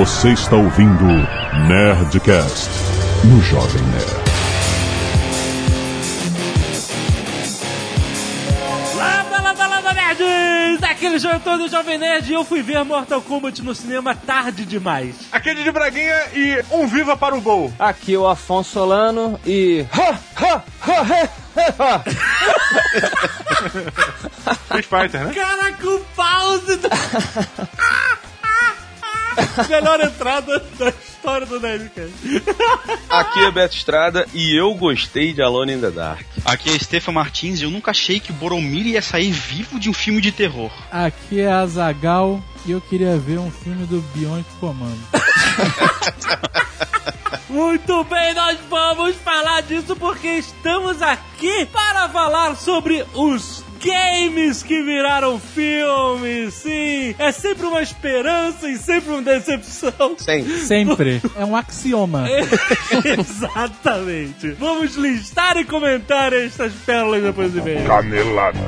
Você está ouvindo Nerdcast no Jovem Nerd. Landa, landa, landa, nerds! Aquele jogo todo Jovem Nerd e eu fui ver Mortal Kombat no cinema tarde demais. Aquele de Braguinha e um viva para o gol. Aqui o Afonso Solano e. Ha, ha, ha, ha, ha. Street Fighter, né? Caraca, o pause do... Melhor entrada da história do Nerdcast. Aqui é Beto Estrada e eu gostei de Alone in the Dark. Aqui é Stefan Martins e eu nunca achei que Boromir ia sair vivo de um filme de terror. Aqui é a Zagal e eu queria ver um filme do Bionic Commando. Muito bem, nós vamos falar disso porque estamos aqui para falar sobre os games que viraram filmes. Sim, é sempre uma esperança e sempre uma decepção. Sim. Sempre. É um axioma. Exatamente. Vamos listar e comentar estas pérolas depois de ver. Canelada.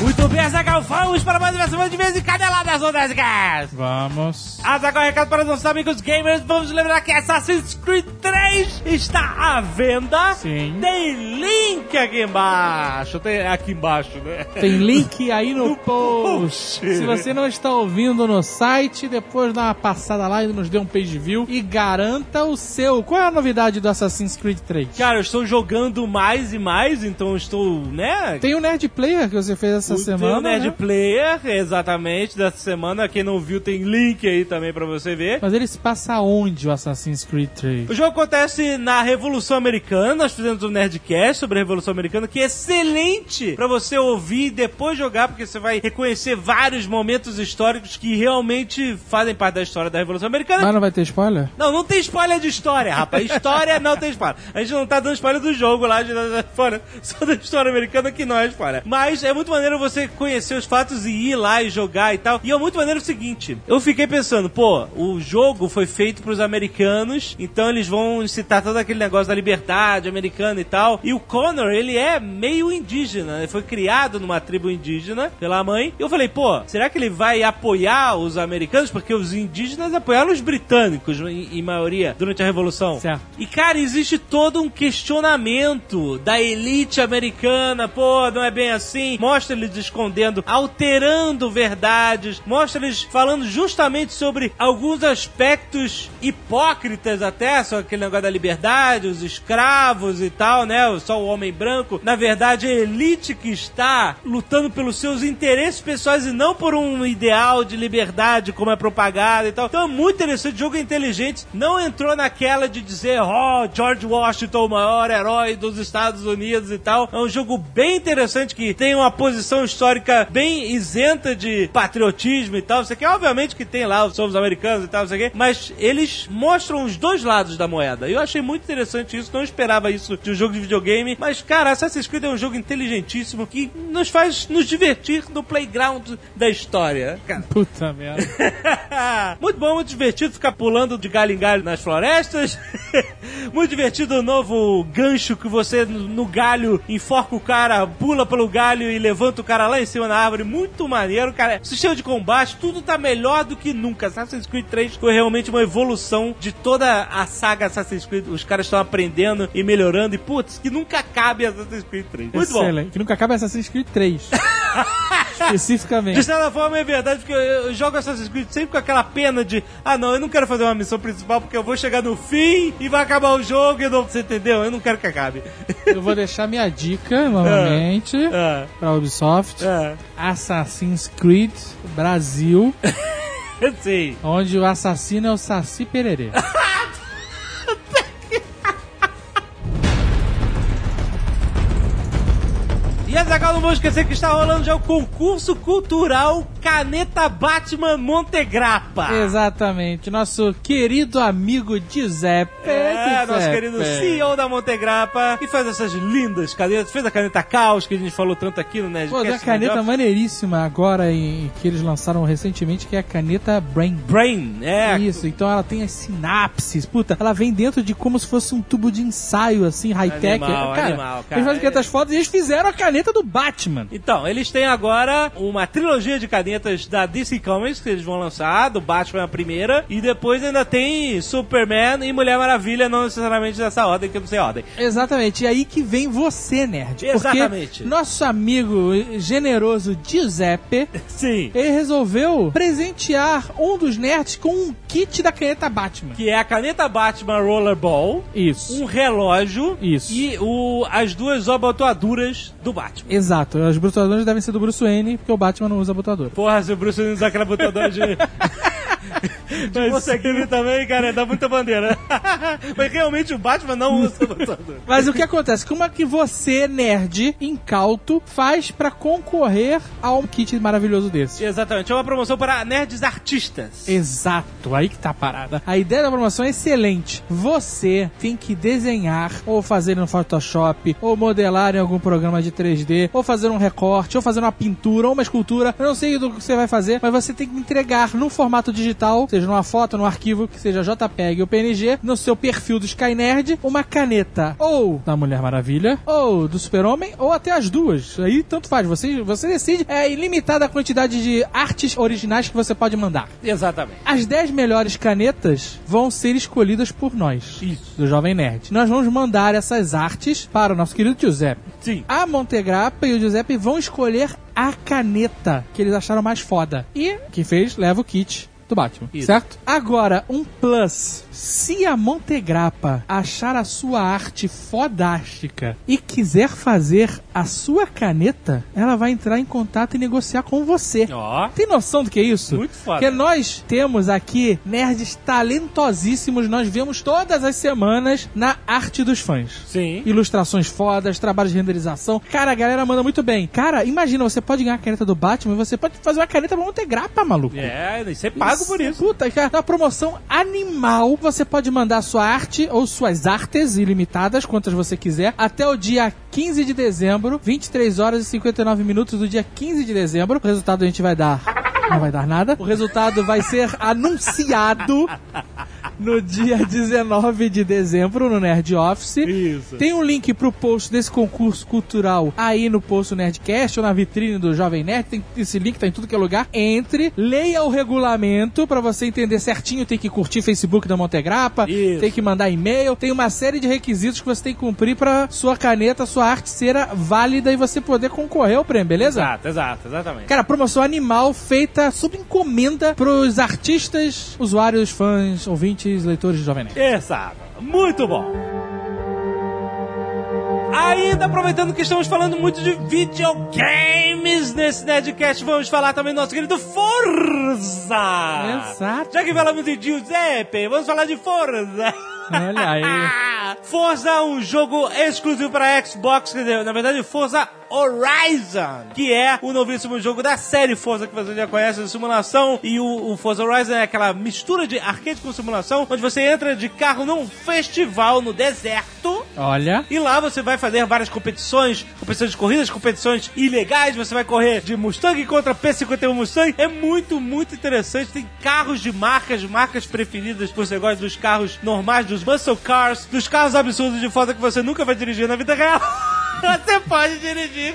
Muito bem, Azaghal, vamos para mais uma semana de vez em Caneladas no Nerdcast. Vamos. Azaghal, recado para os nossos amigos gamers. Vamos lembrar que Assassin's Creed 3 está à venda. Sim. Tem link aqui embaixo. Tem aqui embaixo, né? Tem link aí no No post. post. Se você não está ouvindo no site, depois dá uma passada lá e nos dê um page view e garanta o seu. Qual é a novidade do Assassin's Creed 3? Cara, eu estou jogando mais e mais, então estou, né? Tem o Nerd Player que você fez essa o semana. Nerd né? Player, exatamente, dessa semana. Quem não viu, tem link aí também pra você ver. Mas ele se passa onde o Assassin's Creed 3? O jogo acontece na Revolução Americana. Nós fizemos um Nerdcast sobre a Revolução Americana, que é excelente pra você ouvir e depois jogar, porque você vai reconhecer vários momentos históricos que realmente fazem parte da história da Revolução Americana. Mas não vai ter spoiler? Não, não tem spoiler de história, rapaz. História não tem spoiler. A gente não tá dando spoiler do jogo lá, a gente tá dando spoiler só da história americana que não é spoiler. Mas é muito maneiro você conhecer os fatos e ir lá e jogar e tal. E é muito maneiro o seguinte: eu fiquei pensando, pô, o jogo foi feito pros americanos, então eles vão citar todo aquele negócio da liberdade americana e tal. E o Connor, ele é meio indígena, ele foi criado numa tribo indígena pela mãe. E eu falei, pô, será que ele vai apoiar os americanos? Porque os indígenas apoiaram os britânicos, em, em maioria, durante a Revolução. Certo. E, cara, existe todo um questionamento da elite americana. Pô, não é bem assim. Mostra eles escondendo, alterando verdades. Mostra eles falando justamente sobre alguns aspectos hipócritas até, só aquele negócio da liberdade, os escravos e tal, né? Só o homem branco. Na verdade, a elite que está lutando pelos seus interesses pessoais e não por um ideal de liberdade como é propagado e tal. Então é muito interessante, jogo é inteligente. Não entrou naquela de dizer, ó, George Washington, o maior herói dos Estados Unidos e tal. É um jogo bem interessante que tem uma posição histórica bem isenta de patriotismo e tal. Você quer, obviamente, que tem lá os somos americanos e tal, não sei o quê, mas eles mostram os dois lados da moeda. Eu achei muito interessante isso, não esperava isso de um jogo de videogame, mas, cara, Assassin's Creed é um jogo inteligentíssimo que nos faz nos divertir no playground da história, cara. Puta merda. muito bom, muito divertido ficar pulando de galho em galho nas florestas. muito divertido o novo gancho que você no no galho enforca o cara, pula pelo galho e levanta o cara lá em cima da árvore. Muito maneiro, cara. Sistema de combate, tudo tá melhor do que nunca. Assassin's Creed 3 foi realmente uma evolução de toda a saga Assassin's Creed. Os caras estão aprendendo e melhorando e putz, que nunca cabe Assassin's Creed 3. Muito bom. Excelente. Que nunca acaba Assassin's Creed 3. De Especificamente. certa forma é verdade, porque eu, eu jogo Assassin's Creed sempre com aquela pena de ah não, eu não quero fazer uma missão principal porque eu vou chegar no fim e vai acabar o jogo e não, você entendeu? Eu não quero que acabe. Eu vou deixar minha dica novamente É, pra Ubisoft. é, Assassin's Creed Brasil, sim. onde o assassino é o Saci Pererê. E Azaghal, não vou esquecer que está rolando já o concurso cultural Caneta Batman Montegrappa. Exatamente. Nosso querido amigo Giuseppe É, nosso Giuseppe. querido CEO da Montegrappa, que faz essas lindas canetas. Fez a caneta Caos, que a gente falou tanto aqui no Nerdcast. Pô, tem uma caneta maneiríssima agora em, que eles lançaram recentemente, que é a caneta Brain. Brain, é. Isso, então ela tem as sinapses. Puta, ela vem dentro de como se fosse um tubo de ensaio, assim, high-tech. Cara, animal, cara. Eles fazem canetas fodas e eles fizeram a caneta do Batman. Então, eles têm agora uma trilogia de canetas da DC Comics que eles vão lançar, do Batman a primeira, e depois ainda tem Superman e Mulher Maravilha, não necessariamente dessa ordem, que eu não sei a ordem. Exatamente, e aí que vem você, nerd. Exatamente. Nosso amigo generoso Giuseppe, Sim. ele resolveu presentear um dos nerds com um kit da caneta Batman. Que é a caneta Batman Rollerball, Isso. um relógio Isso. e o, as duas abotoaduras do Batman. Exato, as botadoras devem ser do Bruce Wayne, porque o Batman não usa botador. Porra, se o Bruce Willis usar aquela botadora de... de você aqui também, cara, dá muita bandeira. Mas realmente o Batman não usa botador. Mas o que acontece? Como é que você, nerd, incauto, faz pra concorrer a um kit maravilhoso desse? Exatamente, é uma promoção para nerds artistas. Exato, aí que tá a parada. A ideia da promoção é excelente. Você tem que desenhar, ou fazer no Photoshop, ou modelar em algum programa de 3D, ou fazer um recorte, ou fazer uma pintura, ou uma escultura. Eu não sei do que você vai fazer, mas você tem que entregar num formato digital, seja numa foto, num arquivo, que seja JPEG ou PNG, no seu perfil do Skynerd, uma caneta ou da Mulher Maravilha, ou do Super-Homem, ou até as duas. Aí tanto faz, você, você decide. É ilimitada a quantidade de artes originais que você pode mandar. Exatamente. As 10 melhores canetas vão ser escolhidas por nós, Isso. do Jovem Nerd. Nós vamos mandar essas artes para o nosso querido Giuseppe. Sim. A Montegrappa e o Giuseppe vão escolher a caneta que eles acharam mais foda. E quem fez, leva o kit do Batman, Isso. certo? Agora, um plus. Se a Montegrappa achar a sua arte fodástica e quiser fazer a sua caneta, ela vai entrar em contato e negociar com você. Ó. Tem noção do que é isso? Muito foda. Porque nós temos aqui nerds talentosíssimos, nós vemos todas as semanas na arte dos fãs. Sim. Ilustrações fodas, trabalhos de renderização. Cara, a galera manda muito bem. Cara, imagina, você pode ganhar a caneta do Batman e você pode fazer uma caneta pra Montegrappa, maluco. É, e você por isso. Puta, cara, uma promoção animal. Você pode mandar sua arte ou suas artes ilimitadas, quantas você quiser, até o dia 15 de dezembro, 23 horas e 59 minutos do dia 15 de dezembro. O resultado a gente vai dar. Não vai dar nada. O resultado vai ser anunciado no dia 19 de dezembro no Nerd Office. Isso. Tem um link pro post desse concurso cultural aí no post do Nerdcast ou na vitrine do Jovem Nerd. Tem, esse link tá em tudo que é lugar. Entre, leia o regulamento pra você entender certinho. Tem que curtir Facebook da Montegrappa, Isso. tem que mandar e-mail. Tem uma série de requisitos que você tem que cumprir pra sua caneta, sua arte ser válida e você poder concorrer ao prêmio, beleza? Exato, exato, exatamente. Cara, promoção animal feita sob encomenda pros artistas, usuários, fãs, ouvintes, leitores de Jovem Nerd. Exato. Muito bom. Ainda aproveitando que estamos falando muito de videogames nesse Nerdcast, vamos falar também do nosso querido Forza! Exato. Já que falamos de Giuseppe, vamos falar de Forza! Olha aí. Forza é um jogo exclusivo para Xbox, quer dizer, na verdade, Forza Horizon, que é o novíssimo jogo da série Forza que você já conhece, de simulação. E o, o Forza Horizon é aquela mistura de arcade com simulação, onde você entra de carro num festival no deserto. Olha. E lá você vai fazer várias competições, competições de corridas, competições ilegais, você vai correr de Mustang contra P51 Mustang. É muito, muito interessante. Tem carros de marcas, marcas preferidas. Você gosta dos carros normais, dos muscle cars, dos carros absurdos de foda que você nunca vai dirigir na vida real. Você pode dirigir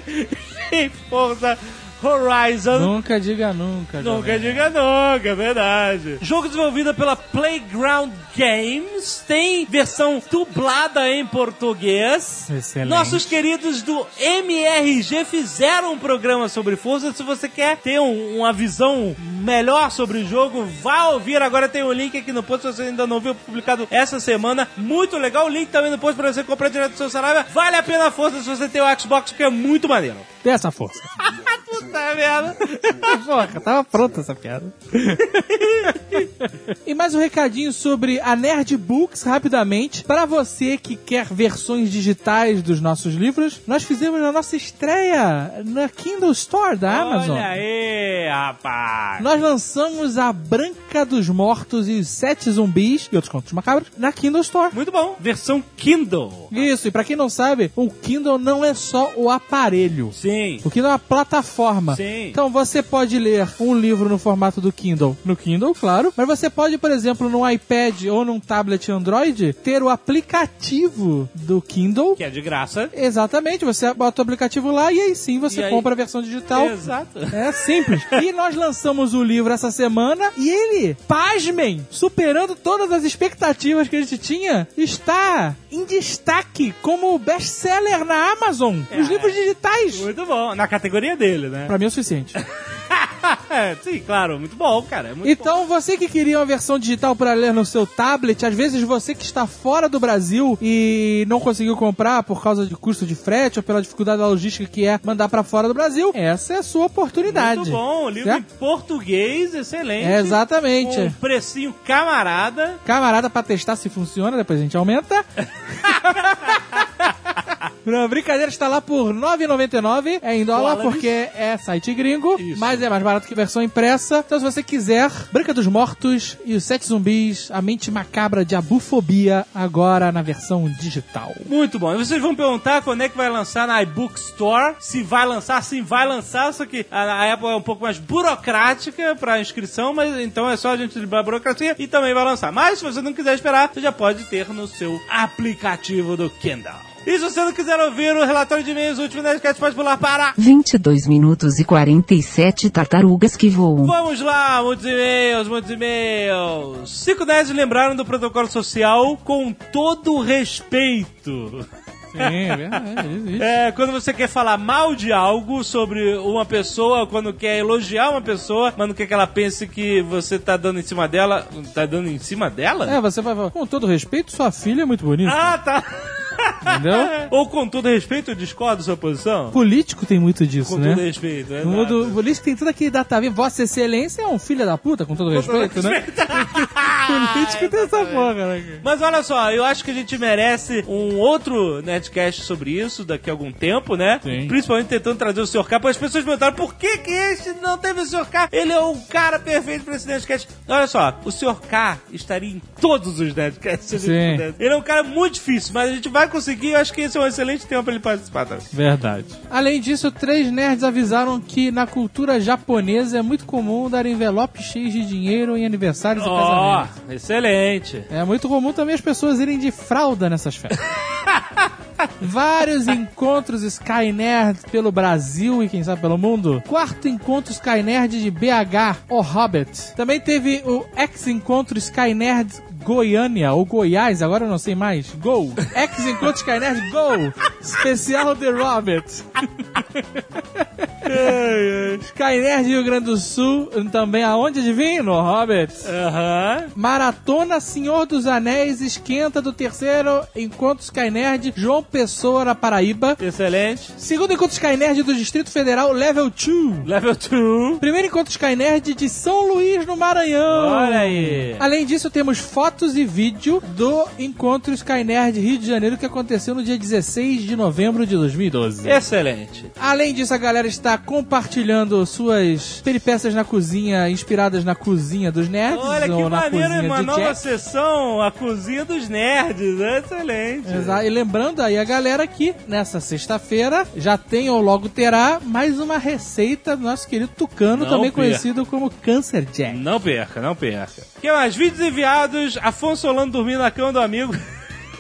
em Forza Horizon. Nunca diga nunca. Nunca diga nunca, é verdade. Jogo desenvolvido pela Playground Games, tem versão dublada em português. Excelente. Nossos queridos do MRG fizeram um programa sobre Forza. Se você quer ter um- uma visão melhor sobre o jogo, vá ouvir. Agora tem um link aqui no post, se você ainda não viu, publicado essa semana. Muito legal. O link também no post para você comprar direto do seu Saraiva. Vale a pena a Forza se você tem o Xbox, porque é muito maneiro. Dê essa força. Puta merda. Porra, tava pronta essa piada. E mais um recadinho sobre a Nerd Books, rapidamente. Para você que quer versões digitais dos nossos livros, nós fizemos a nossa estreia na Kindle Store da Amazon. Olha aí, rapaz. Nós lançamos a Branca dos Mortos e os Sete Zumbis e outros contos macabros na Kindle Store. Muito bom. Versão Kindle. Isso, e pra quem não sabe, o Kindle não é só o aparelho. Sim. O Kindle é uma plataforma. Sim. Então você pode ler um livro no formato do Kindle, no Kindle, claro, mas você pode, por exemplo, no iPad ou num tablet Android, ter o aplicativo do Kindle. Que é de graça. Exatamente, você bota o aplicativo lá e aí sim você E aí- compra a versão digital. Exato. É simples. e nós lançamos o livro essa semana e ele, pasmem, superando todas as expectativas que a gente tinha, está em destaque como best-seller na Amazon. Os livros digitais. Muito bom. Na categoria dele, né? Pra mim é o suficiente. Sim, claro. Muito bom, cara. É muito Então, você que queria uma versão digital para ler no seu tablet, às vezes você que está fora do Brasil e não conseguiu comprar por causa de custo de frete ou pela dificuldade da logística que é mandar para fora do Brasil, essa é a sua oportunidade. Muito bom, livro em Certo? português, excelente. É, exatamente. Um precinho camarada. Camarada pra testar se funciona, depois a gente aumenta. Não, brincadeira, está lá por R$ 9,99. É em dólar porque é site gringo, Isso. mas é mais barato que versão impressa. Então, se você quiser, Branca dos Mortos e os Sete Zumbis, a mente macabra de Abufobia, agora na versão digital. Muito bom. E vocês vão perguntar quando é que vai lançar na iBook Store. Se vai lançar, sim, vai lançar. Só que a, a Apple é um pouco mais burocrática para inscrição, mas então é só a gente liberar a burocracia e também vai lançar. Mas se você não quiser esperar, você já pode ter no seu aplicativo do Kindle. E se você não quiser ouvir o relatório de e-mails, o último Nerdcast pode pular para 22 minutos e 47 tartarugas que voam. Vamos lá, muitos e-mails, muitos e-mails. Cinco nerds lembraram do protocolo social com todo respeito. Sim, é verdade. existe. É, quando você quer falar mal de algo sobre uma pessoa, quando quer elogiar uma pessoa, mas não quer que ela pense que você tá dando em cima dela. Tá dando em cima dela? É, você vai falar, com todo respeito, sua filha é muito bonita. Ah, tá. Entendeu? Ou com todo respeito, eu discordo da sua posição? Político tem muito disso, Com né? todo respeito, é. No mundo político tem tudo aquele datavinho. Vossa Excelência é um filho da puta, com todo respeito, né? político tem essa porra, né? Mas olha só, eu acho que a gente merece um outro Nerdcast sobre isso daqui a algum tempo, né? Sim. Principalmente tentando trazer o Sr. K, porque as pessoas perguntaram por que, que este não teve o Sr. K? Ele é o cara perfeito pra esse Nerdcast. Olha só, o Sr. K estaria em todos os ele Sim. Ele é um cara muito difícil, mas a gente vai conseguir. Eu acho que esse é um excelente tema pra ele participar também. Verdade. Além disso, três nerds avisaram que na cultura japonesa é muito comum dar envelopes cheios de dinheiro em aniversários e Ó, casamentos. excelente. É muito comum também as pessoas irem de fralda nessas festas. Vários encontros Sky Nerd pelo Brasil e quem sabe pelo mundo. Quarto encontro Sky Nerd de BH, O Hobbit. Também teve o ex-encontro Sky Nerd Goiânia ou Goiás, agora eu não sei mais. Go! Ex-encontro Sky Nerd Go! Especial The Hobbit. Sky Nerd Rio Grande do Sul, também aonde adivinha? No Hobbit. Aham. Maratona Senhor dos Anéis esquenta do terceiro Encontro Sky Nerd João Pessoa na Paraíba. Excelente. Segundo Encontro Sky Nerd do Distrito Federal Level 2. Level 2. Primeiro Encontro Sky Nerd de São Luís no Maranhão. Olha aí. Além disso, temos fotos e vídeo do Encontro Sky Nerd Rio de Janeiro que aconteceu no dia 16 de novembro de 2012. Excelente. Além disso, a galera está compartilhando suas peripécias na cozinha, inspiradas na cozinha dos nerds Olha que maneiro, uma nova Jack. sessão, a cozinha dos nerds. Excelente. Exa- E lembrando aí a galera que nessa sexta-feira já tem ou logo terá mais uma receita do nosso querido Tucano, Não também perca. conhecido como Cancer Jack. Não perca, não perca. Que mais? Vídeos enviados, Afonso Solano dormindo na cama do amigo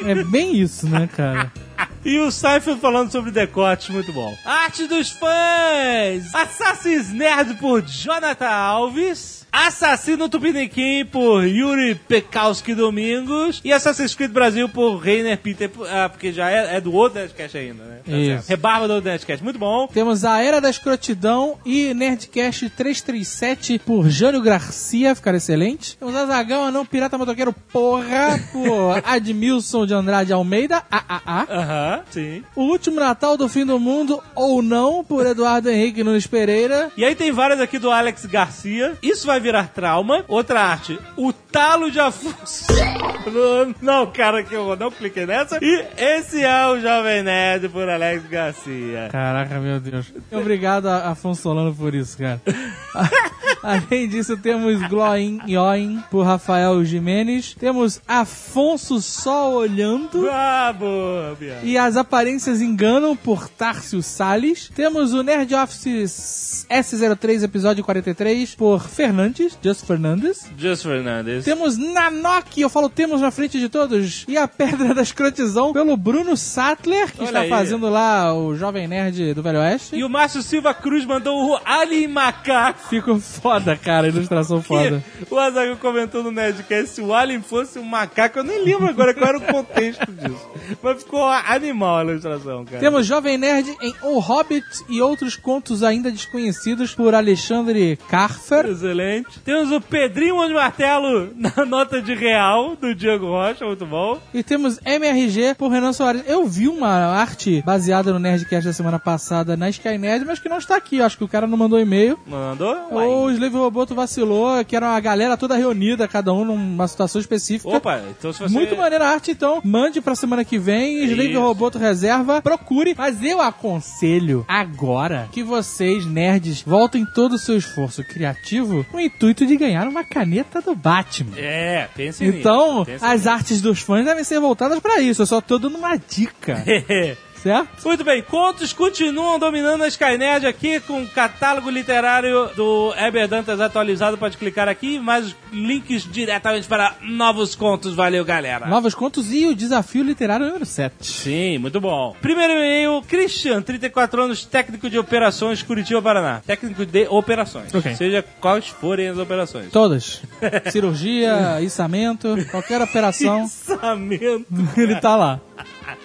É bem isso, né, cara? e o Seinfeld falando sobre decotes, muito bom. Arte dos fãs! Assassin's Nerd por Jonathan Alves. Assassino Tupiniquim por Yuri Pekowski Domingos. E Assassin's Creed Brasil por Reiner Peter. Ah, porque já é, é do outro Nerdcast ainda, né? Tá Isso. Rebarba do outro Nerdcast. Muito bom. Temos a Era da Escrotidão e Nerdcast 337 por Jânio Garcia, ficaram excelentes. Temos a Zagão, Anão Pirata Motoqueiro Porra por Admilson de Andrade Almeida, AAA. Aham, sim. O Último Natal do Fim do Mundo ou Não por Eduardo Henrique Nunes Pereira. E aí tem várias aqui do Alex Garcia. Isso vai virar trauma. Outra arte, o talo de Afonso. Não, cara, que eu não cliquei nessa. E esse é o Jovem Nerd por Alex Garcia. Caraca, meu Deus. Obrigado, Afonso Solano, por isso, cara. Além disso, temos Gloin Yoin por Rafael Jimenez. Temos Afonso Só Olhando. Ah, boa. E as aparências enganam por Tárcio Salles. Temos o Nerd Office S03, episódio 43, por Fernandes, Just Fernandes. Just Fernandes. Temos Nanok, eu falo temos na frente de todos. E a Pedra da Escrotizão pelo Bruno Sattler, que Olha está aí. fazendo lá o Jovem Nerd do Velho Oeste. E o Márcio Silva Cruz mandou o Ali Macaco. Ficou foda, cara, ilustração foda. O Azaghal comentou no Nerdcast se o Alien fosse um macaco. Eu nem lembro agora qual era o contexto disso. Mas ficou animal a ilustração, cara. Temos Jovem Nerd em O Hobbit e outros contos ainda desconhecidos por Alexandre Carfer. Excelente. Temos o Pedrinho Mão de Martelo na nota de real do Diego Rocha, muito bom. E temos MRG por Renan Soares. Eu vi uma arte baseada no Nerdcast da semana passada na Skynet, mas que não está aqui. Eu acho que o cara não mandou e-mail. Mandou? Ou o Slave Roboto vacilou, que era uma galera toda reunida, cada um numa situação específica. Opa, então se você... Muito maneira a arte, então mande pra semana que vem, Slave Isso. Roboto reserva, procure. Mas eu aconselho agora que vocês, nerds, voltem todo o seu esforço criativo com o intuito de ganhar uma caneta do Batman. É, pense Então, nisso. pense as artes dos fãs devem ser voltadas pra isso. Eu só tô dando uma dica, nisso. certo? Muito bem, contos continuam dominando a Skynet aqui com o catálogo literário do Heber Dantas atualizado. Pode clicar aqui, mais links diretamente para novos contos. Valeu, galera. Novos contos e o desafio literário número 7. Sim, muito bom. Primeiro e-mail, Christian, 34 anos, técnico de operações, Curitiba, Paraná. Técnico de operações. Ok. Seja quais forem as operações. Todas. Cirurgia, içamento, qualquer operação, Pensamento. ele tá lá.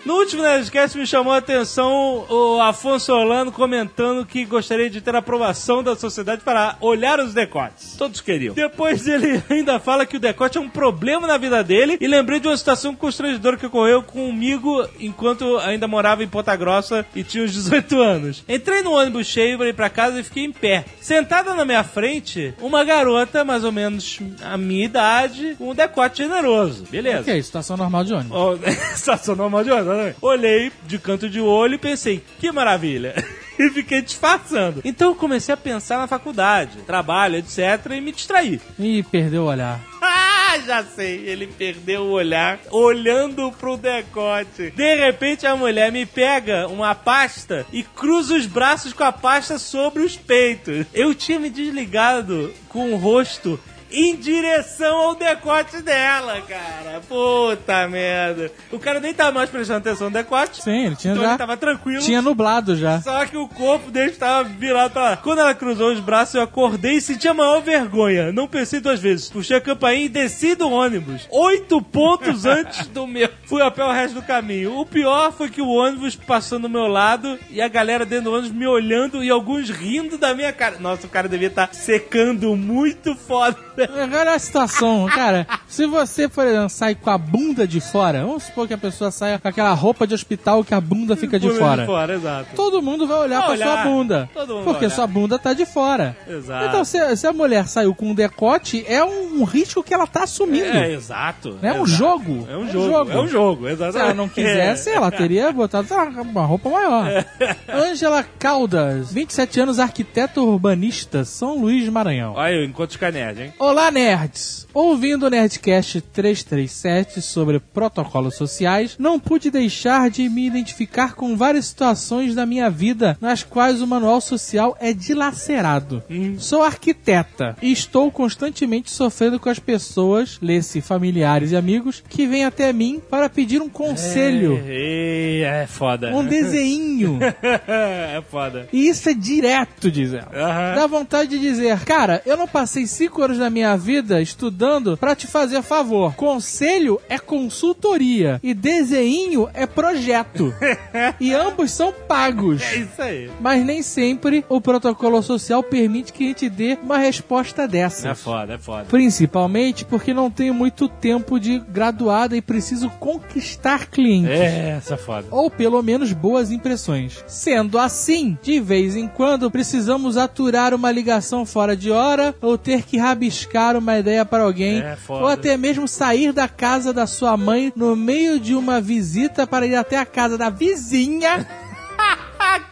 No último Nerdcast me chamou a atenção o Afonso Solano comentando que gostaria de ter a aprovação da sociedade para olhar os decotes. Todos queriam. Depois ele ainda fala que o decote é um problema na vida dele e lembrei de uma situação constrangedora que ocorreu comigo enquanto ainda morava em Ponta Grossa e tinha uns 18 anos. Entrei no ônibus cheio para ir pra casa e fiquei em pé. Sentada na minha frente, uma garota, mais ou menos a minha idade, com um decote generoso. Beleza. Ok, situação normal de ônibus. Ó, Estacionou mal de onda, né? Olhei de canto de olho e pensei, que maravilha. E fiquei disfarçando. Então eu comecei a pensar na faculdade, trabalho, etc. e me distraí. Ih, perdeu o olhar. Ah, já sei. Ele perdeu o olhar olhando pro decote. De repente a mulher me pega uma pasta e cruza os braços com a pasta sobre os peitos. Eu tinha me desligado com o rosto em direção ao decote dela, cara. Puta merda. O cara nem tava mais prestando atenção no decote. Sim, ele tinha então já. ele tava tranquilo. Tinha nublado já. Só que o corpo dele estava virado pra lá. Quando ela cruzou os braços, eu acordei e senti a maior vergonha. Não pensei duas vezes. Puxei a campainha e desci do ônibus. Oito pontos antes do meu. Fui a pé o resto do caminho. O pior foi que o ônibus passou do meu lado e a galera dentro do ônibus me olhando e alguns rindo da minha cara. Nossa, o cara devia estar secando muito foda. Olha a situação, cara. Se você, por exemplo, sai com a bunda de fora, vamos supor que a pessoa saia com aquela roupa de hospital que a bunda fica de fora. De fora, exato. Todo mundo vai olhar Vai pra sua bunda. Porque sua bunda tá de fora. Exato. Então, se, se a mulher saiu com um decote, é um, risco que ela tá assumindo. É, exato. É um exato. jogo. É um jogo. É um jogo, exatamente. Se ela não quisesse, ela teria botado uma roupa maior. Ângela Caldas, 27 anos, arquiteta urbanista, São Luís de Maranhão. Olha enquanto fica nerd, hein? Olá, nerds! Ouvindo o Nerdcast 337 sobre protocolos sociais, não pude deixar de me identificar com várias situações da minha vida nas quais o manual social é dilacerado. Sou arquiteta e estou constantemente sofrendo com as pessoas, lê-se familiares e amigos, que vêm até mim para pedir um conselho, É, é foda. um desenho. é foda. E isso é direto, diz ela. Dá vontade de dizer, cara, eu não passei cinco anos da minha vida estudando pra te fazer favor. Conselho é consultoria e desenho é projeto. e ambos são pagos. É isso aí. Mas nem sempre o protocolo social permite que a gente dê uma resposta É dessas. foda, é foda. Principalmente porque não tenho muito tempo de graduada e preciso conquistar clientes. É, essa é foda. Ou pelo menos boas impressões. Sendo assim, de vez em quando precisamos aturar uma ligação fora de hora ou ter que rabiscar uma ideia para alguém, É, ou até mesmo sair da casa da sua mãe no meio de uma visita para ir até a casa da vizinha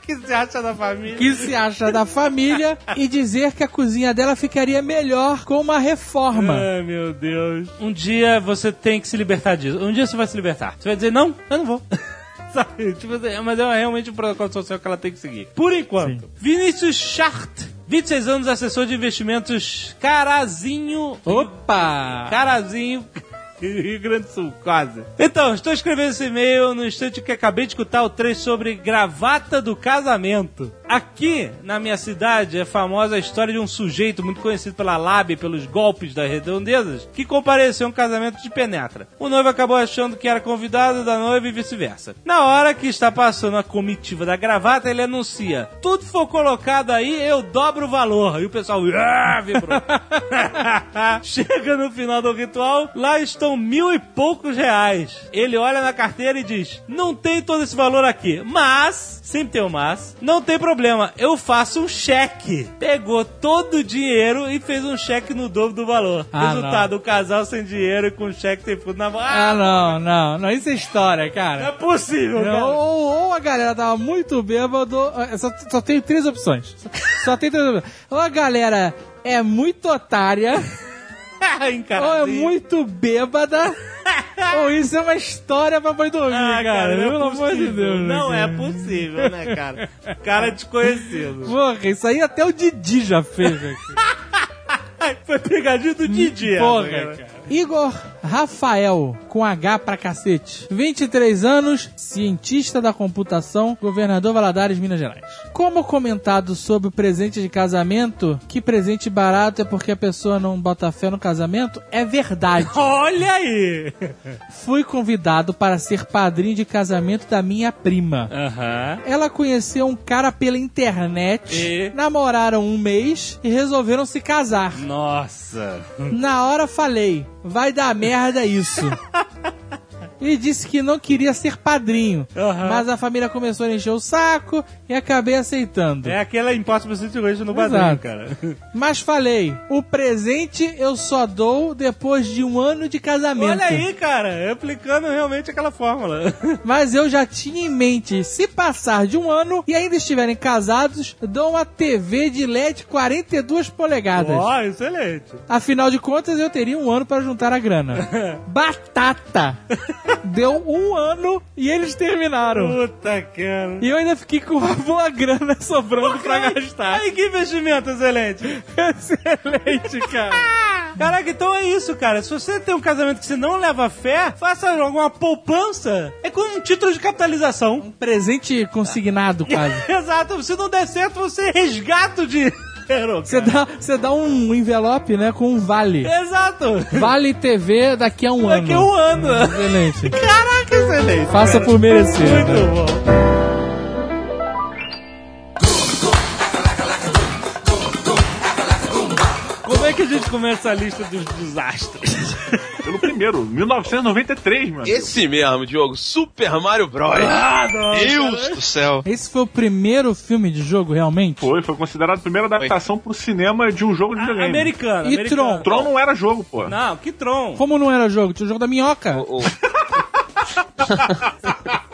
que se acha da família? que se acha da família e dizer que a cozinha dela ficaria melhor com uma reforma. Ai, meu Deus. Um dia você tem que se libertar disso. Um dia você vai se libertar. Você vai dizer, não, eu não vou. Sabe? Tipo, assim, mas é realmente um protocolo social que ela tem que seguir. Por enquanto. Vinícius Chart. 26 anos, assessor de investimentos Carazinho. Opa! Carazinho. Rio Grande do Sul, quase. Então, estou escrevendo esse e-mail no instante que acabei de escutar o trecho sobre gravata do casamento. Aqui, na minha cidade, é famosa a história de um sujeito muito conhecido pela lábia e pelos golpes das redondezas, que compareceu a um casamento de penetra. O noivo acabou achando que era convidado da noiva e vice-versa. Na hora que está passando a comitiva da gravata, ele anuncia: tudo for colocado aí, eu dobro o valor. E o pessoal, ah, vibrou. Chega no final do ritual, lá estão mil e poucos reais. Ele olha na carteira e diz: Não tem todo esse valor aqui, mas, sempre tem um mas, não tem problema, eu faço um cheque. Pegou todo o dinheiro e fez um cheque no dobro do valor. Ah, Resultado: o casal sem dinheiro e com cheque sem fundo na mão. Ah, Ah, não, não, não, isso é história, não é cara. possível, Não, cara. ou, ou a galera tava muito bêbado, eu só, só tem três opções. Só, só tem três opções. Ou a galera é muito otária, ou é muito bêbada, ou isso é uma história pra boi dormir, Ah, cara. não é Pelo amor de. Deus. Não cara. é possível, né, cara? Cara desconhecido. Porra, isso aí até o Didi já fez aqui. Foi pegadinha do Didi. Porra, cara. Igor Rafael, com H pra cacete. 23 anos, cientista da computação, governador Valadares, Minas Gerais. Como comentado sobre o presente de casamento, que presente barato é porque a pessoa não bota fé no casamento, é verdade. Olha aí! Fui convidado para ser padrinho de casamento da minha prima. Aham. Ela conheceu um cara pela internet, E? namoraram um mês e resolveram se casar. Nossa. Na hora falei, vai dar merda isso. Ele disse que não queria ser padrinho, Aham. mas a família começou a encher o saco e acabei aceitando. É aquela impossible situation no padrinho, Exato. cara. Mas falei, o presente eu só dou depois de um ano de casamento. Olha aí, cara, aplicando realmente aquela fórmula. Mas eu já tinha em mente, se passar de um ano e ainda estiverem casados, dou uma TV de LED 42 polegadas. Ó, excelente. Afinal de contas, eu teria um ano para juntar a grana. Batata! Deu um ano e eles terminaram. Puta, cara. E eu ainda fiquei com uma boa grana sobrando pra gastar. Aí que investimento excelente. Excelente, cara. Caraca, então é isso, cara. Se você tem um casamento que você não leva fé, faça alguma poupança. É como um título de capitalização. Presente consignado, quase. Exato. Se não der certo, você resgata o Você dá, você dá um envelope, né, com um vale. Exato. Vale TV daqui a um ano. Daqui a um ano. Excelente. Caraca, excelente. Faça por merecer. Muito né? bom. É que a gente começa a lista dos desastres? Pelo primeiro, 1993, mano. Esse mesmo, Diogo. Super Mario Bros. Ah, não. Deus do céu. Esse foi o primeiro filme de jogo, realmente? Foi, foi considerado a primeira adaptação pro cinema de um jogo de videogame. Americano. E americano. Tron? Tron não era jogo, pô. Não, que Tron. Como não era jogo? Tinha o jogo da minhoca. O- o-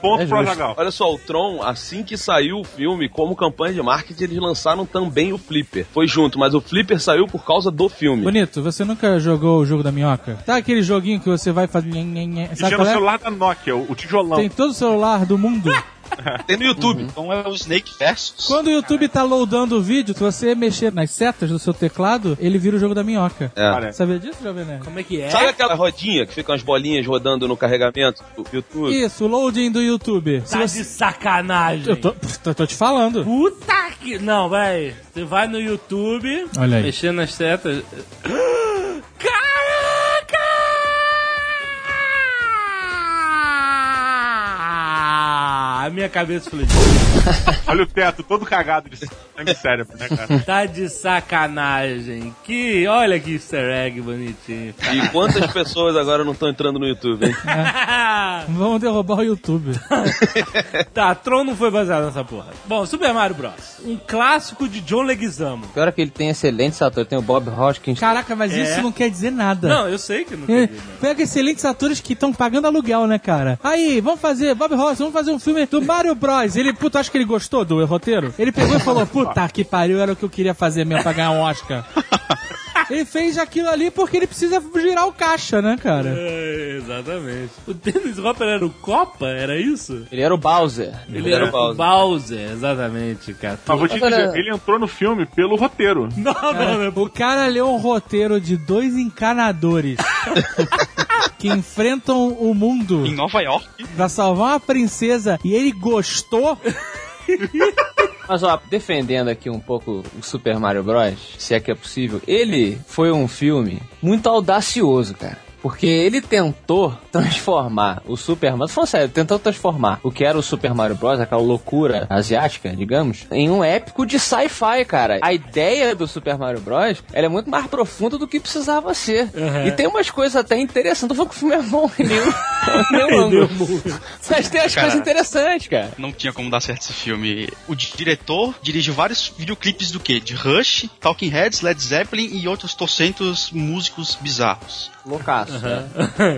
Ponto É pro. Azagal. olha só, o Tron, assim que saiu o filme, como campanha de marketing, eles lançaram também o Flipper. Foi junto, mas o Flipper saiu por causa do filme. Bonito, você nunca jogou o jogo da minhoca? Tá aquele joguinho que você vai fazer. E Sabe tinha no qual é? celular da Nokia, o o tijolão. Tem todo o celular do mundo. Tem no YouTube. Então é o Snake Versus. Quando o YouTube tá loadando o vídeo, se você mexer nas setas do seu teclado, ele vira o jogo da minhoca. É. Sabia disso, Jovem Nerd? Como é que é? Sabe aquela rodinha que fica umas bolinhas rodando no carregamento do YouTube? Isso, o loading do YouTube. Tá você... de sacanagem. Eu tô, tô, tô te falando. Puta que... Não, vai. Você vai no YouTube, Olha aí. mexendo nas setas... a minha cabeça explodiu. Olha o teto todo cagado de sangue cérebro, né, cara? Tá de sacanagem. Que, olha que easter egg bonitinho. E quantas pessoas agora não estão entrando no YouTube, hein? Vamos derrubar o YouTube. tá, Tron não foi baseado nessa porra. Bom, Super Mario Bros. Um clássico de John Leguizamo. Pior é que ele tem excelentes atores. Tem o Bob Hoskins. Caraca, mas É. isso não quer dizer nada. Não, eu sei que não É, quer dizer nada. Pega excelentes atores que estão pagando aluguel, né, cara? Aí, vamos fazer, Bob Ross, vamos fazer um filme do Mario Bros. Ele, puta, acho que ele gostou do roteiro. Ele pegou e falou, puta que pariu, era o que eu queria fazer mesmo pra ganhar um Oscar. Ele fez aquilo ali porque ele precisa girar o caixa, né, cara? É, exatamente. O Dennis Hopper era o Copa? Era isso? Ele era o Bowser. Ele era, o Bowser. exatamente, cara. Mas vou te dizer, ele entrou no filme pelo roteiro. Não, não, não. O cara leu um roteiro de dois encanadores que enfrentam o mundo Em Nova York. pra salvar uma princesa e ele gostou. Mas ó, defendendo aqui um pouco o Super Mario Bros, se é que é possível, ele foi um filme muito audacioso, cara. Porque ele tentou transformar o Super Mario. Falando sério, tentou transformar o que era o Super Mario Bros., aquela loucura asiática, digamos, em um épico de sci-fi, cara. A ideia do Super Mario Bros. ela é muito mais profunda do que precisava ser. E tem umas coisas até interessantes. Não tô falando que o filme é bom em nenhum, nenhum ângulo. Mas tem as Cara. coisas interessantes, cara. Não tinha como dar certo esse filme. O di- diretor dirigiu vários videoclipes do quê? De Rush, Talking Heads, Led Zeppelin e outros torcentos músicos bizarros. Loucaço. né?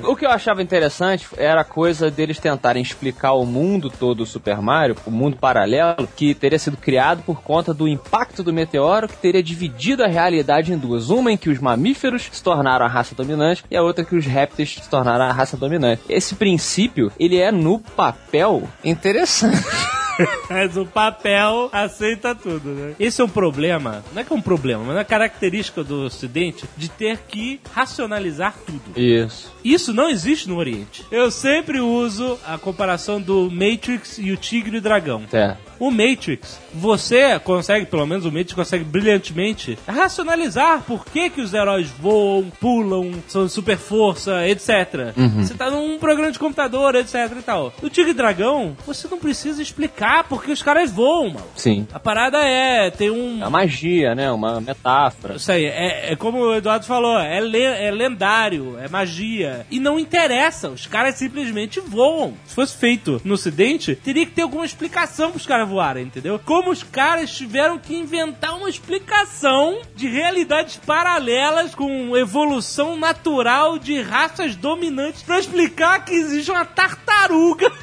O que eu achava interessante era a coisa deles tentarem explicar o mundo todo do Super Mario, o mundo paralelo, que teria sido criado por conta do impacto do meteoro que teria dividido a realidade em duas. Uma em que os mamíferos se tornaram a raça dominante e a outra que os répteis se tornaram a raça dominante. Esse princípio, ele é no papel interessante. Mas o papel aceita tudo, né? Esse é um problema, não é que é um problema, mas é uma característica do Ocidente de ter que racionalizar tudo. Isso. Isso não existe no Oriente. Eu sempre uso a comparação do Matrix e o Tigre e o Dragão. É. O Matrix, você consegue, pelo menos o Matrix consegue brilhantemente racionalizar por que, que os heróis voam, pulam, são de super força, etc. Você tá num programa de computador, etc e tal. No Tigre e Dragão, você não precisa explicar porque os caras voam, mano. Sim. A parada é, tem um... A magia, né? Uma metáfora. Isso aí, é, é como o Eduardo falou, é, le- é lendário, é magia. E não interessa, os caras simplesmente voam. Se fosse feito no ocidente, teria que ter alguma explicação pros caras voarem, entendeu? Como os caras tiveram que inventar uma explicação de realidades paralelas com evolução natural de raças dominantes pra explicar que existe uma tartaruga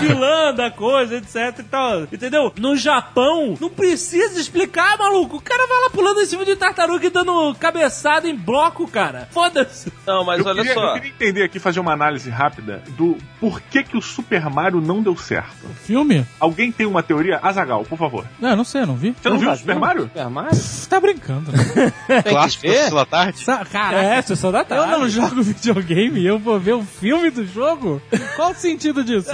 vilã da coisa, etc e tal. Entendeu? No Japão, não precisa explicar, maluco. O cara vai lá pulando em cima de tartaruga e dando cabeçada em bloco, cara. Foda-se. Não, mas eu, olha queria, só. eu queria entender aqui, fazer uma análise rápida do porquê que o Super Mario não deu certo. Filme? Alguém tem uma teoria? Azagal, por favor. Não, eu não sei, eu não vi. Você não viu o Super Mario? Super Mario? Você tá brincando. né? Clássico da. Sessão da Tarde. Sa- Caraca. É, sessão da Eu tarde. não jogo videogame e eu vou ver o filme do jogo? Qual o sentido disso?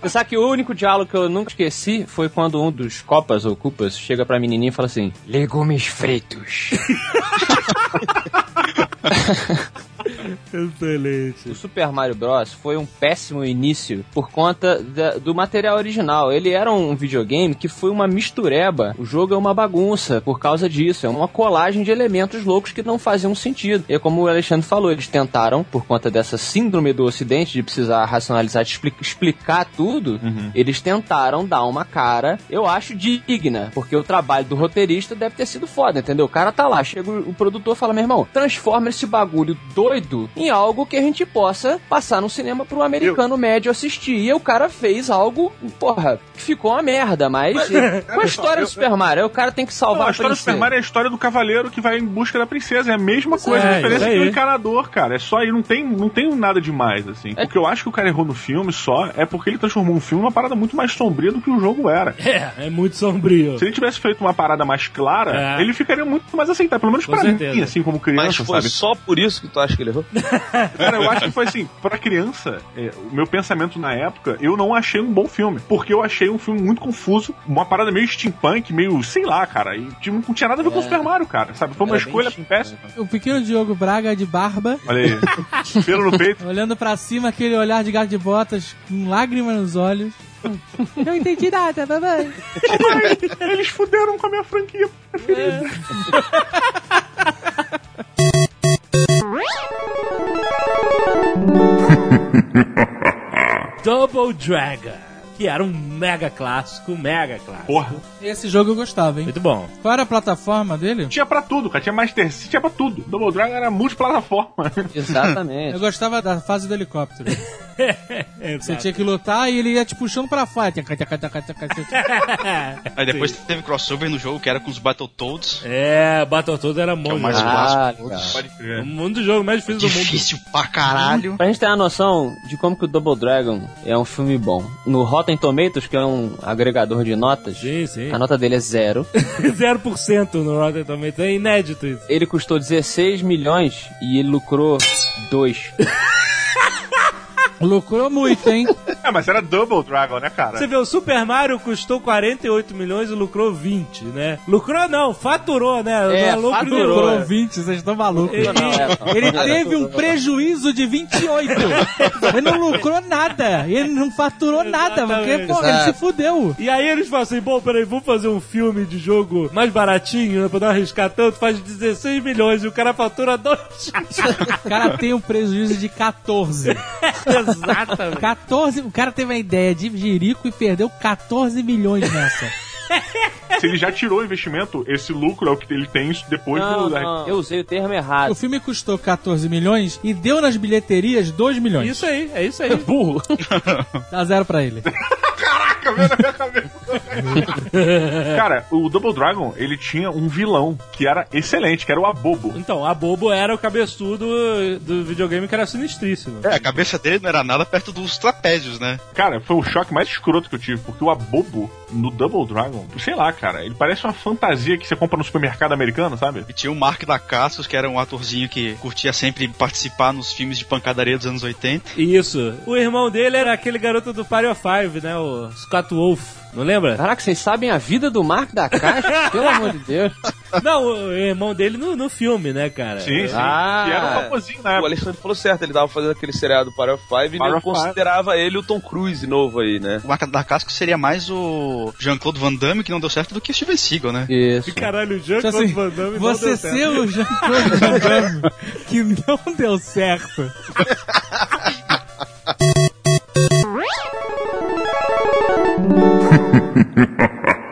Você sabe que o único diálogo que eu nunca esqueci foi quando um dos copas ou cupas chega pra menininha e fala assim: Legumes fritos. Excelente. O Super Mario Bros. foi um péssimo início por conta da- do material original. Ele era um videogame que foi uma mistureba. O jogo é uma bagunça por causa disso. É uma colagem de elementos loucos que não faziam sentido. E como o Alexandre falou, eles tentaram, por conta dessa síndrome do Ocidente de precisar racionalizar, de expli- explicar tudo, eles tentaram dar uma cara, eu acho, digna. Porque o trabalho do roteirista deve ter sido foda, entendeu? O cara tá lá, chega o produtor e fala, meu irmão, transforma esse bagulho doido em algo que a gente possa passar no cinema pro americano médio assistir. E o cara fez algo, porra, que ficou uma merda, mas com a história do Super Mario, o cara tem que Não, salvar a história do. Super Mario é a história do cavaleiro que vai em busca da princesa. É a mesma coisa. é, a diferença é que o encanador, cara. É só aí, não tem, não tem nada demais, assim. O que eu acho que o cara errou no filme só é porque ele transformou um filme numa parada muito mais sombria do que o jogo era. É, é muito sombrio. Se ele tivesse feito uma parada mais clara, É. ele ficaria muito mais aceitável. Pelo menos Com pra certeza. mim, assim, como criança, Mas foi sabe? só por isso que tu acha que ele errou? Cara, eu acho que foi assim, pra criança, é, o meu pensamento na época, eu não achei um bom filme. Porque eu achei um filme muito confuso, uma parada meio steampunk, meio, sei lá, cara. E tipo, não tinha nada a ver com o Super Mario, cara. Sabe? Foi uma Era escolha péssima. O pequeno Diogo Braga de barba, Olha aí. Pelo no peito. olhando pra cima, aquele olhar de gato de botas, com lágrimas nos olhos. Não entendi nada, mamãe. Ai, eles fuderam com a minha franquia preferida. Double Dragon, que era um mega clássico, mega clássico. Porra. Esse jogo eu gostava, hein? Muito bom. Qual era a plataforma dele? Tinha pra tudo, cara. Tinha Master System, tinha pra tudo. Double Dragon era multiplataforma. Exatamente. Eu gostava da fase do helicóptero. Você tinha que lutar e ele ia te puxando pra fora. Aí depois teve crossover no jogo que era com os Battletoads. É, Battletoads era Que é o mais jogo. Ah, clássico. legal. Pode crer. O mundo do jogo mais difícil do mundo. Difícil pra caralho. Pra gente ter uma noção de como que o Double Dragon é um filme bom. No Rotten Tomatoes, que é um agregador de notas, Sim, sim. a nota dele é zero. 0% no Rotten Tomatoes. É inédito isso. Ele custou 16 milhões e ele lucrou 2. Lucrou muito, hein? É, mas era Double Dragon, né, cara? Você vê, o Super Mario custou 48 milhões e lucrou 20, né? Lucrou não, faturou, né? É, Não faturou. Lucrou 20, vocês estão malucos. Ele- é, não. Ele teve um prejuízo de 28. Ele não lucrou nada. Ele não faturou nada, porque pô, ele se fudeu. E aí eles falam assim, bom, peraí, vamos fazer um filme de jogo mais baratinho, né? Pra não arriscar tanto, faz 16 milhões e o cara fatura 2. O cara tem um prejuízo de 14. Exatamente. 14. Cara teve a ideia de Jerico e perdeu 14 milhões nessa. Se ele já tirou o investimento, esse lucro é o que ele tem depois Não, do. não, eu usei o termo O errado. filme custou 14 milhões e deu nas bilheterias 2 milhões. Isso aí, é isso aí. Burro. Dá zero pra ele. Caraca, veio na minha cabeça. Cara, o Double Dragon, ele tinha um vilão que era excelente, que era o Abobo. Então, a Bobo era o cabeçudo do videogame que era sinistríssimo. É, a cabeça dele não era nada perto dos trapézios, né? Cara, foi o choque mais escroto que eu tive, porque o Abobo no Double Dragon, sei lá, cara, ele parece uma fantasia que você compra no supermercado americano, sabe? E tinha o Mark da Cassius, que era um atorzinho que curtia sempre participar nos filmes de pancadaria dos anos 80. Isso. O irmão dele era aquele garoto do Party of Five, né? O Scott Wolf. Não lembra? Caraca, vocês sabem a vida do Mark da Caixa? Pelo amor de Deus. Não, o irmão dele no, no filme, né, cara? Sim, sim. Ah. que era um famosinho na O. Alexandre falou certo, ele tava fazendo aquele seriado Power of Five e Power Five. considerava ele o Tom Cruise novo aí, né? O Mark da Cassius seria mais o Jean-Claude Van Damme, que não deu certo, do que o Steven Seagal, né? Isso. Caralho, o Jean Tipo Claude assim, Van Damme não você deu ser certo. o Jean-Claude Van Damme que não deu certo. Ha ha ha!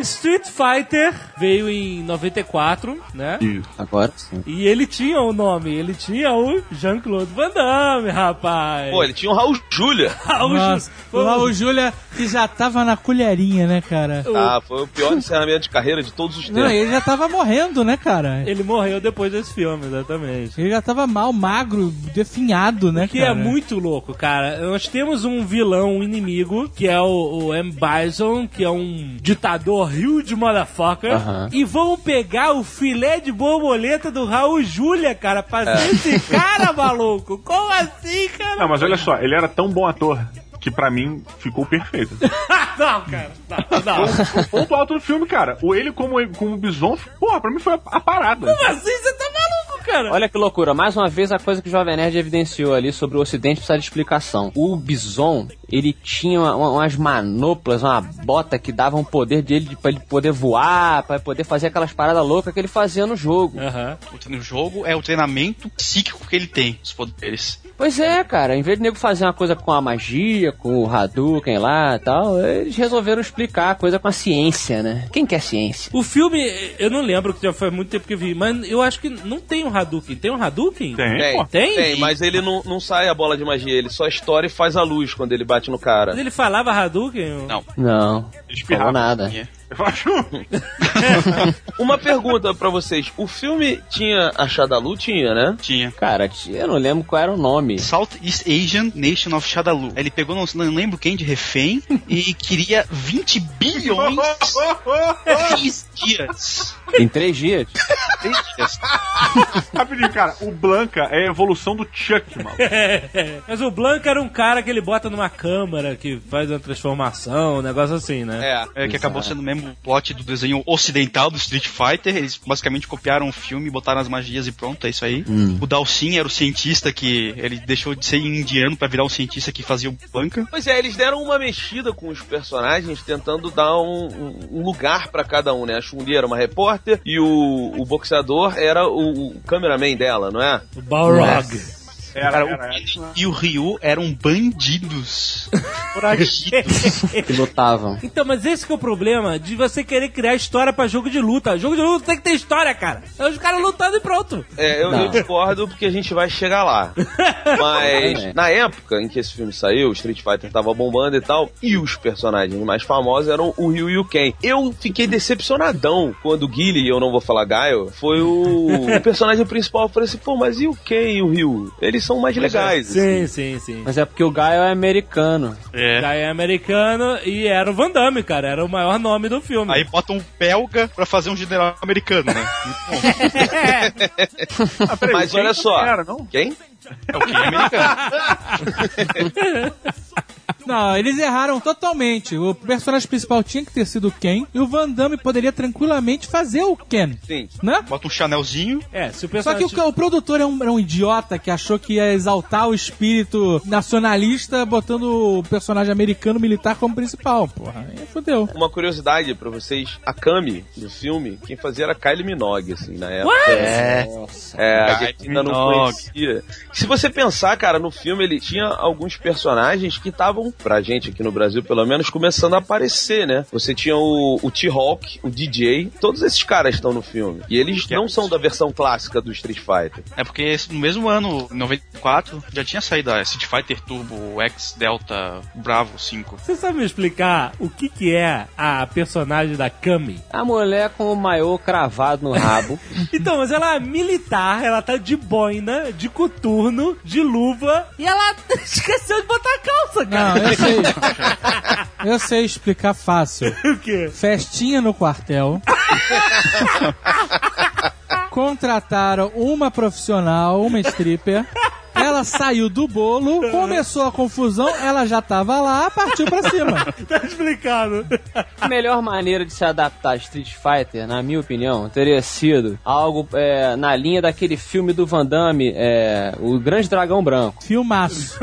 Street Fighter veio em 94, né? Agora sim. E ele tinha o nome, ele tinha o Jean-Claude Van Damme, rapaz. Pô, ele tinha o Raul Julia. Raul Nossa, Ju- o Raul Júlia que já tava na colherinha, né, cara? Ah, foi o pior encerramento de carreira de todos os Não, tempos. ele já tava morrendo, né, cara? Ele morreu depois desse filme, exatamente. Ele já tava mal, magro, definhado, né, Que cara? é muito louco, cara. Nós temos um vilão, um inimigo, que é o, o M. Bison, que é um ditador huge motherfucker. Aham. E vão pegar o filé de borboleta do Raul Júlia, cara, pra ser esse cara, maluco. Como assim, cara? Não, mas olha só, ele era tão bom ator que pra mim ficou perfeito. não, cara. Não, não. o ponto alto do filme, cara, o ele como, como Bison, porra, pra mim foi a, a parada. Como assim? Você tá maluco, cara? Olha que loucura, mais uma vez a coisa que o Jovem Nerd evidenciou ali sobre o Ocidente precisa de explicação. O Bison, ele tinha uma- umas manoplas, uma bota que dava um poder dele de, pra ele poder voar, pra ele poder fazer aquelas paradas loucas que ele fazia no jogo. Aham. O no jogo é o treinamento psíquico que ele tem, os poderes. Pois é, cara, em vez de nego fazer uma coisa com a magia, com o Hadouken lá e tal, eles resolveram explicar a coisa com a ciência, né? Quem quer ciência? O filme, eu não lembro, que já faz muito tempo que eu vi, mas eu acho que não tem um Hadouken. Tem um Hadouken? Tem, Tem, pô. Tem? tem, mas ele não, não sai a bola de magia, ele só estoura e faz a luz quando ele bate no cara. Mas ele falava Hadouken? Não. Não, Espirrava. falou nada. Eu acho. Uma pergunta pra vocês. O filme tinha a Shadalu? Tinha, né? Tinha. Cara, eu não lembro qual era o nome. Southeast Asian Nation of Shadalu. Ele pegou, não, não lembro quem, de refém e queria 20 bilhões em 3 dias. Em três dias. 3 dias. Rapidinho, cara. O Blanca é a evolução do Chuck, mano. Mas o Blanca era um cara que ele bota numa câmara que faz uma transformação, um negócio assim, né? É. É, que acabou sendo o mesmo plot do desenho ocidental do Street Fighter. Eles basicamente copiaram o filme, botaram as magias e pronto, é isso aí. O Dalsin era o cientista que ele deixou de ser indiano pra virar um cientista que fazia o Blanca. Pois é, eles deram uma mexida com os personagens, tentando dar um, um- um lugar pra cada um, né? A Chun-Li era uma repórter e o, o boxeador era o, o cameraman dela, não é? O Balrog. Era, Cara, era, o era. Guile e o Ryu eram bandidos. Foragidos. Que lutavam. Então, mas esse que é o problema de você querer criar história pra jogo de luta. Jogo de luta tem que ter história, cara. É os caras lutando e pronto. É, eu, eu discordo porque a gente vai chegar lá. Mas É. na época em que esse filme saiu, o Street Fighter tava bombando e tal, e os personagens mais famosos eram o Ryu e o Ken. Eu fiquei decepcionadão quando o Guile, e eu não vou falar Gaio, foi o, o personagem principal. Eu falei assim, pô, mas e o Ken e o Ryu? Eles são mais legais. assim. Sim, sim, sim. Mas é porque o Gaio é americano. É. Já é americano e era o Van Damme, cara. Era o maior nome do filme. Aí botam um belga pra fazer um general americano, né? Ah, peraí, Mas olha só. Era, não? Quem? É o que é americano. Não, eles erraram totalmente. O personagem principal tinha que ter sido o Ken e o Van Damme poderia tranquilamente fazer o Ken, Sim. né? Bota um Chanelzinho. É, se o Só personagem... que o, o produtor é um, é um idiota que achou que ia exaltar o espírito nacionalista botando o personagem americano militar como principal. Porra, aí fodeu. Uma curiosidade pra vocês, a Kami do filme, quem fazia era Kylie Minogue, assim, na época. É. É, a gente ainda não conhecia. Se você pensar, cara, no filme ele tinha alguns personagens que estavam, pra gente aqui no Brasil pelo menos, começando a aparecer, né? Você tinha o, o T-Hawk, o DJ, todos esses caras estão no filme. E eles não são da versão clássica do Street Fighter. É porque no mesmo ano, em 94, já tinha saído a Street Fighter Turbo X Delta Bravo 5. Você sabe me explicar o que que é a personagem da Kami? A mulher com o maiô cravado no rabo. Então, mas ela é militar, ela tá de boina, de coturno, de luva, e ela esqueceu de botar a calça, Não, cara. Eu sei. Eu sei explicar fácil. O quê? Festinha no quartel. Contrataram uma profissional, uma stripper. Ela saiu do bolo, começou a confusão, ela já tava lá, partiu pra cima. Tá explicado. A melhor maneira de se adaptar a Street Fighter, na minha opinião, teria sido algo é, na linha daquele filme do Van Damme, é, O Grande Dragão Branco. Filmaço.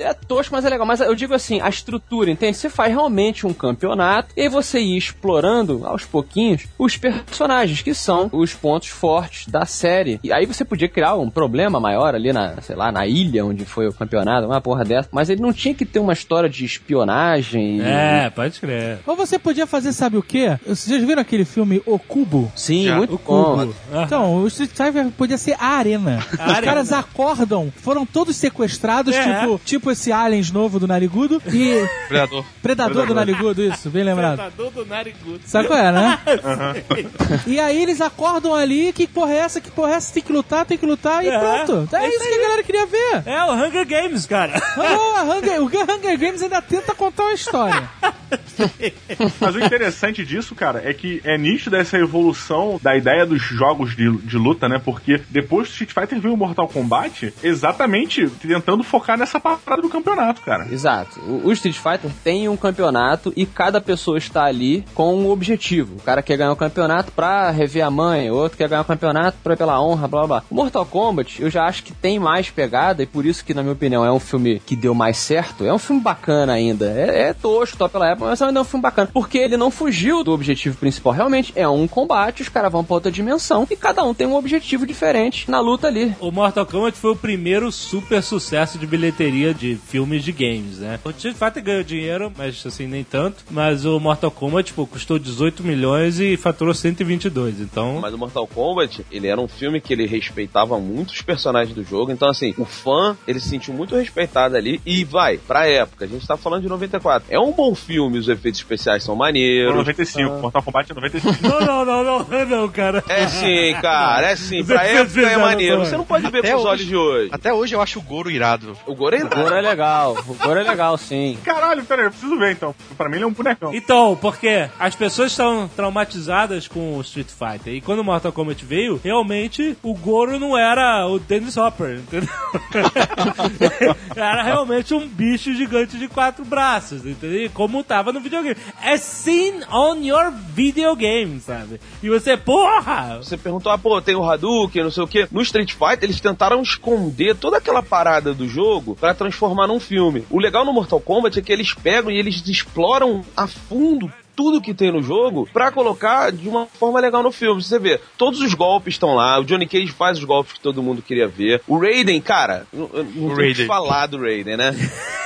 É tosco, mas é legal. Mas eu digo assim, a estrutura, entende? Você faz realmente um campeonato e aí você ir explorando aos pouquinhos os personagens, que são os pontos fortes da série. E aí você podia criar um problema maior ali na, sei lá, na ilha onde foi o campeonato, uma porra dessa. Mas ele não tinha que ter uma história de espionagem. e- É, pode crer. Ou você podia fazer, sabe o quê? Vocês viram aquele filme O Cubo? Sim, Já. muito O bom. cubo. Então, o Street Fighter podia ser a arena. Os arena. caras acordam, foram todos sequestrados, É. tipo, tipo esse aliens novo do Narigudo e Predador. Predador do Narigudo, isso, bem lembrado. Predador do narigudo. Sabe qual é, né? E aí eles acordam ali, que porra é essa, que porra é essa, tem que lutar, tem que lutar, e É. pronto. É, É isso isso que a galera queria ver. É o Hunger Games, cara. Oh, a Hunger, o Hunger Games ainda tenta contar uma história. Mas o interessante disso, cara, é que é nítido essa evolução da ideia dos jogos de, de luta, né? Porque depois do Street Fighter veio o Mortal Kombat exatamente tentando focar nessa parada do campeonato, cara. Exato. O, o Street Fighter tem um campeonato e cada pessoa está ali com um objetivo. O cara quer ganhar o campeonato pra rever a mãe, o outro quer ganhar o campeonato pra pela honra, blá blá blá. O Mortal Kombat, eu já acho que tem mais pegada e por isso que, na minha opinião, é um filme que deu mais certo. É um filme bacana ainda. É, é tosco, top pela época, mas ainda é um filme bacana. Porque ele não fugiu do objetivo principal. Realmente é um combate, os caras vão pra outra dimensão e cada um tem um objetivo diferente na luta ali. O Mortal Kombat foi o primeiro super sucesso de bilheteria de filmes de games, né? O Street Fighter ganhou dinheiro, mas assim, nem tanto. Mas o Mortal Kombat, tipo, custou 18 milhões e faturou 122. Então, Mas o Mortal Kombat, ele era um filme que ele respeitava muito os personagens do jogo. Então, assim, o fã, ele se sentiu muito respeitado ali. E vai, pra época, a gente tá falando de 94. É um bom filme. os efeitos especiais são maneiros. 95. Mortal Kombat é 95. Não, não, não, não, não, cara. É sim, cara, é sim. Os Pra época é maneiro. não Você não pode ver Até pros hoje. olhos de hoje. Até hoje eu acho o Goro irado. O Goro é O Goro é legal, o Goro é legal, sim. Caralho, peraí, eu preciso ver então. Pra mim ele é um bonecão. Então, porque as pessoas estão traumatizadas com o Street Fighter. E quando o Mortal Kombat veio, realmente o Goro não era o Dennis Hopper, entendeu? era realmente um bicho gigante de quatro braços, entendeu? Como tava no videogame. É seen on your video game, sabe? E você, porra! Você perguntou, ah, pô, tem o Hadouken, não sei o quê. No Street Fighter, eles tentaram esconder toda aquela parada do jogo pra transformar num filme. O legal no Mortal Kombat é que eles pegam e eles exploram a fundo tudo que tem no jogo pra colocar de uma forma legal no filme. Você vê, todos os golpes estão lá, o Johnny Cage faz os golpes que todo mundo queria ver. O Raiden, cara, não, não tem o que Raiden. falar do Raiden, né?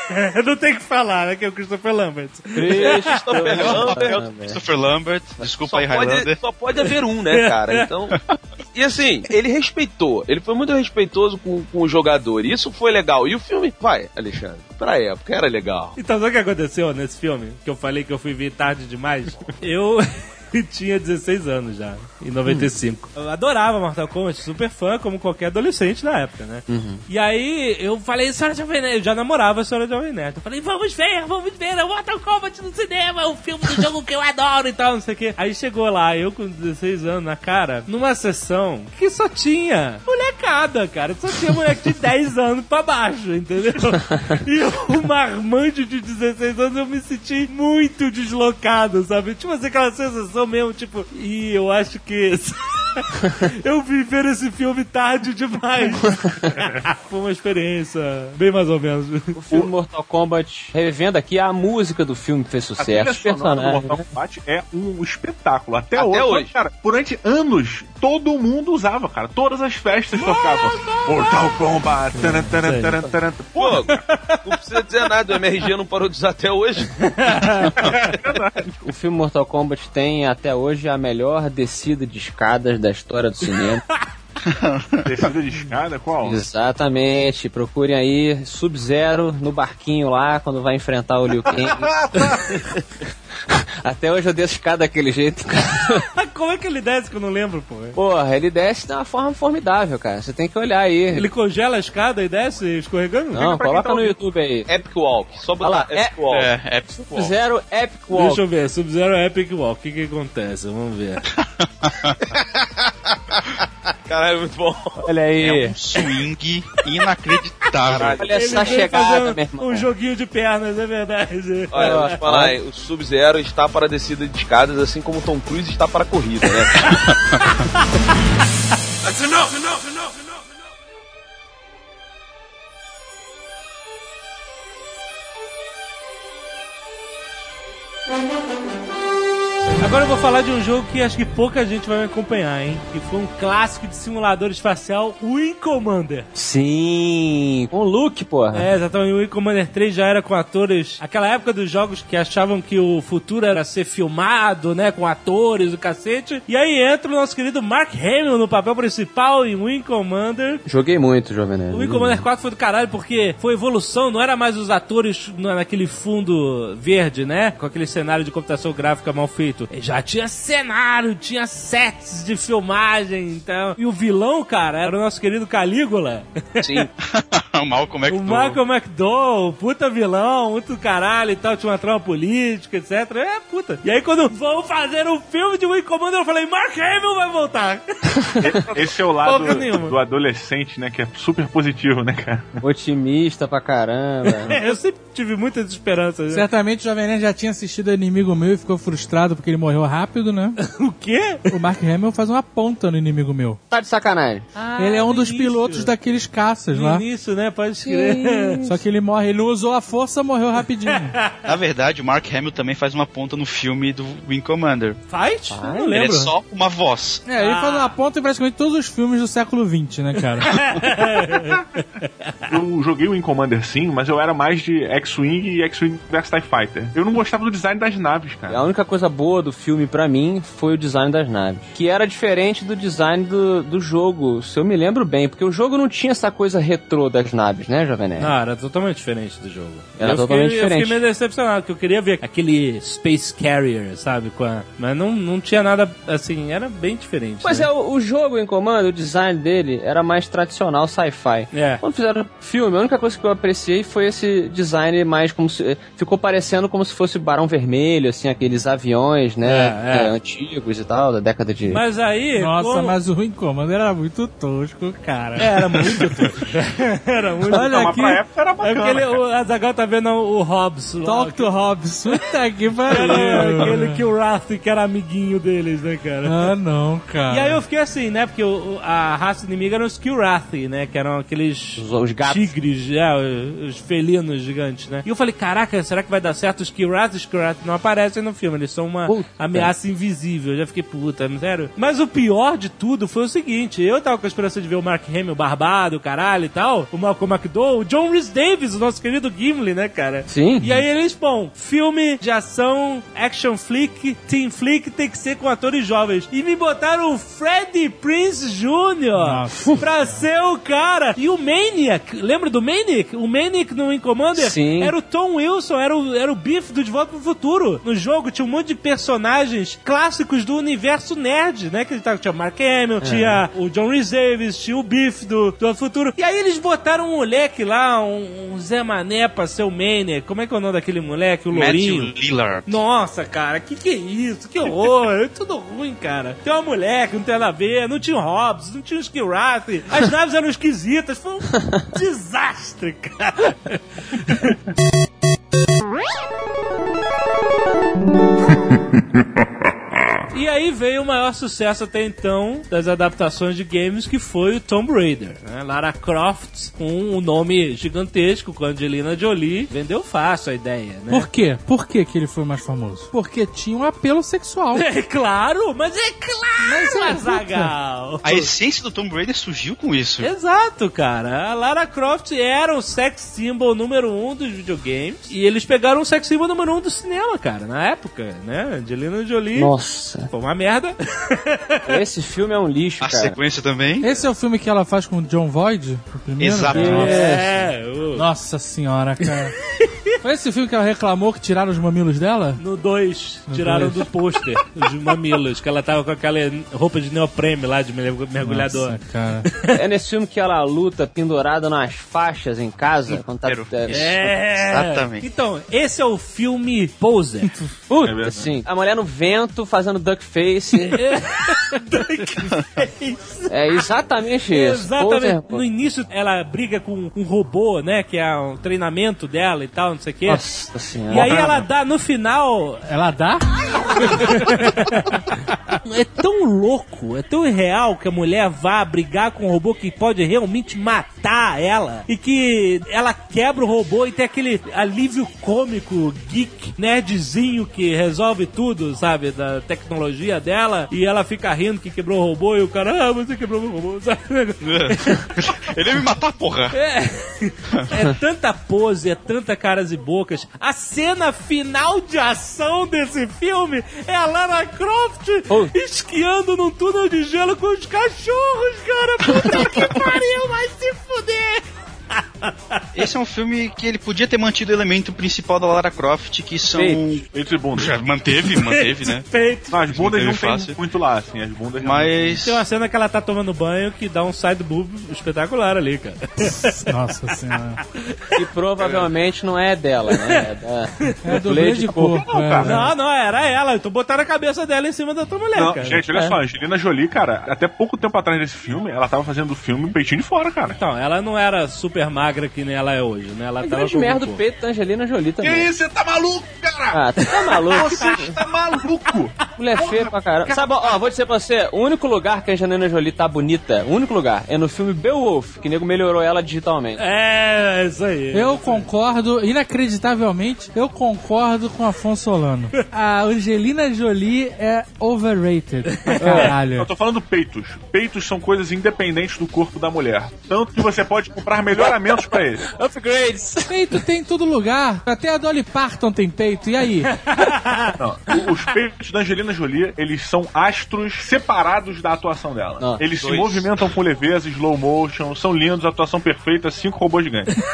não tem que falar, né? Que é o Christopher Lambert. Christopher Lambert, Christopher Lambert, desculpa só aí, Highlander. pode, só pode haver um, né, cara? Então. E assim, ele respeitou. Ele foi muito respeitoso com, com o jogador. E isso foi legal. E o filme, vai, Alexandre, pra época, era legal. Então, sabe o que aconteceu nesse filme? Que eu falei que eu fui ver tarde demais? Eu tinha 16 anos já, em 95. Eu adorava Mortal Kombat, super fã, como qualquer adolescente na época, né? E aí eu falei, senhora Jovem Nerd, eu já namorava a senhora Jovem Nerd. Eu falei, vamos ver, vamos ver, é o Mortal Kombat no cinema, é o filme do jogo que eu adoro e tal, não sei o quê. Aí chegou lá, eu com 16 anos na cara, numa sessão que só tinha molecada, cara. Só tinha moleque de 10 anos pra baixo, entendeu? E eu, um marmanjo de 16 anos, eu me senti muito deslocado, sabe? Tipo assim, aquela sensação mesmo, tipo, e eu acho que. eu vim ver esse filme tarde demais. Foi uma experiência bem mais ou menos. O filme Mortal Kombat, revendo aqui a música do filme que fez A sucesso, os sonora do. Mortal né? Kombat é um espetáculo. Até, Até hoje. hoje. Cara, durante anos, todo mundo usava, cara. Todas as festas tocavam. Mortal Kombat. taran, taran, taran, taran. Pô, não precisa dizer nada, o MRG não parou de usar até hoje. O filme Mortal Kombat tem até hoje a melhor descida de escadas da história do cinema. Descida de escada, qual? Exatamente. Procurem aí Sub-Zero no barquinho lá quando vai enfrentar o Liu Kang. Até hoje eu desço escada daquele jeito, cara. Como é que ele desce que eu não lembro, pô? Porra, ele desce de uma forma formidável, cara. Você tem que olhar aí. Ele congela a escada e desce escorregando? Não, coloca tá no. YouTube aí. Epic Walk, só botar Olha lá, Epic Walk. É, é Sub-Zero Epic Walk. Deixa eu ver, Sub-Zero Epic Walk, o que que acontece? Vamos ver. Caralho, muito bom. Olha aí. é um swing inacreditável. Olha essa chegada, meu irmão. um, joguinho de pernas, é verdade. Olha, eu vou te falar, o Sub-Zero está para a descida de escadas, assim como Tom Cruise está para a corrida, né? Agora eu vou falar de um jogo que acho que pouca gente vai me acompanhar, hein? Que foi um clássico de simulador espacial, Wing Commander. Sim, com o Luke, porra. É, exatamente. O Wing Commander 3 já era com atores. Aquela época dos jogos que achavam que o futuro era ser filmado, né? Com atores, o cacete. E aí entra o nosso querido Mark Hamill no papel principal em Wing Commander. Joguei muito, Jovem Nerd. O Wing Commander 4 foi do caralho porque foi evolução, não era mais os atores na- naquele fundo verde, né? Com aquele cenário de computação gráfica mal feito. Já tinha cenário, tinha sets de filmagem, então. E o vilão, cara, era o nosso querido Calígula. Sim. o Malcolm O McDowell. Michael McDowell, puta vilão, muito caralho e tal, tinha uma trama política, etc. É, puta. E aí quando vão fazer um filme de Wing Commander, eu falei, Mark Hamill vai voltar. Esse é o lado do adolescente, né? Que é super positivo, né, cara? Otimista pra caramba. eu sempre tive muitas esperanças. né? Certamente o Jovem Nerd já tinha assistido Inimigo Meu e ficou frustrado porque ele morreu rápido, né? O quê? O Mark Hamill faz uma ponta no Inimigo Meu. Tá de sacanagem. ele é um dos início. pilotos daqueles caças No lá. início, né? Pode crer. Só que ele morre, ele não usou a força, morreu rapidinho. Na verdade, o Mark Hamill também faz uma ponta no filme do Wing Commander. Fight? Eu não Ele é lembro. só uma voz. É, ele Ah. faz uma ponta em praticamente todos os filmes do século XX, né, cara? Eu joguei o Wing Commander sim, mas eu era mais de X-Wing e X-Wing vs TIE Fighter. Eu não gostava do design das naves, A cara. única coisa boa do filme pra mim foi o design das naves. Que era diferente do design do, do jogo, se eu me lembro bem. Porque o jogo não tinha essa coisa retrô das naves, né, Jovem Nerd? Não, era totalmente diferente do jogo. Era eu totalmente fiquei, Eu diferente. fiquei meio decepcionado, porque eu queria ver aquele Space Carrier, sabe? Com a... Mas não, não tinha nada assim, era bem diferente. Pois né? é, o, o jogo em comando, o design dele era mais tradicional sci-fi. É. Quando fizeram o filme, a única coisa que eu apreciei foi esse design mais como se. Ficou parecendo como se fosse Barão Vermelho, assim, aqueles aviões, né? É, é. é, antigos e tal, da década de. Mas aí. Nossa, como- mas o Ruim Comando era muito tosco, cara. Era muito tosco. Era muito Olha Não, mas aqui, época era É bacana. porque ele, o Azagal tá vendo o Hobbs. lá, Talk to Hobbs. Puta que pariu. Era aquele que o Wrath que era amiguinho deles, né, cara? Ah, não, cara. E aí eu fiquei assim, né? Porque o- a raça inimiga eram os Kilrathi, né? Que eram aqueles Os- os gatos. tigres, é, os, os felinos gigantes, né? E eu falei, caraca, será que vai dar certo? Os Kilrathi, os Kilrathi não aparecem no filme, eles são uma Puta. Ameaça invisível. Eu já fiquei, puta, sério. Mas o pior de tudo foi o seguinte, eu tava com a esperança de ver o Mark Hamill barbado, caralho e tal, o Malcolm McDowell, o John Rhys Davis, o nosso querido Gimli, né, cara? Sim. E aí eles, bom, filme de ação, action flick, teen flick tem que ser com atores jovens. E me botaram o Freddie Prince Jr. Nossa. pra ser o cara. E o Maniac, lembra do Maniac? O Maniac no In Commander Sim. era o Tom Wilson, era o, era o Biff do De Volta pro Futuro. No jogo tinha um monte de personagens clássicos do universo nerd, né? Que tava- tinha o Mark Hamill, tinha o John Rhys Davis, tinha o Biff do, do Futuro. E aí eles botaram um moleque lá, um, um Zé Mané pra ser o Maniac. Como é que é o nome daquele moleque? O Lourinho? Matthew Lillard. Nossa, cara, que que é isso? Que horror! É tudo ruim, cara. Tem uma mulher que não tem nada a ver, não tinha o Hobbs, não tinha o Skillrath, as naves eram esquisitas, foi um desastre, cara. Ha ha ha. E aí veio o maior sucesso até então das adaptações de games, que foi o Tomb Raider. né? Lara Croft, com um nome gigantesco, com a Angelina Jolie, vendeu fácil a ideia, né? Por quê? Por que, que ele foi mais famoso? Porque tinha um apelo sexual. É claro, mas é claro, Mas é. A essência do Tomb Raider surgiu com isso. Exato, cara. A Lara Croft era o sex symbol número um dos videogames. E eles pegaram o sex symbol número um do cinema, cara, na época, né? Angelina Jolie. Nossa, Foi uma merda. esse filme é um lixo, A cara. sequência também. Esse é o filme que ela faz com o John Voight? O primeiro? Exato. Nossa. É, o- Nossa senhora, cara. Foi esse filme que ela reclamou que tiraram os mamilos dela? No 2, tiraram dois. do pôster os mamilos, que ela tava com aquela roupa de neoprene lá, de mergu- mergulhador. Nossa, cara. É nesse filme que ela luta pendurada nas faixas em casa. Quando tá, é, É! Exatamente. Então, esse é o filme Poser. Puta, verdade. assim, a mulher no vento fazendo duck face. é exatamente isso. Exatamente. Poser, No início, ela briga com um robô, né? Que é um treinamento dela e tal, não sei o quê. Nossa senhora. E aí ela dá, no final, Ela dá? é tão louco, é tão irreal que a mulher vá brigar com um robô que pode realmente matar ela. E que ela quebra o robô e tem aquele alívio cômico, geek, nerdzinho que resolve tudo, sabe? Da tecnologia dela. E ela fica rindo que quebrou o robô e o cara, ah, você quebrou meu robô, sabe? Ele ia me matar, porra. É, é tanta pose, é tanta caras e bocas. A cena final de ação desse filme é a Lara Croft Oh. esquiando num túnel de gelo com os cachorros, cara. Puta que pariu, vai se fuder. Esse é um filme que ele podia ter mantido o elemento principal da Lara Croft, que são. Feito. Entre bundas. Já manteve, manteve, né? Feito. Não, as bundas não tem fácil. muito lá, assim, as bundas Mas. Tem uma cena que ela tá tomando banho que dá um side boob espetacular ali, cara. Nossa senhora. Que provavelmente não é dela, né? É da É dublê de corpo. Não, é, cara. né? Não, não, era ela. Então botaram a cabeça dela em cima da outra mulher, Não, cara. gente, olha É. só, a Angelina Jolie, cara, até pouco tempo atrás desse filme, ela tava fazendo o filme peitinho de fora, cara. Então, ela não era super magra que nem ela é hoje, né? Ela É grande merda do corpo. peito da Angelina Jolie Que também. isso, você tá maluco, cara? Ah, tu tá maluco? Você está maluco? Mulher feia pra caramba. Sabe, ó, vou dizer pra você, o único lugar que a Angelina Jolie tá bonita, o único lugar, é no filme Beowulf, que o nego melhorou ela digitalmente. É, isso aí. Eu concordo, inacreditavelmente, eu concordo com Afonso Solano. A Angelina Jolie é overrated. Pra Eu caralho. tô falando peitos. Peitos são coisas independentes do corpo da mulher. Tanto que você pode comprar melhoramentos pra eles. Upgrades! Peito tem em todo lugar. Até a Dolly Parton tem peito. E aí? Não, os peitos da Angelina Jolie, eles são astros separados da atuação dela. Ah, eles se dois. movimentam com leveza, slow motion, são lindos, atuação perfeita, cinco robôs gigantes.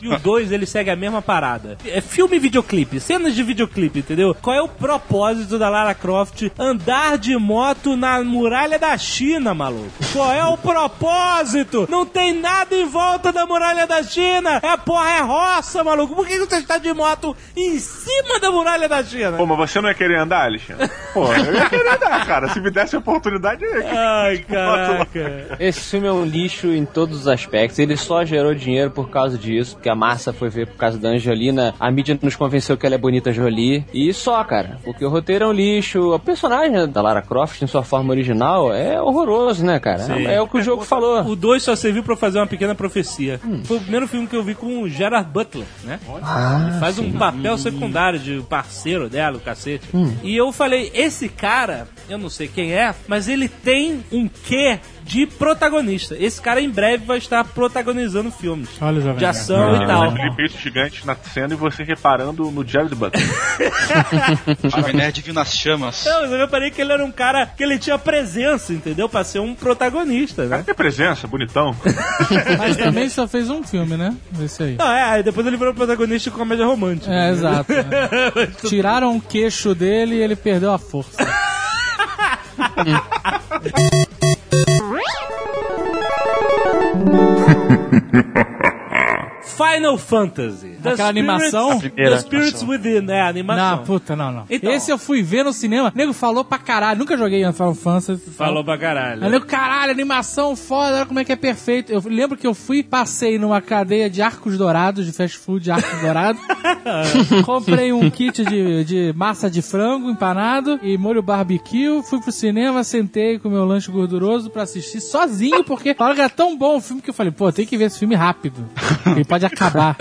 E o 2, ele segue a mesma parada. É filme e videoclipe, cenas de videoclipe, entendeu? Qual é o propósito da Lara Croft andar de moto na muralha da China, maluco? Qual é o propósito? Não tem nada em volta da muralha da China. É porra, é roça, maluco. Por que você está de moto em cima da muralha da China? Pô, mas você não ia querer andar, Alexandre? Pô, eu ia querer andar, cara. Se me desse a oportunidade, eu ia querer. Ai, caraca. Esse filme é um lixo em todos os aspectos. Ele só gerou dinheiro por causa disso, porque a massa foi ver por causa da Angelina. A mídia nos convenceu que ela é bonita Jolie. E só, cara. Porque o roteiro é um lixo. O personagem da Lara Croft, em sua forma original, é horroroso, né, cara? Sim. É o que o jogo falou. O 2 só serviu pra fazer uma pequena profecia. Foi o primeiro filme que eu vi com o Gerard Butler, né? Ele faz um papel secundário de parceiro dela, o cacete. E eu falei, esse cara, eu não sei quem é, mas ele tem um quê de protagonista. Esse cara em breve vai estar protagonizando filmes. Olha De ação e tal. Aquele peito gigante na cena e você reparando no Jared Butler. Jovem Nerd viu nas chamas. Não, mas eu reparei que ele era um cara que ele tinha presença, entendeu? Pra ser um protagonista, O cara né? tem presença, bonitão. Mas também só fez um filme, né? Esse aí. Não, é, aí depois ele virou protagonista de comédia romântica. É, exato. né? Tiraram o queixo dele e ele perdeu a força. Ha ha ha ha! Final Fantasy. The Aquela animação? Spirits- primeira The Spirits Within, é, a animação. Não, puta, não, não. Então. Esse eu fui ver no cinema. O nego falou pra caralho. Nunca joguei Final Fantasy. Falou pra caralho. Aí nego, caralho, animação foda, olha como é que é perfeito. Eu lembro que eu fui, passei numa cadeia de arcos dourados, de fast food de arcos dourados. Comprei um kit de, de massa de frango empanado e molho barbecue. Fui pro cinema, sentei com meu lanche gorduroso pra assistir sozinho, porque falaram que era tão bom o filme que eu falei, pô, tem que ver esse filme rápido. Pode acabar.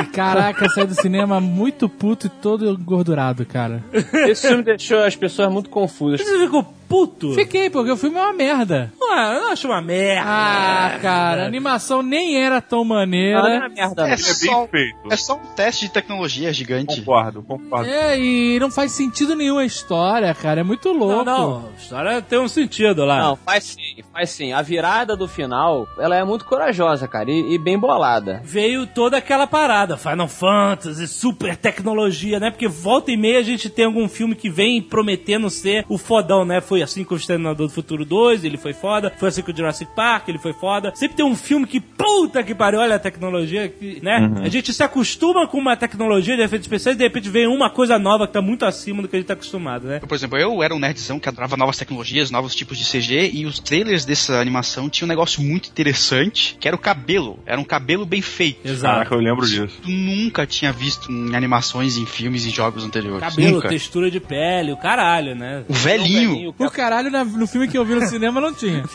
E, caraca, saí do cinema muito puto e todo engordurado, cara. Esse filme deixou as pessoas muito confusas. Você ficou puto? Fiquei, porque o filme é uma merda. Ah, eu acho uma merda. Ah, cara, a animação nem era tão maneira. Não, não é merda, não. É é só, bem feito. é só um teste de tecnologia gigante. Concordo, concordo. É, e não faz sentido nenhum a história, cara. É muito louco. Não, não, a história tem um sentido lá. Não, faz sim, faz sim. A virada do final, ela é muito corajosa, cara, e, e bem bolada. Veio toda aquela parada, Final Fantasy, super tecnologia, né? Porque volta e meia a gente tem algum filme que vem prometendo ser o fodão, né? Foi assim com o Exterminador do Futuro 2, ele foi foda. Foi assim com o Jurassic Park, ele foi foda. Sempre tem um filme que, puta que pariu, olha a tecnologia, que, né? A gente se acostuma com uma tecnologia de efeitos especiais e de repente vem uma coisa nova que tá muito acima do que a gente tá acostumado, né? Por exemplo, eu era um nerdzão que adorava novas tecnologias, novos tipos de CG, e os trailers dessa animação tinham um negócio muito interessante, que era o cabelo. Era um cabelo bem feito. Exato. Caraca, eu lembro disso. Tu nunca tinha visto em animações, em filmes e jogos anteriores. Cabelo, nunca. textura de pele, o caralho, né? O velhinho. O caralho na- no filme que eu vi no cinema não tinha.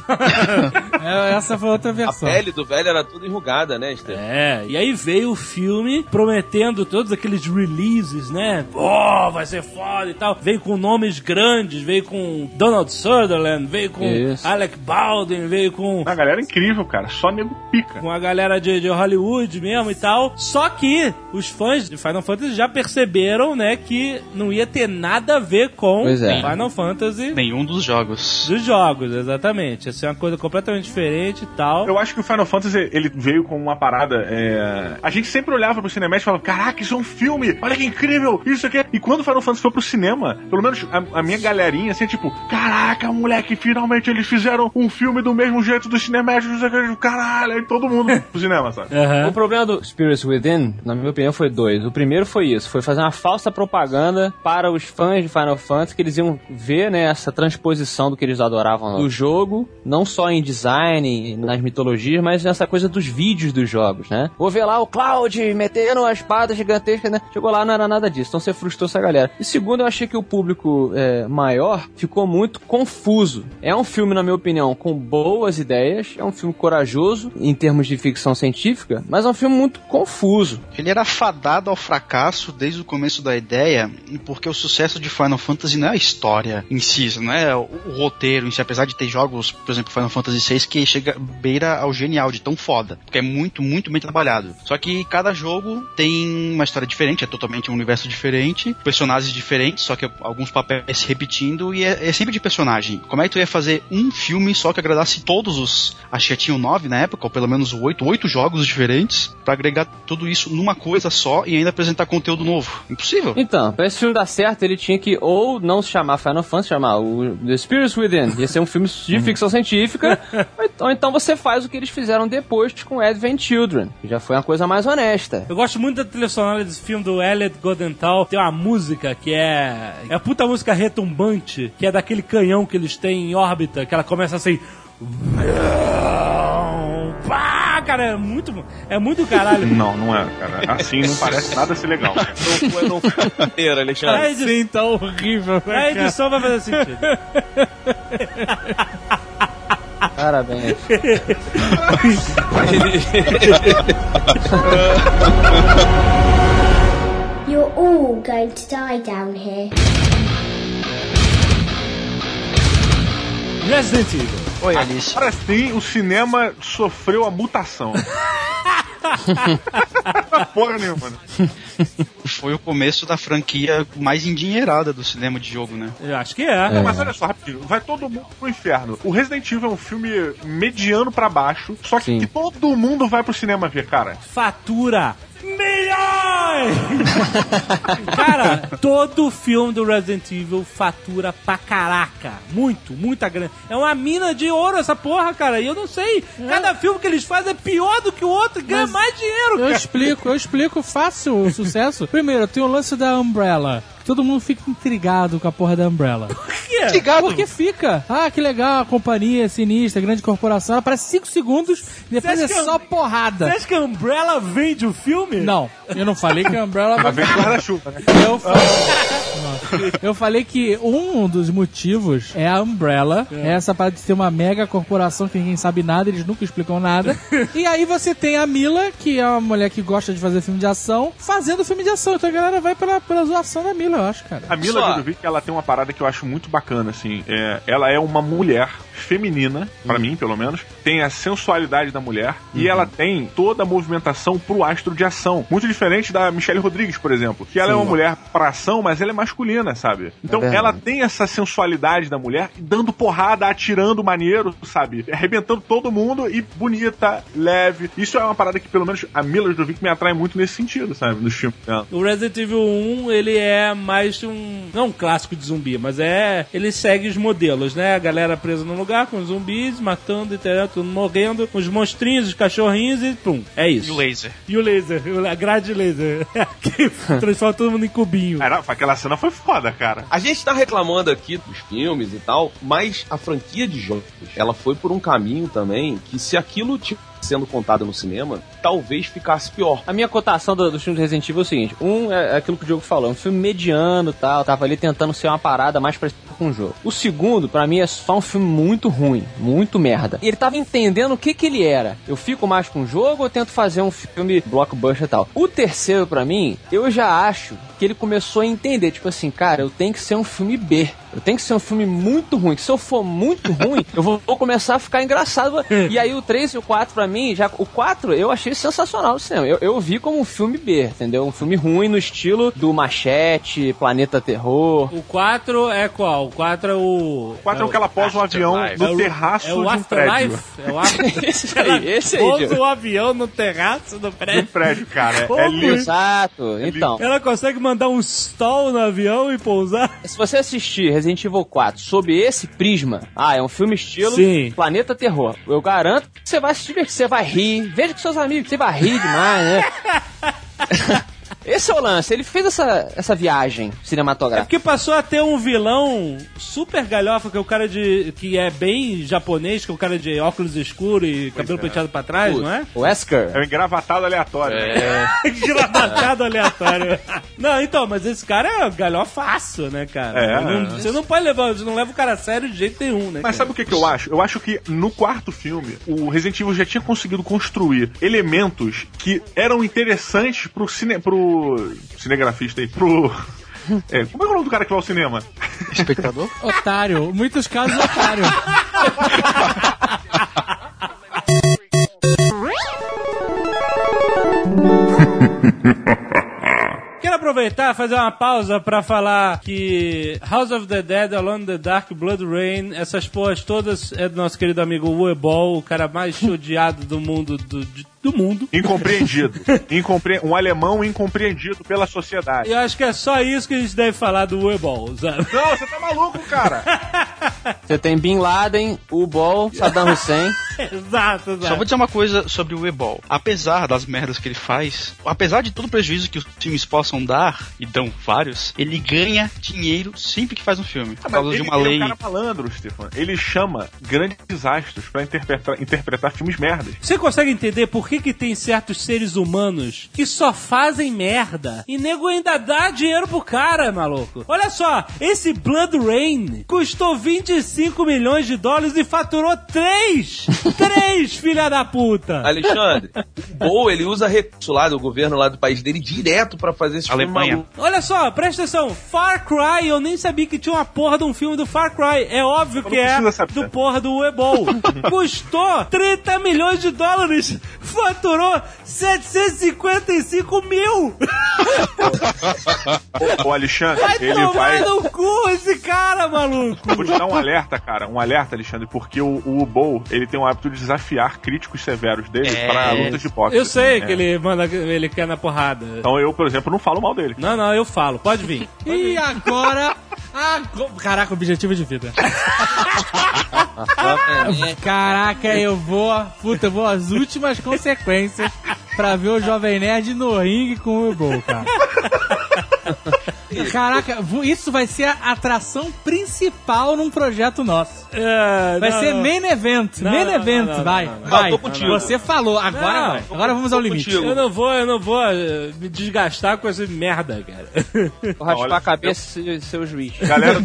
É, essa foi outra A versão. pele do velho era tudo enrugada, né, Esther? É, e aí veio o filme prometendo todos aqueles releases, né? Oh, vai ser foda e tal. Veio com nomes grandes, veio com Donald Sutherland, veio com Isso. Alec Baldwin, veio com, A galera é incrível, cara. Só nego pica. com a galera de, de Hollywood mesmo e tal. Só que os fãs de Final Fantasy já perceberam, né, que não ia ter nada a ver com Pois é. Final Fantasy Nenhum dos jogos. dos jogos, exatamente. Ia ser uma coisa completamente diferente e tal. Eu acho que o Final Fantasy ele veio com uma parada. é, A gente sempre olhava pro cinema e falava: Caraca, isso é um filme! Olha que incrível! Isso aqui. é-" E quando o Final Fantasy foi pro cinema, pelo menos a, a minha galerinha, assim, tipo: Caraca, moleque, finalmente eles fizeram um filme do mesmo jeito dos cinemáticos. Caralho, aí todo mundo pro cinema, sabe? Aham. O problema do Spirits Within, na minha opinião, foi dois. O primeiro foi isso, foi fazer uma falsa propaganda para os fãs de Final Fantasy, que eles iam ver, né, essa transposição do que eles adoravam do jogo, não só em design, nas mitologias, mas nessa coisa dos vídeos dos jogos, né? Vou ver lá o Cloud metendo uma espada gigantesca, né? Chegou lá, não era nada disso. Então você frustrou essa galera. E segundo, eu achei que o público é, maior ficou muito confuso. É um filme, na minha opinião, com boas ideias, é um filme corajoso em termos de ficção científica, mas é um filme muito confuso. Ele era fadado ao fracasso desde o começo da ideia, porque o sucesso de Final Fantasy não é a história em si, não é o, roteiro em si, apesar de ter jogos, por exemplo, Final Fantasy VI, que chega beira ao genial, de tão foda. Porque é muito, muito bem trabalhado. Só que cada jogo tem uma história diferente, é totalmente um universo diferente, personagens diferentes, só que alguns papéis se repetindo e é, é sempre de personagem. Como é que tu ia fazer um filme só que agradasse todos os. Acho que já tinham nove na época, ou pelo menos oito, oito jogos diferentes, para agregar tudo isso numa coisa só e ainda apresentar conteúdo novo? Impossível. Então, pra esse filme dar certo, ele tinha que ou não se chamar Final Fantasy, chamar o The Spirits Within. Ia ser um filme de ficção científica. ou então você faz o que eles fizeram depois com Advent Children, que já foi uma coisa mais honesta. Eu gosto muito da trilha sonora desse filme do Elliot Goldenthal. Tem uma música que é. É a puta música retumbante, que é daquele canhão que eles têm em órbita, que ela começa assim. Pá, cara, é muito, é muito caralho. Não, não é, cara. Assim não parece nada ser legal. Não foi, não foi maneiro, Alexandre. A edição, Sim, tá horrível. né, a edição vai fazer sentido. Parabéns. You're all going to die down here. Resident Evil. Oi, Alice. Agora sim, o cinema sofreu a mutação. Porra nenhuma. né? Foi o começo da franquia mais endinheirada do cinema de jogo, né? Eu acho que é. Não, mas olha só, rapidinho. Vai todo mundo pro inferno. O Resident Evil é um filme mediano pra baixo, só que, que todo mundo vai pro cinema ver, cara. Fatura milhões! Cara, todo filme do Resident Evil fatura pra caraca. Muito, muita grana. É uma mina de ouro essa porra, cara. E eu não sei. Cada filme que eles fazem é pior do que o outro e ganha Mas mais dinheiro, Eu cara. explico, eu explico fácil o sucesso. Primeiro, tem o lance da Umbrella. Todo mundo fica intrigado com a porra da Umbrella. Ligado. Porque fica. Ah, que legal, a companhia sinistra, grande corporação. Ela aparece 5 segundos e depois é só a- porrada. Você acha que a Umbrella vende o filme? Não, eu não falei que a Umbrella vai vendo guarda-chuva, né? Eu falei. eu falei que um dos motivos é a Umbrella, é. essa parada de ser uma mega corporação que ninguém sabe nada, eles nunca explicam nada. e aí você tem a Mila, que é uma mulher que gosta de fazer filme de ação, fazendo filme de ação. Então a galera vai pela, pela zoação da Mila, eu acho, cara. A Mila Só- Jovovich, ela tem uma parada que eu acho muito bacana, assim. É, ela é uma mulher feminina, pra mim, pelo menos. Tem a sensualidade da mulher e ela tem toda a movimentação pro astro de ação. Muito diferente da Michelle Rodrigues, por exemplo. Que ela é uma mulher pra ação, mas ela é masculina, sabe? Então verdade. ela tem essa sensualidade da mulher dando porrada, atirando maneiro, sabe? Arrebentando todo mundo e bonita, leve. Isso é uma parada que, pelo menos, a Mila Jovovich me atrai muito nesse sentido, sabe? Nos filmes dela. O Resident Evil 1, ele é mais um. Não um clássico de zumbi, mas é. Ele segue os modelos, né? A galera presa num lugar com zumbis, matando, entendeu? Tudo morrendo, os monstrinhos, os cachorrinhos e pum. É isso. E o laser. E o laser, a grade laser. que transforma todo mundo em cubinho. Cara, aquela cena foi foda, cara. A gente tá reclamando aqui dos filmes e tal, mas a franquia de jogos, ela foi por um caminho também que se aquilo tivesse sendo contado no cinema, talvez ficasse pior. A minha cotação do, do filme do Resident Evil é o seguinte: um é aquilo que o Diogo falou, é um filme mediano e tal, tava ali tentando ser uma parada mais parecida com o jogo. O segundo, pra mim, é só um filme muito ruim, muito merda. E ele tava entendendo o que que ele era. Eu fico mais com o jogo ou tento fazer um filme blockbuster e tal? O terceiro, pra mim, eu já acho que ele começou a entender, tipo assim, cara, eu tenho que ser um filme B. Eu tenho que ser um filme muito ruim. que Se eu for muito ruim, eu vou, vou começar a ficar engraçado. E aí o 3 e o 4 pra mim, já o 4 eu achei sensacional no cinema. Eu, eu vi como um filme B, entendeu? Um filme ruim no estilo do Machete, Planeta Terror. O 4 é qual? O 4 é o. O 4 é o que ela posa o avião Afterlife. é no o- terraço é o de um prédio. É o Afterlife. Esse aí, esse aí, Pousa Diogo. o avião no terraço do De um prédio. prédio, cara. É, é lindo. Exato. Então, Ela consegue mandar um stall no avião e pousar? se você assistir Resident Evil 4 sob esse prisma, ah, é um filme estilo Sim. Planeta Terror. Eu garanto que você vai se divertir, você vai rir. Veja com seus amigos, você vai rir demais, né? esse é o lance. Ele fez essa, essa viagem É cinematográfica. porque passou a ter um vilão super galhofa, que é o cara de. que é bem japonês, que é o cara de óculos escuros e cabelo é. penteado pra trás, não é? O Wesker. É um engravatado aleatório. É. Engravatado aleatório. Não, então, mas esse cara é galhofaço, né, cara? É, Não- é. Você não pode levar, você não leva o cara a sério de jeito nenhum, né? Mas cara? sabe o que, que eu acho? Eu acho que no quarto filme, o Resident Evil já tinha conseguido construir elementos que eram interessantes pro, cine, pro cinegrafista aí, pro. É, como é o nome do cara que vai ao cinema? Espectador? Otário. Muitos casos, otário. Quero aproveitar e fazer uma pausa pra falar que House of the Dead, Alone in the Dark, Blood Rain, essas porras todas é do nosso querido amigo Uebol, o cara mais odiado do mundo do, de- do mundo. Incompreendido. Incompre... Um alemão incompreendido pela sociedade. Eu acho que é só isso que a gente deve falar do Uebol, sabe? Não, você tá maluco, cara! Você tem Bin Laden, o Ball, Saddam Hussein. exato, exato. Só vou dizer uma coisa sobre o Ebol. Apesar das merdas que ele faz, apesar de todo o prejuízo que os filmes possam dar, e dão vários, ele ganha dinheiro sempre que faz um filme. Por causa de ele, uma ele lei. é um cara malandro, Stefan. Ele chama grandes astros pra interpretar, interpretar filmes merdas. Você consegue entender por que, que tem certos seres humanos que só fazem merda e nego ainda dá dinheiro pro cara, maluco? Olha só, esse Blood Rain custou 25 milhões de dólares e faturou 3! 3, filha da puta! Alexandre, o Bo, ele usa recurso lá do governo lá do país dele direto pra fazer esse filme Alemanha. maluco. Olha só, presta atenção, Far Cry, eu nem sabia que tinha uma porra de um filme do Far Cry. É óbvio que é saber. do porra do Ebol. Custou 30 milhões de dólares, faturou 755 mil. O Alexandre, Vai ele tomar vai. no cu esse cara, maluco. Vou te dar um alerta, cara. Um alerta, Alexandre, porque o, o ele tem o hábito de desafiar críticos severos dele É. pra lutas de boxe. Eu sei É. que ele manda, ele quer na porrada. Então eu, por exemplo, não falo mal dele. Não, não, eu falo, pode vir. E agora. ago- Caraca, objetivo de vida. Caraca, eu vou. Puta, eu vou às últimas consequências pra ver o Jovem Nerd no ringue com o Gol, cara. Caraca, isso vai ser a atração principal num projeto nosso. É, Vai não, ser não. main event, Não, main não, event, não, não, vai, não, não. vai. Não, tô contigo. Você falou, agora Não, vai. Agora vamos ao limite. contigo. Eu não vou, eu não vou eh, me desgastar com essa merda, cara. Vou raspar Olha, a cabeça e ser o juiz. Galera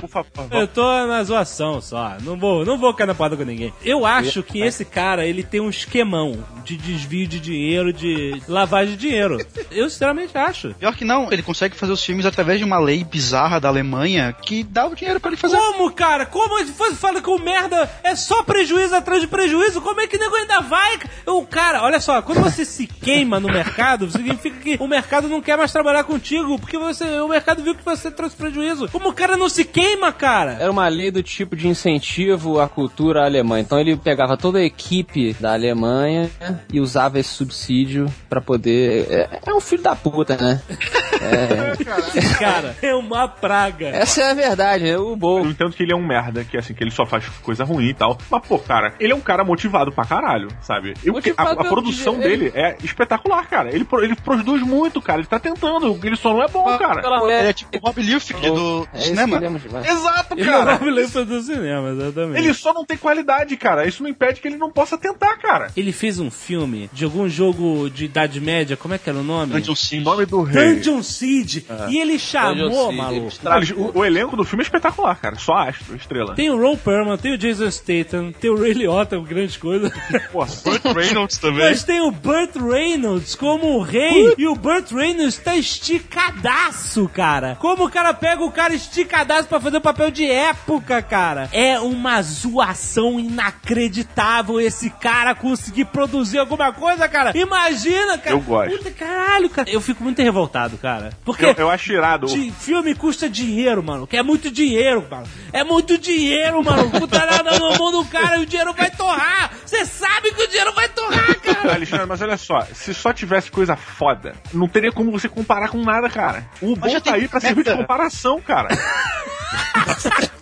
por favor. Eu tô na zoação só. Não vou, não vou cair na porrada com ninguém. Eu acho que esse cara, ele tem um esquemão de desvio de dinheiro, de lavagem de dinheiro. Eu sinceramente acho. Pior que não, ele consegue fazer os filmes através de uma lei bizarra da Alemanha que dá o dinheiro pra ele fazer. Como, cara? Como ele faz- fala que o merda é só prejuízo atrás de prejuízo? Como é que nego ainda vai? O cara, olha só, quando você se queima no mercado, significa que o mercado não quer mais trabalhar contigo, porque você, o mercado viu que você trouxe prejuízo. Como o cara não se queima, cara? Era uma lei do tipo de incentivo à cultura alemã. Então ele pegava toda a equipe da Alemanha e usava esse subsídio pra poder. É, é um filho da puta, né? Cara, é uma praga. Essa é a verdade, é o Eu Bo. entendo que ele é um merda, que assim, que ele só faz coisa ruim e tal. Mas, pô, cara, ele é um cara motivado pra caralho, sabe? Eu, a, a produção de- dele é espetacular, cara. Ele, ele produz muito, cara. Ele tá tentando. Ele só não é bom, cara. Pela Ele mulher. é tipo o Rob Liefeld do É cinema. Exato, Ele não cara. me lembrar do cinema, exatamente. Ele só não tem qualidade, cara. Isso não impede que ele não possa tentar, cara. Ele fez um filme de algum jogo de Idade Média, como é que era o nome? Dungeon Siege. nome do rei. Dungeon Siege. E ele chamou, Dungeon Siege, maluco. o, o elenco do filme é espetacular, cara. Só astro, estrela. Tem o Ron Perlman, tem o Jason Statham, tem o Ray Liotta, grande coisa. Porra, Burt Reynolds também. Mas tem o Burt Reynolds como o rei. E o Burt Reynolds tá esticadaço, cara. Como o cara pega o cara esticadaço pra fazer o papel de época, cara. É uma zoação inacreditável esse cara conseguir produzir alguma coisa, cara. Imagina, cara. Eu gosto. Puta, caralho, cara. Eu fico muito revoltado, cara. Porque eu, eu acho irado. de filme custa dinheiro, mano. Que é muito dinheiro, mano. É muito dinheiro, mano. Puta nada no mão do cara e o dinheiro vai torrar. Você sabe que o dinheiro vai torrar, cara. Alexandre, mas olha só, se só tivesse coisa foda, não teria como você comparar com nada, cara. O bom tá aí pra servir de comparação, cara.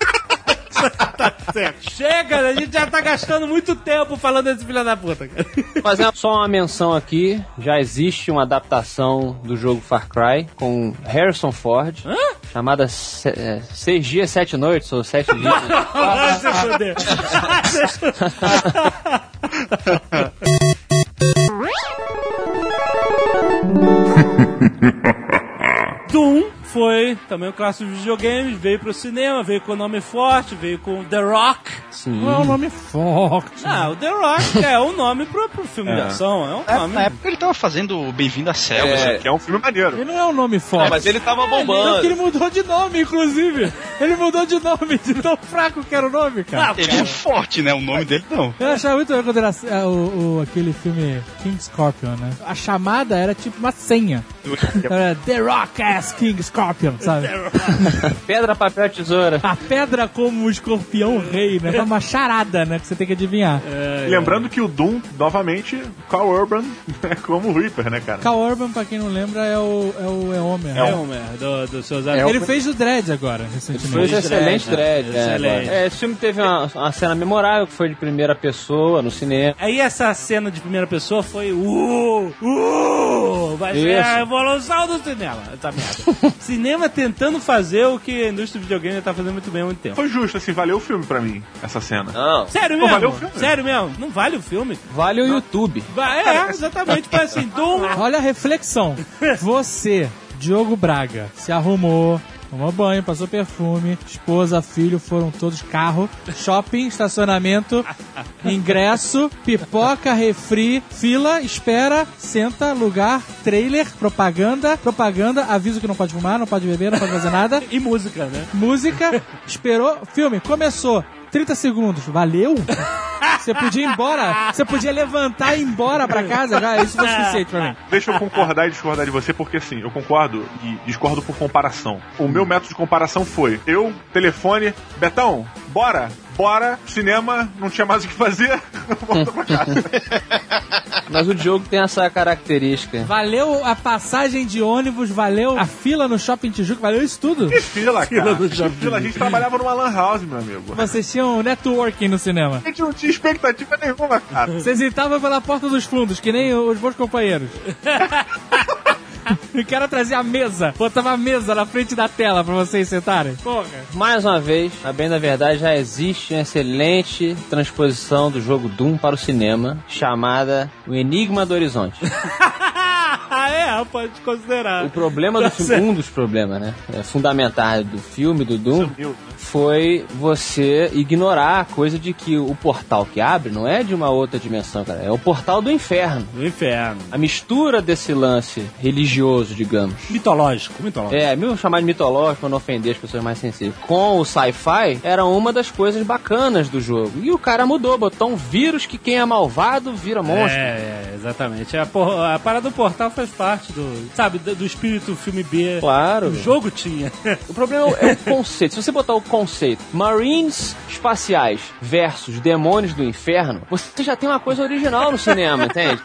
tá certo. Chega, a gente já tá gastando muito tempo falando desse filho da puta, cara. Fazer só uma menção aqui, já existe uma adaptação do jogo Far Cry com Harrison Ford, chamada Se- é, Seis Dias, Sete Noites, ou Sete Dias. Vai se fuder. Doom foi também um clássico de videogames, veio pro cinema, veio com o nome forte, veio com The Rock. Sim. Não é um nome forte. Ah, o The Rock é um nome pro, pro filme de É. ação, é um É, nome... na época ele tava fazendo Bem-vindo à Selva. É. Que é um filme maneiro. Ele não é um nome forte. É, mas ele tava Tanto que bombando. ele mudou de nome, inclusive. Ele mudou de nome, de tão fraco que era o nome, cara. Ah, Ele é forte, né? O nome dele não. Eu achava muito legal quando era é, o, o- aquele filme King Scorpion, né? A chamada era tipo uma senha. Era The Rock as King Scorpion, sabe? Pedra, papel, tesoura. A pedra como o escorpião rei, né? É uma charada, né? Que você tem que adivinhar. E Lembrando que o Doom, novamente, Carl Urban é como o Reaper, né, cara? Cal Urban, pra quem não lembra, é o, é o é Homer. É né? Homer, do, do seus Ele fez o Dread agora, Foi recentemente. um excelente dread. é, Excelente. É, esse filme teve uma, uma cena memorável que foi de primeira pessoa no cinema. Aí essa cena de primeira pessoa foi uh, uh, vai ser Isso. a evolução do cinema, essa merda. cinema tentando fazer o que a indústria do videogame tá fazendo muito bem há muito tempo. Foi justo, assim, valeu o filme pra mim, essa cena. Não. Sério Pô, mesmo? valeu o filme. Sério mesmo? Não vale o filme? Vale o YouTube. Vai, é, exatamente. Foi assim, Doom... Olha a reflexão. Você, Diogo Braga, se arrumou, tomou banho, passou perfume, esposa, filho, foram todos carro, shopping, estacionamento, ingresso, pipoca, refri, fila, espera, senta, lugar, trailer, propaganda, propaganda, aviso que não pode fumar, não pode beber, não pode fazer nada, E música, né? música, esperou, filme, começou. 30 segundos, valeu? Você podia ir embora, você podia levantar e ir embora pra casa, já, isso foi suficiente pra mim. Deixa eu concordar e discordar de você, porque assim, eu concordo e discordo por comparação. O meu método de comparação foi: eu, telefone, Betão, bora, bora, cinema, não tinha mais o que fazer, volta pra casa. Mas o Diogo tem essa característica. Valeu a passagem de ônibus, valeu a fila no Shopping Tijuca, valeu isso tudo. Que fila, cara. do Que Jardim. fila, a gente trabalhava numa lan house, meu amigo. Vocês tinham networking no cinema. A gente não tinha expectativa nenhuma, cara. Vocês entravam pela porta dos fundos, que nem os meus companheiros. O cara trazia a mesa, botava a mesa na frente da tela pra vocês sentarem. Porra. Mais uma vez, a bem da verdade, já existe uma excelente transposição do jogo Doom para o cinema, chamada O Enigma do Horizonte. Ah, é, pode considerar. O problema do Tá filme, certo. um dos problemas, né, é, fundamentais do filme, do Doom, né? Foi você ignorar a coisa de que o portal que abre não é de uma outra dimensão, cara, é o portal do inferno. Do inferno. A mistura desse lance religioso, digamos, Mitológico, mitológico. É, mesmo chamar de mitológico pra não ofender as pessoas mais sensíveis. Com o sci-fi, era uma das coisas bacanas do jogo. E o cara mudou, botou um vírus que quem é malvado vira monstro. É, é, exatamente. A, por- a parada do portal faz parte do, sabe, do, espírito filme B. Claro. O jogo tinha. O problema é o conceito. Se você botar o conceito Marines espaciais versus demônios do inferno, você já tem uma coisa original no cinema, entende?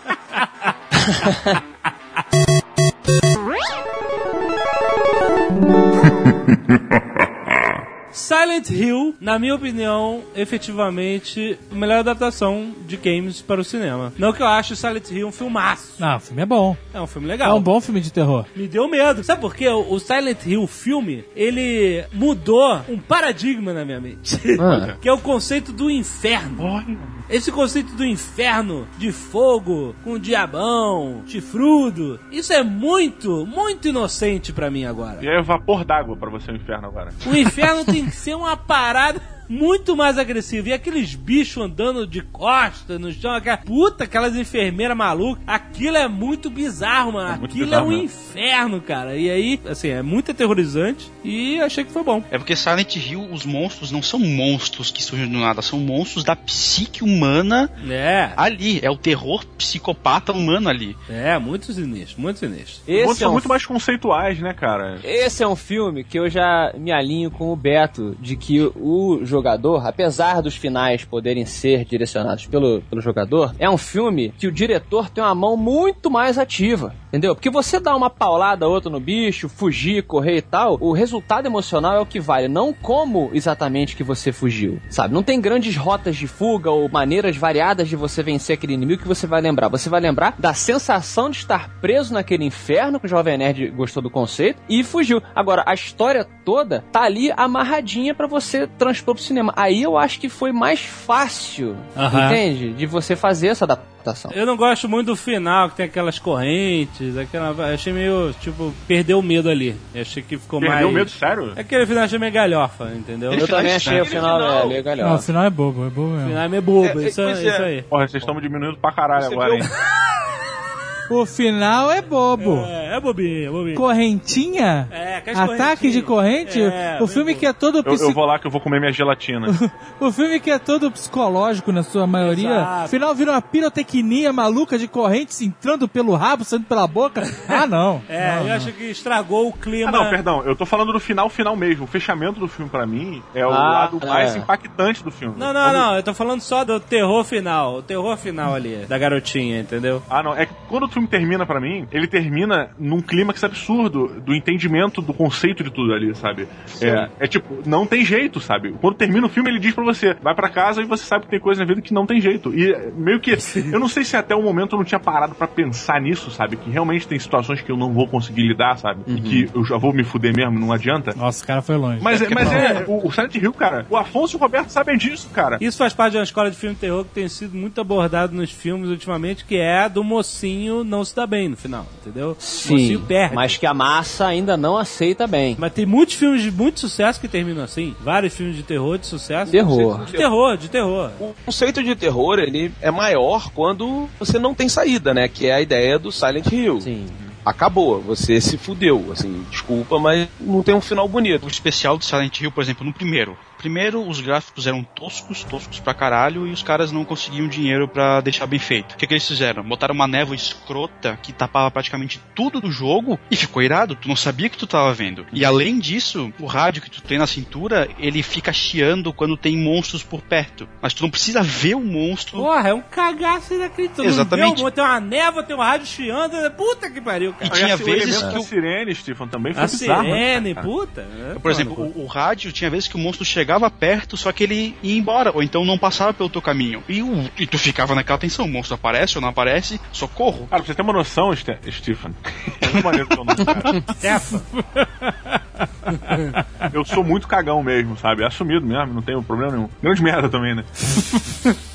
Silent Hill, na minha opinião, efetivamente, a melhor adaptação de games para o cinema. Não que eu ache Silent Hill um filmaço. Não, o filme é bom. É um filme É legal. um bom filme de terror. Me deu medo. Sabe por quê? O o Silent Hill filme, ele mudou um paradigma na minha mente. Ah. que é o conceito do inferno. Esse conceito do inferno, de fogo, com diabão, chifrudo, isso é muito, muito inocente pra mim agora. E é vapor d'água pra você o inferno agora. O inferno tem que ser uma parada muito mais agressiva. E aqueles bichos andando de costa no chão, aquela puta, aquelas enfermeiras malucas, aquilo é muito bizarro, mano. muito aquilo bizarro é um mesmo. inferno, cara. E aí, assim, é muito aterrorizante e achei que foi bom. É porque Silent Hill, os monstros não são monstros que surgem do nada, são monstros da psique humana É, ali. É o terror psicopata humano ali. é, muito sinistro, muito sinistro. Os Esse é, são um, muito mais conceituais, né, cara? esse é um filme que eu já me alinho com o Beto, de que o jogador, apesar dos finais poderem ser direcionados pelo, pelo jogador, é um filme que o diretor tem uma mão muito mais ativa. Entendeu? Porque você dá uma paulada outra no bicho, fugir, correr e tal, o resultado emocional é o que vale, não como exatamente que você fugiu, sabe? Não tem grandes rotas de fuga ou maneiras variadas de você vencer aquele inimigo que você vai lembrar. Você vai lembrar da sensação de estar preso naquele inferno, que o Jovem Nerd gostou do conceito, e fugiu. Agora, a história toda tá ali amarradinha pra você transpor pro cinema. Aí eu acho que foi mais fácil, entende? De você fazer essa adaptação. Eu não gosto muito do final, que tem aquelas correntes, aquela. eu Achei meio, tipo, perdeu o medo ali. Eu achei que ficou mais. Perdeu medo, sério? Aquele final eu achei meio galhofa, entendeu? Eu também achei o final, final- é, meio Não, o galhofa. final é bobo, é bobo O mesmo. final é meio bobo, É, isso, é. isso aí. Porra, vocês estão me diminuindo pra caralho Você agora, viu? hein? O final é bobo. É, é bobinho, é bobinho. Correntinha? É, Ataque de corrente? É, o filme bom. que é todo Eu, eu psi- vou lá que eu vou comer minha gelatina. O filme que é todo psicológico na sua maioria. Exato. Final vira uma pirotecnia maluca de correntes entrando pelo rabo, saindo pela boca. Ah, não. É, Não, eu não. acho que estragou o clima. Ah, não, perdão, eu tô falando do final, final mesmo. O fechamento do filme, pra mim, é o Ah, lado mais é. impactante do filme. Não, não, não, eu tô falando só do terror final. O terror final ali, da garotinha, entendeu? Ah, não. É que quando o filme termina pra mim, ele termina num clímax absurdo do entendimento do conceito de tudo ali, sabe? É, é tipo, não tem jeito, sabe? Quando termina o filme, ele diz pra você, vai pra casa e você sabe que tem coisa na vida que não tem jeito. E é, meio que. Eu não sei se até o momento eu não tinha parado pra pensar nisso, sabe? Que realmente tem situações que eu não vou conseguir lidar, sabe? E que eu já vou me fuder mesmo, não adianta. Nossa, o cara foi longe. Mas, é, é mas é, o, o Silent Hill, cara, o Afonso e o Roberto sabem disso, cara. Isso faz parte de uma escola de filme terror que tem sido muito abordado nos filmes ultimamente, que é a do mocinho não se dá bem no final, entendeu? Sim, perde. mas que a massa ainda não aceita bem. Mas tem muitos filmes de muito sucesso que terminam assim. Vários filmes de terror de sucesso. Terror. De terror, de terror. O conceito de terror, ele é maior quando você não tem saída, né? Que é a ideia do Silent Hill. Sim. Acabou, você se fudeu, assim, desculpa, mas não tem um final bonito. O especial do Silent Hill, por exemplo, no primeiro. Primeiro, os gráficos eram toscos, toscos pra caralho, e os caras não conseguiam dinheiro pra deixar bem feito. O que, que eles fizeram? Botaram uma névoa escrota que tapava praticamente tudo do jogo e ficou irado. Tu não sabia que tu tava vendo. E além disso, o rádio que tu tem na cintura, ele fica chiando quando tem monstros por perto. Mas tu não precisa ver o monstro. Porra, é um cagaço inacreditável. Exatamente. Não vê, tem uma névoa, tem um rádio chiando. Puta que pariu, cara. E tinha Esse- vezes que o- sirene, Stephen, também foi A bizarro. né, sirene, cara? puta. é Por exemplo, o, o rádio tinha vezes que o monstro chegava perto, só que ele ia embora, ou então não passava pelo teu caminho. E, o- e tu ficava naquela tensão, o monstro aparece ou não aparece, socorro. Cara, pra você ter uma noção, Ste- Stephen. É muito maneiro teu nome, cara. Stefa. Eu sou muito cagão mesmo, sabe? É assumido mesmo, não tenho problema nenhum. Grande merda também, né?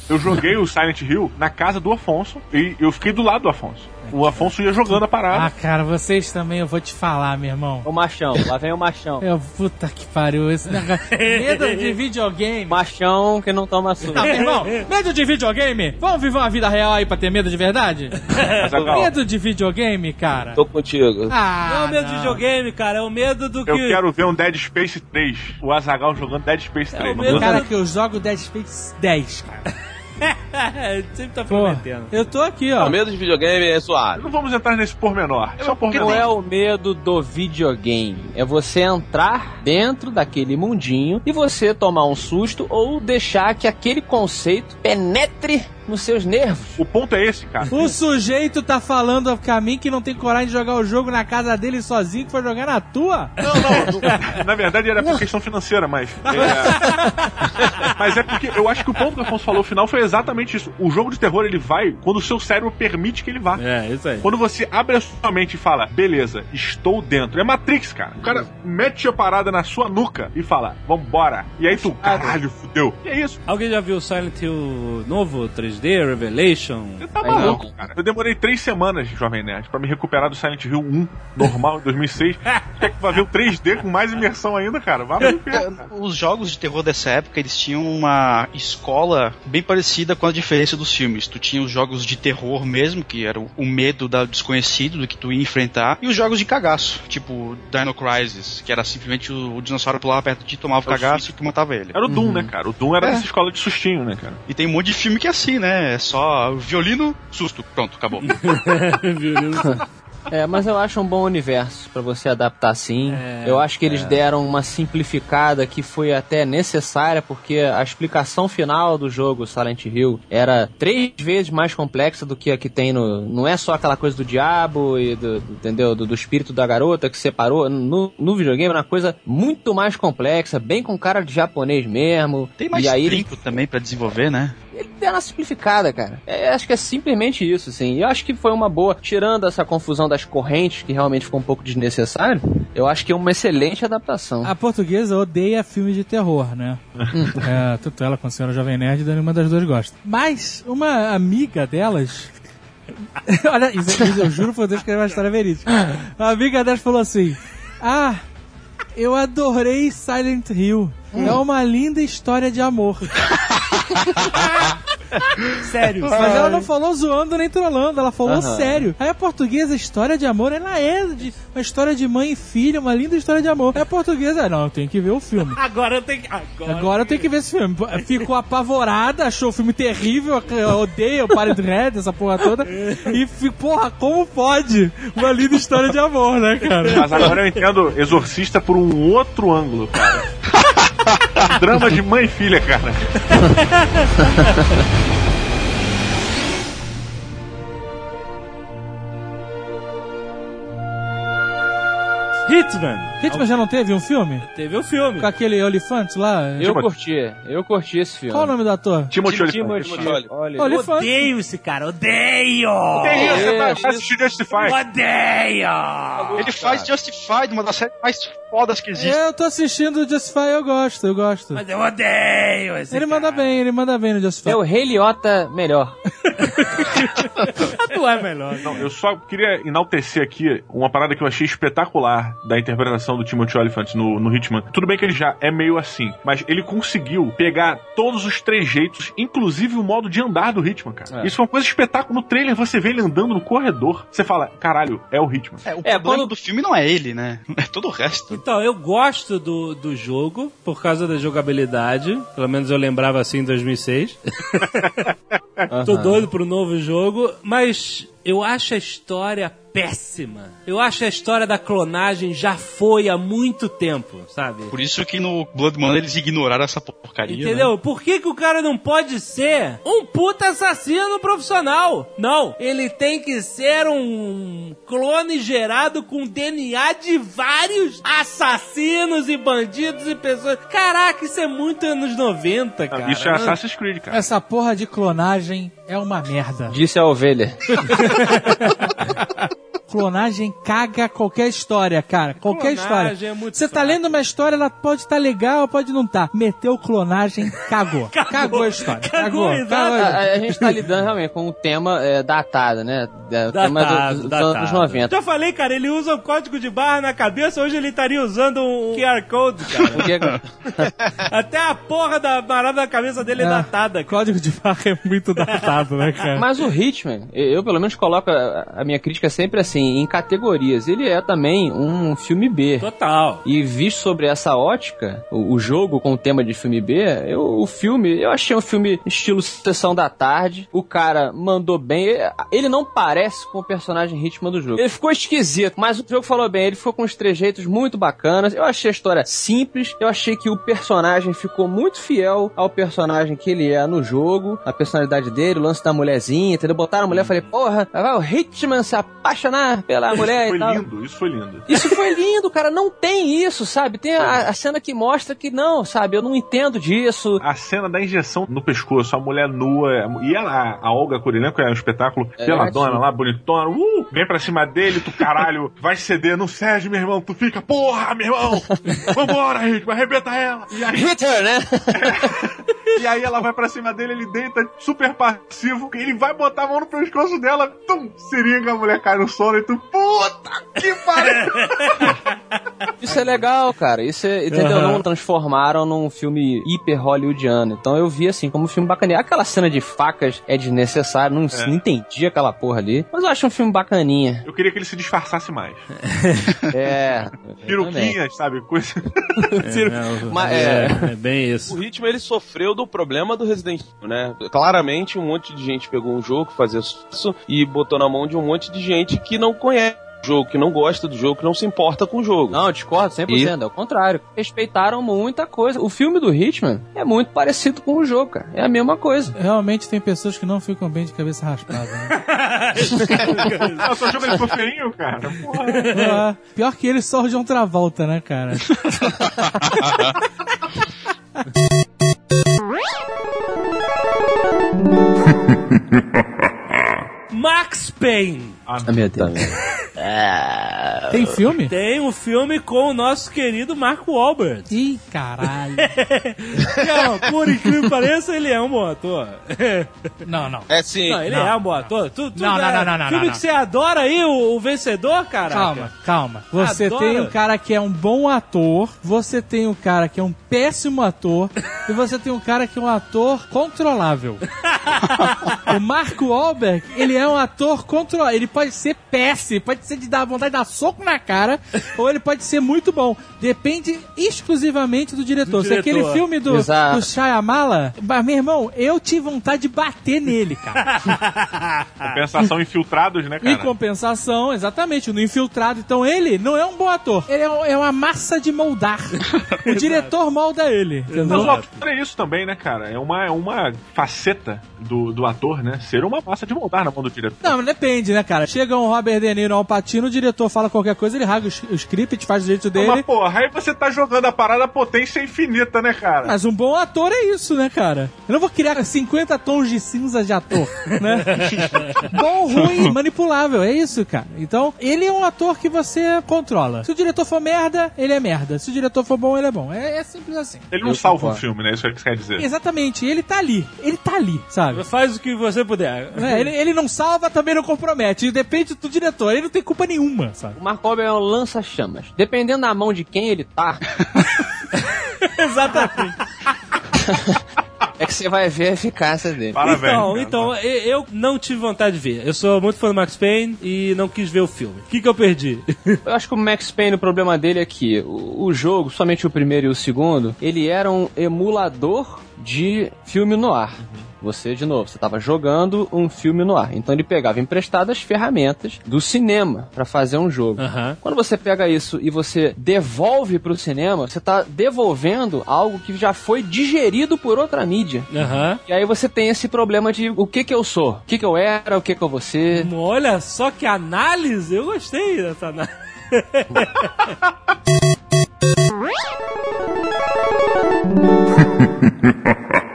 Eu joguei o Silent Hill na casa do Afonso e eu fiquei do lado do Afonso. O Afonso ia jogando a Ah, parada. cara, vocês também, eu vou te falar, meu irmão. O machão, lá vem o machão. Eu, puta que pariu, esse negócio. Medo de videogame. Machão que não toma suco. Não, meu irmão, medo de videogame? Vamos viver uma vida real aí pra ter medo de verdade? Medo de videogame, cara? Tô contigo. Ah, Não é o medo de videogame, cara. É o medo do que. eu quero ver um Dead Space 3. O Azagal jogando Dead Space 3. o Não meu vou- Cara, que eu jogo Dead Space 10, cara. Sempre tá prometendo. eu tô aqui, ó. O medo de videogame é suave. Não vamos entrar nesse pormenor. Um Não é o medo do videogame. É você entrar dentro daquele mundinho e você tomar um susto ou deixar que aquele conceito penetre nos seus nervos. O ponto é esse, cara. O sujeito tá falando pra mim que não tem coragem de jogar o jogo na casa dele sozinho, que foi jogar na tua? Não, não. não. Na verdade era por questão financeira, mas. É... mas é porque eu acho que o ponto que o Afonso falou no final foi exatamente isso. O jogo de terror ele vai quando o seu cérebro permite que ele vá. É, isso aí. Quando você abre a sua mente e fala, beleza, estou dentro. É Matrix, cara. O cara mete a parada na sua nuca e fala, vambora. E aí tu, caralho, fudeu. E é isso. Alguém já viu o Silent Hill novo, 3D, Revelation? Você tá maluco, cara. Eu demorei três semanas, Jovem Nerd, pra me recuperar do Silent Hill 1, normal, em 2006. Quer que vai ver o 3D com mais imersão ainda, cara? Vai pro inferno, cara. Os jogos de terror dessa época, eles tinham uma escola bem parecida com a diferença dos filmes. Tu tinha os jogos de terror mesmo, que era o medo da desconhecido, do que tu ia enfrentar, e os jogos de cagaço, tipo Dino Crisis, que era simplesmente o, o dinossauro pulava perto de ti, tomava o cagaço e tu matava ele. Era o Doom, né, cara? O Doom era É. dessa escola de sustinho, né, cara? E tem um monte de filme que é assim, né? É só violino, susto, pronto, acabou. É, mas eu acho um bom universo pra você adaptar sim. É, eu acho que eles deram uma simplificada que foi até necessária, porque a explicação final do jogo Silent Hill era três vezes mais complexa do que a que tem no. Não é só aquela coisa do diabo e do, entendeu? Do, do espírito da garota que separou. No, no videogame é uma coisa muito mais complexa, bem com cara de japonês mesmo. Tem mais e aí ele tempo também pra desenvolver, né? Ele deu uma simplificada, cara. É, acho que é simplesmente isso, assim. E eu acho que foi uma boa, tirando essa confusão das correntes, que realmente ficou um pouco desnecessário, eu acho que é uma excelente adaptação. A portuguesa odeia filmes de terror, né? é, tanto ela quanto a senhora Jovem Nerd, nenhuma das duas gosta. Mas uma amiga delas. Olha, isso, isso eu juro por Deus que é uma história verídica. A amiga delas falou assim: Ah, eu adorei Silent Hill. É uma linda história de amor. Sério. Mas ela não falou zoando nem trolando, ela falou Aham. sério. Aí a portuguesa, história de amor, ela é de, uma história de mãe e filha, uma linda história de amor. Aí a portuguesa, não, eu tenho que ver o filme. Agora eu tenho que. Agora, Agora eu tenho que ver esse filme. Ficou apavorada, achou o filme terrível, eu odeio o Parent Red, essa porra toda. E, fi- porra, como pode? Uma linda história de amor, né, cara? Mas agora eu entendo Exorcista por um outro ângulo, cara. Drama de mãe e filha, cara. Hitman. Hitman já não teve um filme? Teve o filme. Com aquele Olifante lá? Eu curti, eu curti esse filme. Qual o nome do ator? Timothy Olyphant. Olyphant. Odeio esse cara, odeio! Tem isso, você vai Isso, vai assistir Justify. Odeio! Ele faz Justified, uma das séries mais fodas que existe. É, eu tô assistindo Justify, eu gosto, eu gosto. Mas eu odeio esse Ele cara. manda bem, ele manda bem no Justify. É o Rei Liotta melhor. Tu é melhor. Não, eu só queria enaltecer aqui uma parada que eu achei espetacular da interpretação do Timothy Olyphant no, no Hitman. Tudo bem que ele já é meio assim, mas ele conseguiu pegar todos os trejeitos, inclusive o modo de andar do Hitman, cara. É. Isso é uma coisa espetáculo. No trailer você vê ele andando no corredor. Você fala, caralho, é o Hitman. É, o É, problema quando- do filme não é ele, né? É todo o resto. Então, eu gosto do, do jogo por causa da jogabilidade. Pelo menos eu lembrava assim em 2006. Tô doido pro novo jogo, mas eu acho a história péssima. Eu acho a história da clonagem já foi há muito tempo, sabe? Por isso que no Blood Money eles ignoraram essa porcaria. Entendeu? Né? Por que, que o cara não pode ser um puta assassino profissional? Não, ele tem que ser um clone gerado com DNA de vários assassinos e bandidos e pessoas. Caraca, isso é muito anos 90, cara. Isso é Assassin's Creed, cara. Essa porra de clonagem é uma merda. Disse a ovelha. Clonagem caga qualquer história, cara. Qualquer Clonagem história. é muito Você tá fraco. lendo uma história, ela pode estar legal ou pode não estar. Meteu clonagem, cagou. Cagou, a história. Cagou, Cagou. exato. cagou. A, a gente tá lidando realmente com um tema é, datado, né? É, o tema Datado, do- dos datado. anos 90. Já falei, cara, ele usa o código de barra na cabeça, hoje ele estaria usando um QR Code, cara. Até a porra da parada da cabeça dele é, É. datada, cara. Código de barra é muito datado, né, cara? Mas o Hitman, eu eu, pelo menos coloco a, a minha crítica sempre assim, em categorias. Ele é também um filme B. Total. E visto sobre essa ótica, o, o jogo com o tema de filme B, eu, o filme, eu achei um filme estilo Sessão da Tarde. O cara mandou bem. Ele não parece com o personagem Hitman do jogo. Ele ficou esquisito, mas o jogo falou bem. Ele ficou com uns trejeitos muito bacanas. Eu achei a história simples. Eu achei que o personagem ficou muito fiel ao personagem que ele é no jogo. A personalidade dele, o lance da mulherzinha, entendeu? Botaram a mulher e falei, porra, vai o Hitman se apaixonar pela mulher Foi e tal. lindo, isso foi lindo. Isso foi lindo, cara. Não tem isso, sabe? Tem a, a cena que mostra que não, sabe? Eu não entendo disso. A cena da injeção no pescoço, a mulher nua, e ela, a Olga Kurilenko é um espetáculo, É, peladona gatinho. lá, bonitona, uh, vem pra cima dele, tu caralho, vai ceder, não cede, meu irmão, tu fica, porra, meu irmão, vambora, ritmo, arrebenta ela. E aí, Hitler, né? e aí ela vai pra cima dele, ele deita, super passivo, ele vai botar a mão no pescoço dela, tum, seringa, a mulher cai no sono tu, puta que pariu. Isso é legal, cara. Isso é, entendeu? Aham. Não transformaram num filme hiper hollywoodiano. Então eu vi assim como um filme bacaninha. Aquela cena de facas é desnecessária, não, não entendi aquela porra ali. Mas eu acho um filme bacaninha. Eu queria que ele se disfarçasse mais. É. Peruquinhas, sabe, coisa... Mas, é, É, é bem O isso. ritmo ele sofreu do problema do Resident Evil, né? Claramente um monte de gente pegou um jogo que fazia sucesso e botou na mão de um monte de gente que não conhece o jogo, que não gosta do jogo, que não se importa com o jogo. Não, eu discordo 100%, é o contrário. Respeitaram muita coisa. O filme do Hitman é muito parecido com o jogo, cara. É a mesma coisa. Realmente tem pessoas que não ficam bem de cabeça raspada, né? Ah, só jogo ele ficou feinho, cara. Porra. Ah, pior que ele só o John Travolta, né, cara? Max Payne. Ah, meu Deus. Tem filme? Tem um filme com o nosso querido Marco Wahlberg. Ih, caralho. Não, por incrível que pareça, ele é um bom ator. Não, não. É sim. Não, ele Não. é um bom ator. Tu, tu Não, não, é- não, não, não, Filme não, que você adora aí, o, o vencedor, cara. Calma, calma. Você Adoro. tem um cara que é um bom ator, você tem um cara que é um péssimo ator, e você tem um cara que é um ator controlável. o Marco Wahlberg, ele é um ator controlável. Ele pode ser péssimo, pode ser de dar vontade de dar soco na cara, ou ele pode ser muito bom. Depende exclusivamente do diretor. Do Se aquele diretor. filme do, Exato. do Shyamala, mas, meu irmão, eu tive vontade de bater nele, cara. Compensação infiltrados, né, Em cara? compensação, exatamente, no infiltrado. Então ele não é um bom ator. Ele é, é uma massa de moldar. o diretor molda ele. Mas o ator é isso também, né, cara? É uma, é uma faceta do, do ator, né? Ser uma massa de moldar na mão do diretor. Não, mas depende, né, cara? Chega um Robert De Niro ao Patino, o diretor fala qualquer coisa, ele rasga o, s- o script, faz do jeito dele. Mas, porra, aí você tá jogando a parada potência infinita, né, cara? Mas um bom ator é isso, né, cara? Eu não vou criar 50 tons de cinza de ator, né? bom, ruim, manipulável, é isso, cara. Então, ele é um ator que você controla. Se o diretor for merda, ele é merda. Se o diretor for bom, ele é bom. É, é simples assim. Ele não Eu salva um concordo. filme, né? Isso é o que você quer dizer. Exatamente, ele tá ali. Ele tá ali, sabe? Faz o que você puder. É, ele, ele não salva, também não compromete. Depende do diretor. Ele não tem culpa nenhuma, sabe? O Marco Wahlberg é um lança-chamas. Dependendo da mão de quem ele tá, Exatamente. é que você vai ver a eficácia dele. Parabéns. então, cara. então, eu não tive vontade de ver. Eu sou muito fã do Max Payne e não quis ver o filme. O que, que eu perdi? Eu acho que o Max Payne, o problema dele é que o, o jogo, somente o primeiro e o segundo, ele era um emulador de filme no ar. Você, de novo, você estava jogando um filme no ar. Então ele pegava emprestadas ferramentas do cinema para fazer um jogo. Aham. Quando você pega isso e você devolve pro cinema, você tá devolvendo algo que já foi digerido por outra mídia. Aham. E aí você tem esse problema de o que que eu sou, o que que eu era, o que que eu vou ser. Olha só que análise. Eu gostei dessa análise.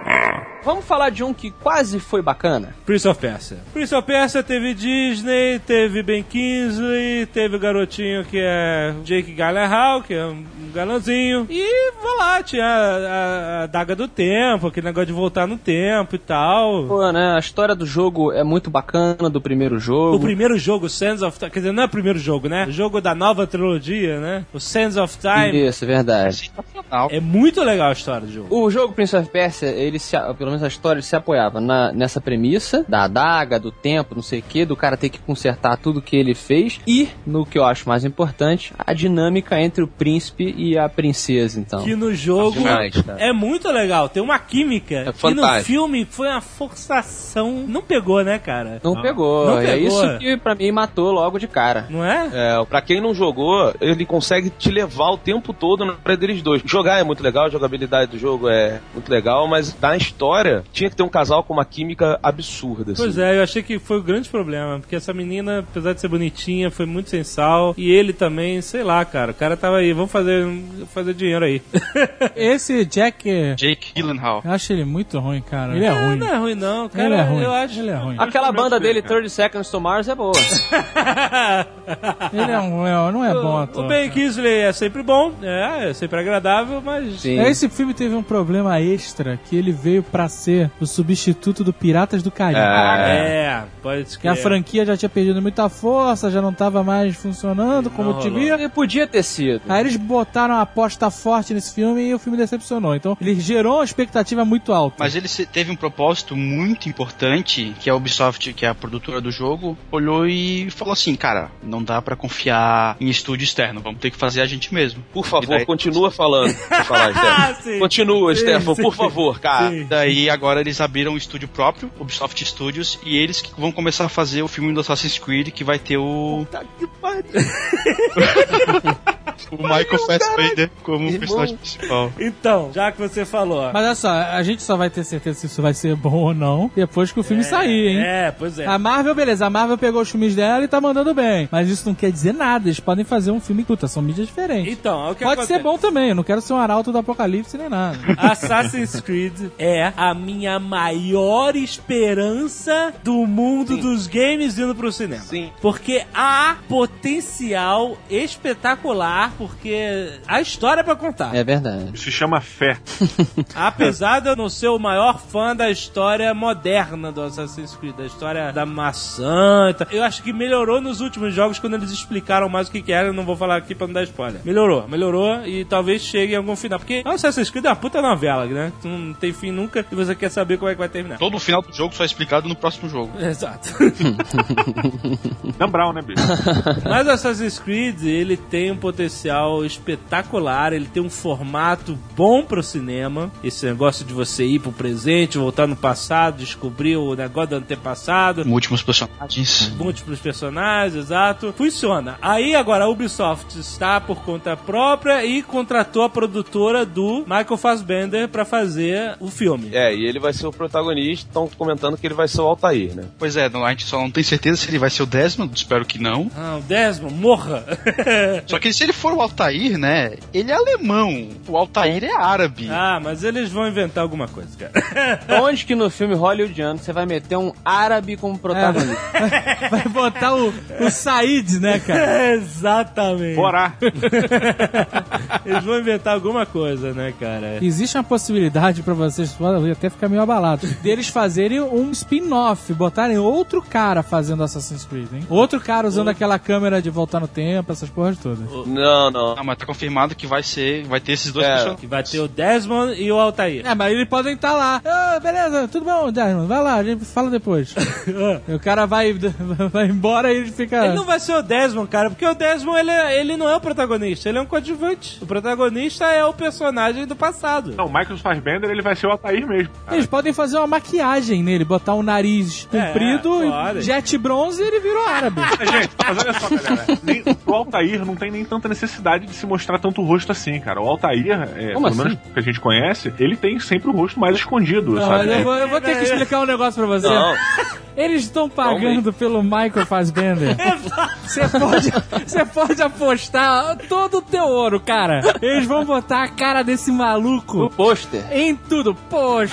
Vamos falar de um que quase foi bacana? Prince of Persia. Prince of Persia teve Disney, teve Ben Kingsley, teve o garotinho que é Jake Gyllenhaal, que é um galãzinho. E, vou lá, tinha a, a, a Daga do Tempo, aquele negócio de voltar no tempo e tal. Pô, né? A história do jogo é muito bacana, do primeiro jogo. O primeiro jogo, Sands of Time, quer dizer, não é o primeiro jogo, né? O jogo da nova trilogia, né? O Sands of Time. Isso, é verdade. É muito legal a história do jogo. O jogo Prince of Persia, ele se, pelo menos a história, ele se apoiava na- nessa premissa da adaga, do tempo, não sei o que, do cara ter que consertar tudo que ele fez e, no que eu acho mais importante, a dinâmica entre o príncipe e a princesa, então. Que no jogo Demais, é muito legal, tem uma química. É que no filme foi uma forçação. Não pegou, né, cara? Não, pegou. Não É pegou. isso que pra mim matou logo de cara. Não é? É, pra quem não jogou, ele consegue te levar o tempo todo na praia deles dois. Jogar é muito legal, a jogabilidade do jogo é muito legal, mas na história tinha que ter um casal com uma química absurda. Pois assim. é, eu achei que foi o grande problema, porque essa menina, apesar de ser bonitinha, foi muito sensal, e ele também, sei lá, cara, o cara tava aí, vamos fazer, fazer dinheiro aí. Esse Jack, Jake Gyllenhaal. eu acho ele muito ruim, cara. Ele é Ah, ruim. Não é ruim não, cara, Ele é ruim. eu acho... Ele é ruim. Aquela banda dele, cara. 30 Seconds to Mars, é boa. Ele é um, é- não é bom ator. O Ben Kingsley é sempre bom, é, é sempre agradável, mas... Sim. Esse filme teve um problema extra, que ele veio pra ser o substituto do Piratas do Caribe. É, pode Que a crer. franquia já tinha perdido muita força, já não tava mais funcionando como Não devia. Ele podia ter sido. Aí eles botaram uma aposta forte nesse filme e o filme decepcionou. Então ele gerou uma expectativa muito alta. Mas ele teve um propósito muito importante, que a Ubisoft, que é a produtora do jogo, olhou e falou assim, cara, não dá pra confiar em estúdio externo, vamos ter que fazer a gente mesmo. Por E favor, daí- continua falando. Falar, Ah. Continua, Sim, Stefan, sim. por favor, cara. Sim. Daí agora agora eles abriram um estúdio próprio, Ubisoft Studios, e eles que vão começar a fazer o filme do Assassin's Creed que vai ter o. o Michael Fassbender como Irmão. personagem principal. Então, já que você falou. Mas olha só, a gente só vai ter certeza se isso vai ser bom ou não depois que o filme sair, hein? É, pois é. A Marvel, beleza, a Marvel pegou os filmes dela e tá mandando bem. Mas isso não quer dizer nada, eles podem fazer um filme puta, são mídias diferentes. Então, é o que Pode ser acontece. bom também, eu não quero ser um arauto do apocalipse nem nada. Assassin's Creed é a minha maior esperança do mundo dos games indo pro cinema. Sim. Porque há potencial espetacular, porque a história é pra contar. É verdade. Isso se chama fé. Apesar de eu não ser o maior fã da história moderna do Assassin's Creed, da história da maçã eu acho que melhorou nos últimos jogos quando eles explicaram mais o que, que era. Eu não vou falar aqui pra não dar spoiler. Melhorou, melhorou e talvez chegue em algum final. Porque o Assassin's Creed é uma puta novela, né? Não tem fim nunca e você quer saber como é que vai terminar. Todo o final do jogo só é explicado no próximo jogo. Exato. Dan Brown, né, bicho? Mas o Assassin's Creed, ele tem um potencial espetacular, ele tem um formato bom pro cinema. Esse negócio de você ir pro presente, voltar no passado, descobrir o negócio do antepassado. Últimos personagens. Múltiplos personagens, exato. Funciona. Aí agora a Ubisoft está por conta própria e contratou a produtora do Michael Fassbender pra fazer o filme. É, e ele vai ser o protagonista, estão comentando que ele vai ser o Altair, né? Pois é, não- a gente só não tem certeza se ele vai ser o Desmond, espero que não. Ah, o Desmond, morra! Só que se ele for o Altair, né? Ele é alemão. O Altair é árabe. ah, mas eles vão inventar alguma coisa, cara. Onde que no filme hollywoodiano você vai meter um árabe como protagonista? Vai botar o, o Said, né, cara? Exatamente. Bora! Eles vão inventar alguma coisa, né, cara? Existe uma possibilidade pra vocês, até ficar meio abalado, deles fazerem um spin-off, botarem outro cara fazendo Assassin's Creed, hein? Outro cara usando aquela câmera de voltar no tempo, essas porras todas. Não, não. Ah, mas tá confirmado que vai ser, vai ter esses dois É. personagens. Que vai ter o Desmond e o Altair. É, mas eles podem estar lá. Ah, beleza, tudo bom, Desmond, vai lá, a gente fala depois. E o cara vai, vai embora e ele fica... Ele não vai ser o Desmond, cara, porque o Desmond ele, é- ele não é o protagonista, ele é um coadjuvante. O protagonista é o personagem do passado. Não, o Michael Fassbender ele vai ser o Altair mesmo. Cara. Eles podem fazer uma maquiagem nele, botar um nariz comprido, É, jet bronze e ele virou árabe. Mas, gente, mas olha só, galera. Nem, o Altair não tem nem tanta necessidade de se mostrar tanto o rosto assim, cara. O Altair, é, Como pelo assim? menos que a gente conhece, ele tem sempre o rosto mais escondido, Não, sabe? eu, vou, eu vou ter que explicar um negócio pra você. Não. Eles estão pagando pelo Michael Fassbender. Você pode, você pode apostar todo o teu ouro, cara. Eles vão botar a cara desse O maluco pôster. em tudo. Pôster,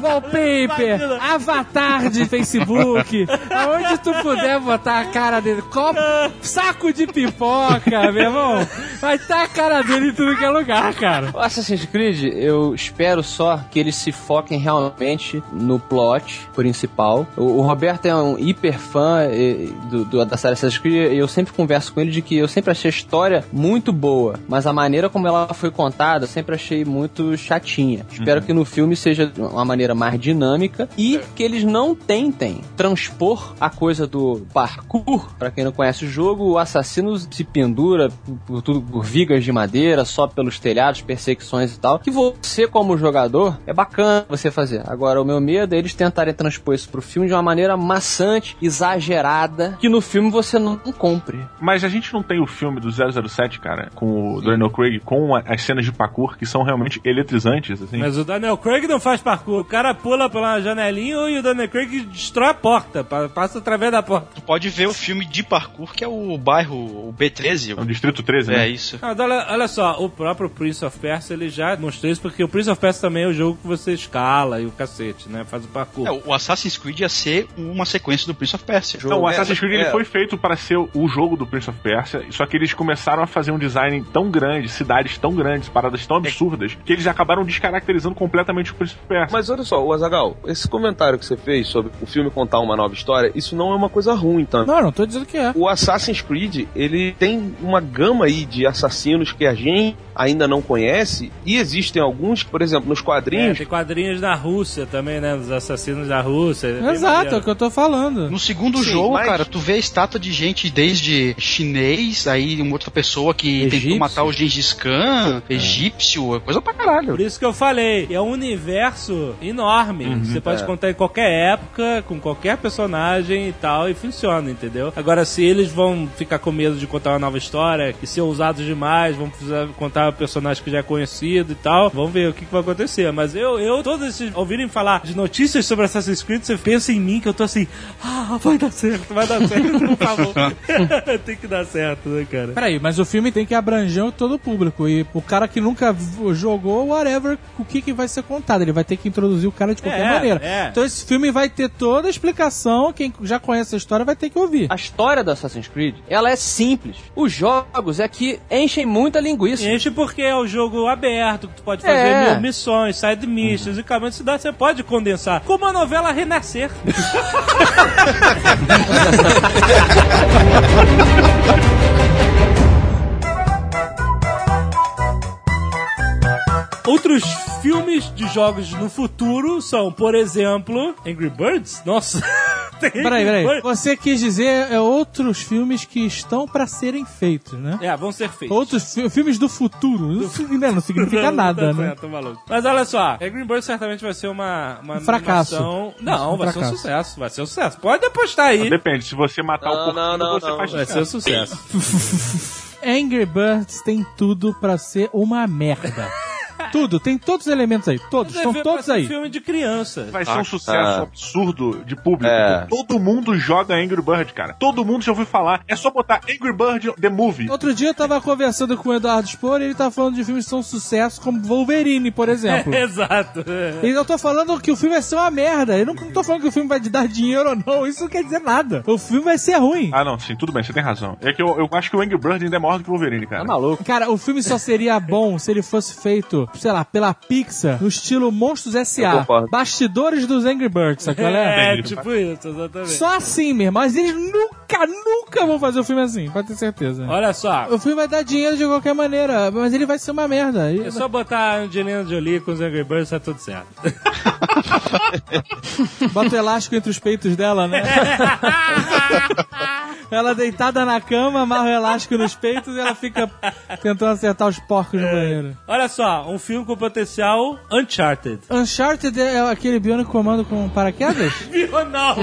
wallpaper, avatar de Facebook. Aonde tu puder botar a cara dele. Copo, saco de pipoca, meu irmão. Vai estar a cara dele em tudo que é lugar, cara. O Assassin's Creed, eu espero só que eles se foquem realmente no plot principal. O, o Roberto é um hiper fã eh, do, do- da série Assassin's Creed e eu sempre converso com ele de que eu sempre achei a história muito boa, mas a maneira como ela foi contada eu sempre achei muito chatinha. Espero que no filme seja uma maneira mais dinâmica e que eles não tentem transpor a coisa do parkour. Pra quem não conhece o jogo, o assassino se pendura por, tudo por vigas de madeira, sobe pelos telhados, perseguições e tal. Que você, como jogador, é bacana você fazer. Agora, o meu medo é eles tentarem transpor isso pro filme de uma maneira maçante, exagerada, que no filme você não compre. Mas a gente não tem o filme do 007, cara, com o Daniel Craig, com a- as cenas de parkour que são realmente eletrizantes, assim. Mas o Daniel Craig não faz parkour. O cara pula pela janelinha e o Daniel Craig destrói a porta, pa- passa através da porta. Tu pode ver o filme de parkour, que é o bairro, o B13. É o Distrito 13, É né? isso. Ah, mas olha, olha só, o próprio Prince of Persia ele já mostrou isso, porque o Prince of Persia também é o jogo que você escala e o cacete, né? Faz o parkour. É, o Assassin's Creed ia ser uma sequência do Prince of Persia. Então, o Assassin's Creed ele É. foi feito para ser o jogo do Prince of Persia, só que eles começaram a fazer um design tão grande, cidades tão grandes, paradas tão absurdas, que eles acabaram descaracterizando completamente o Prince of Persia. Mas olha só, o Azagal, esse comentário que você fez sobre o filme contar uma nova história, isso não é uma coisa ruim, tá? Não, não tô dizendo que é. O Assassin's Creed, ele tem uma gama aí de assassinos que a gente ainda não conhece, e existem alguns, por exemplo, nos É, quadrinhos, tem quadrinhos da Rússia também, né? Dos assassinos da Rússia. Exato. É o que eu tô falando. No segundo Sim, jogo, mas- cara, tu vê a estátua de gente desde chinês, aí uma outra pessoa que Egípcio. tentou matar o Gengis Khan, egípcio, é coisa pra caralho. Por isso que eu falei, é um universo enorme. Você pode É. contar em qualquer época, com qualquer personagem e tal, e funciona, entendeu? Agora, se eles vão ficar com medo de contar uma nova história, e ser ousados demais, vão precisar contar um personagem que já é conhecido e tal, vamos ver o que, que vai acontecer. Mas eu, eu, todos esses ouvirem falar de notícias sobre Assassin's Creed, você pensa em mim que eu tô assim, ah, vai dar certo, vai dar certo, por favor. Tem que dar certo, né, cara? Peraí, mas o filme tem que abranger todo o público. E o cara que nunca jogou, whatever, o que, que vai ser contado? Ele vai ter que introduzir o cara de qualquer É, maneira. é. Então esse filme vai ter toda a explicação. Quem já conhece a história vai ter que ouvir. A história do Assassin's Creed, ela é simples. Os jogos é que enchem muita linguiça. Enche porque é o jogo aberto, que tu pode fazer É. mil missões, side missions, e caminho de cidade você pode condensar. Como a novela Renascer. Outros filmes de jogos no futuro são, por exemplo, Angry Birds. Nossa, tem Peraí, peraí. Birds. Você quis dizer é, outros filmes que estão pra serem feitos, né? É, vão ser feitos. Outros fi- filmes do futuro. Isso né, não significa nada, tá né? certo, maluco. Mas olha só, Angry Birds certamente vai ser uma, uma Um fracasso. animação- Não, Um vai ser um fracasso. sucesso. Vai ser um sucesso. Pode apostar aí. Depende, se você matar o Não, porquinho, não, não, você não. faz Vai ser um sucesso. sucesso. Angry Birds tem tudo pra ser uma merda. tudo, tem todos os elementos aí. Todos, Mas estão é todos aí. filme de criança. Vai ser um sucesso Ah. absurdo de público. É. Todo mundo joga Angry Bird, cara. Todo mundo já ouviu falar. É só botar Angry Bird The Movie. Outro dia eu tava conversando com o Eduardo Spor e ele tá falando de filmes que são sucesso, como Wolverine, por exemplo. Exato. E eu tô falando que o filme vai ser uma merda. Eu não não tô falando que o filme vai te dar dinheiro ou não. Isso não quer dizer nada. O filme vai ser ruim. Ah, não, sim, tudo bem, você tem razão. É que eu, eu acho que o Angry Bird ainda é maior do que o Wolverine, cara. Tá maluco. Cara, o filme só seria bom se ele fosse feito, sei lá, pela Pixar, no estilo Monstros S.A. Bastidores dos Angry Birds, sabe qual é? É, tipo isso, exatamente. Só assim mesmo. Mas eles nunca, nunca vão fazer o filme assim, pode ter certeza. Olha só. O filme vai dar dinheiro de qualquer maneira, mas ele vai ser uma merda. É só botar a Angelina Jolie com os Angry Birds, tá tudo certo. Bota o elástico entre os peitos dela, né? ela deitada na cama, amarra o elástico nos peitos e ela fica tentando acertar os porcos no banheiro. Olha só, um filme com potencial Uncharted. Uncharted é aquele biônico comando com paraquedas? Viu? Não!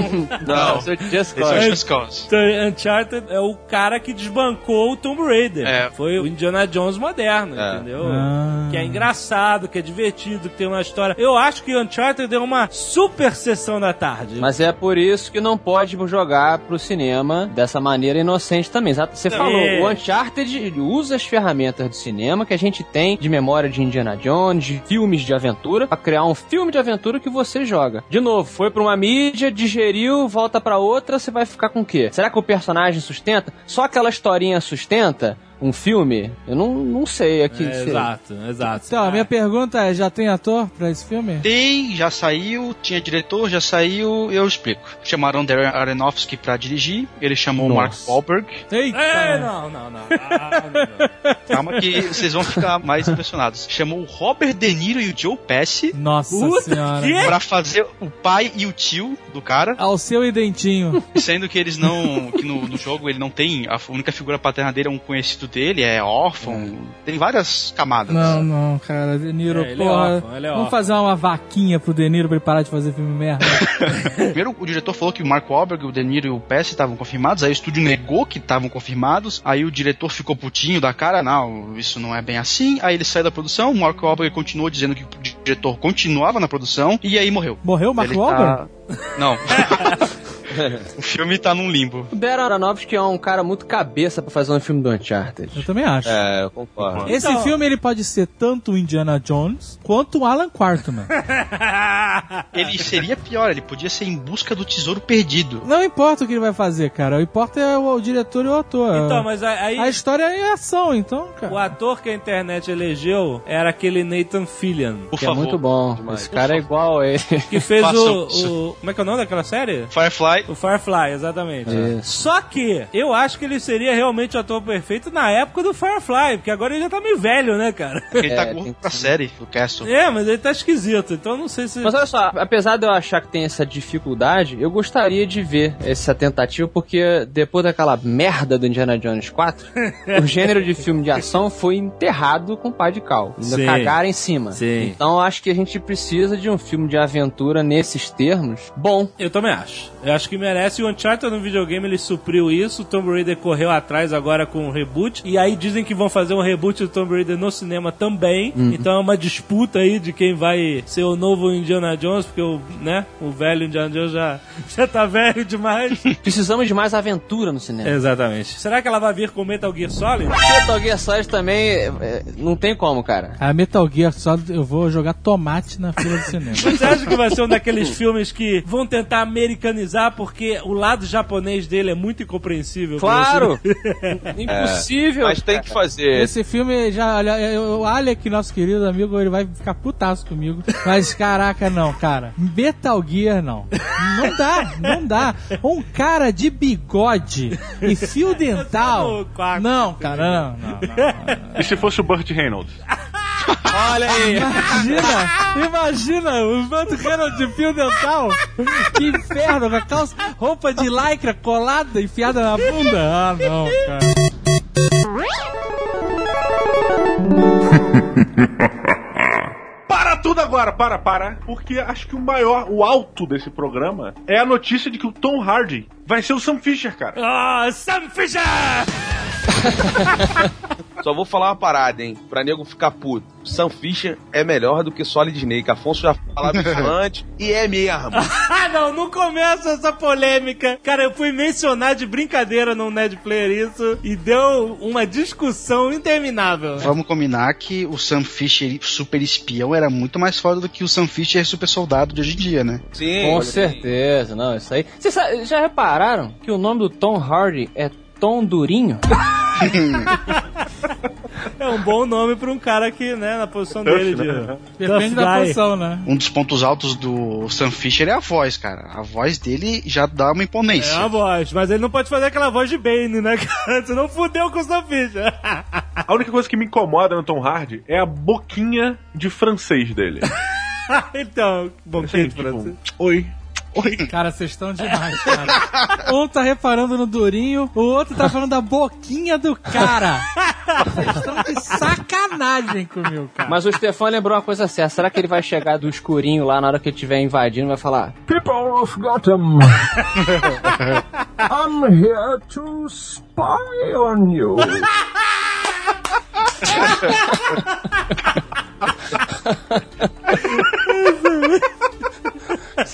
Não, isso é Just Cause. Just Cause. Então, Uncharted é o cara que desbancou o Tomb Raider. É. Foi o Indiana Jones moderno, É. entendeu? Ah. Que é engraçado, que é divertido, que tem uma história. Eu acho que Uncharted é uma super sessão da tarde. Mas é por isso que não pode jogar pro cinema dessa maneira inocente também. Exato. Você falou, É. o Uncharted usa as ferramentas do cinema que a gente tem de memória de Indiana Jones, de filmes de aventura, pra criar um filme de aventura que você joga. De novo, foi pra uma mídia, digeriu, volta pra outra, você vai ficar com o quê? Será que o personagem sustenta? Só aquela historinha sustenta? Um filme? Eu não, não sei aqui. É, exato, exato. Então, a minha pergunta é, já tem ator pra esse filme? Tem, já saiu, tinha diretor, já saiu, eu explico. Chamaram Darren Aronofsky pra dirigir, ele chamou o Mark Nossa. Wahlberg. Eita! É, não, não, não. Ah, não, não. Calma que vocês vão ficar mais impressionados. Chamou o Robert De Niro e o Joe Pesci Nossa Puta senhora. que- pra fazer o pai e o tio do cara, Ao seu identinho. sendo que eles não, que no, no jogo ele não tem, a única figura paterna dele é um conhecido dele, é órfão, tem várias camadas. Não, não, cara. De Niro, É, ele é porra. órfão, ele é vamos órfão. fazer uma vaquinha pro De Niro pra ele parar de fazer filme merda. Primeiro o diretor falou que o Mark Wahlberg, o De Niro e o Pesci estavam confirmados, aí o estúdio negou que estavam confirmados, aí o diretor ficou putinho da cara, não, isso não é bem assim, aí ele saiu da produção, o Mark Wahlberg continuou dizendo que o diretor continuava na produção, e aí morreu. Morreu o Mark Ele Wahlberg? tá- Não. o filme tá num limbo. O Darren Aronofsky é um cara muito cabeça pra fazer um filme do Uncharted. Eu também acho. É, eu concordo. Esse Então- filme ele pode ser tanto o Indiana Jones quanto o Alan Quartman. Ele seria pior, ele podia ser em busca do tesouro perdido. Não importa o que ele vai fazer, cara. O importa é o, o diretor e o ator. Então, mas aí... A história é ação, então, O cara. ator que a internet elegeu era aquele Nathan Fillion, Por Que favor. é muito bom. Demais. Esse cara é igual a ele. que fez o, o- Como é que é o nome daquela série? Firefly. Firefly. O Firefly, exatamente. Isso. Só que eu acho que ele seria realmente o ator perfeito na época do Firefly, porque agora ele já tá meio velho, né, cara? Porque ele tá É, tem pra série, o Castle. É, mas ele tá esquisito, então não sei se. Mas olha só, apesar de eu achar que tem essa dificuldade, eu gostaria de ver essa tentativa, porque depois daquela merda do Indiana Jones 4, o gênero de filme de ação foi enterrado com pá de cal. Ainda Sim. cagaram em cima. Sim. Então eu acho que a gente precisa de um filme de aventura nesses termos bom. Eu também acho. Eu acho que merece. O Uncharted no videogame ele supriu isso. O Tomb Raider correu atrás agora com o reboot. E aí dizem que vão fazer um reboot do Tomb Raider no cinema também. Então é uma disputa aí de quem vai ser o novo Indiana Jones, porque o, né, o velho Indiana Jones já, já tá velho demais. Precisamos de mais aventura no cinema. Exatamente. Será que ela vai vir com Metal Gear Solid? Metal Gear Solid também é, não tem como, cara. A Metal Gear Solid, eu vou jogar tomate na fila do cinema. Você acha que vai ser um daqueles filmes que vão tentar americanizar porque o lado japonês dele é muito incompreensível? Claro! você? Impossível! Mas tem que fazer. Esse filme já, olha, eu- o Alec, nosso querido amigo, ele vai ficar putaço comigo. Mas caraca, não, cara. Metal Gear não. Não dá, não dá. Um cara de bigode e fio dental. Não, cara, não, não, não, não. E se fosse o Burt Reynolds? Olha aí. Imagina, imagina o Bando Reynolds de fio dental. Que inferno, com a calça, roupa de lycra colada, enfiada na bunda. Ah, não, cara. Para tudo agora, para, para. Porque acho que o maior, o alto desse programa é a notícia de que o Tom Hardy vai ser o Sam Fisher, cara. Ah, Sam Fisher! Só vou falar uma parada, hein? Pra nego ficar puto. Sam Fisher é melhor do que Solid Snake. Afonso já falava isso antes. E é mesmo. Ah, não, não começa essa polêmica. Cara, eu fui mencionar de brincadeira no Ned Player isso e deu uma discussão interminável. Vamos combinar que o Sam Fisher super espião era muito mais foda do que o Sam Fisher super soldado de hoje em dia, né? Sim. Com certeza, não, isso aí. Vocês já repararam que o nome do Tom Hardy é Tom Durinho? É um bom nome pra um cara que, né, na posição dele de. Depende tough da guy. posição, né? Um dos pontos altos do Sam Fisher é a voz, cara. A voz dele já dá uma É imponência. a voz, mas ele não pode fazer aquela voz de Bane, né, cara? Senão fudeu com o Sam Fisher. A única coisa que me incomoda no Tom Hardy é a boquinha de francês dele. então, Assim, gente, tipo, Francisco. Oi. Oi. Cara, vocês estão demais, cara. Um tá reparando no Durinho, o outro tá falando da boquinha do cara. Vocês estão de sacanagem comigo, cara. Mas o Stefan lembrou uma coisa certa. Será que ele vai chegar do escurinho lá na hora que ele estiver invadindo e vai falar: People of Gotham, I'm here to spy on you.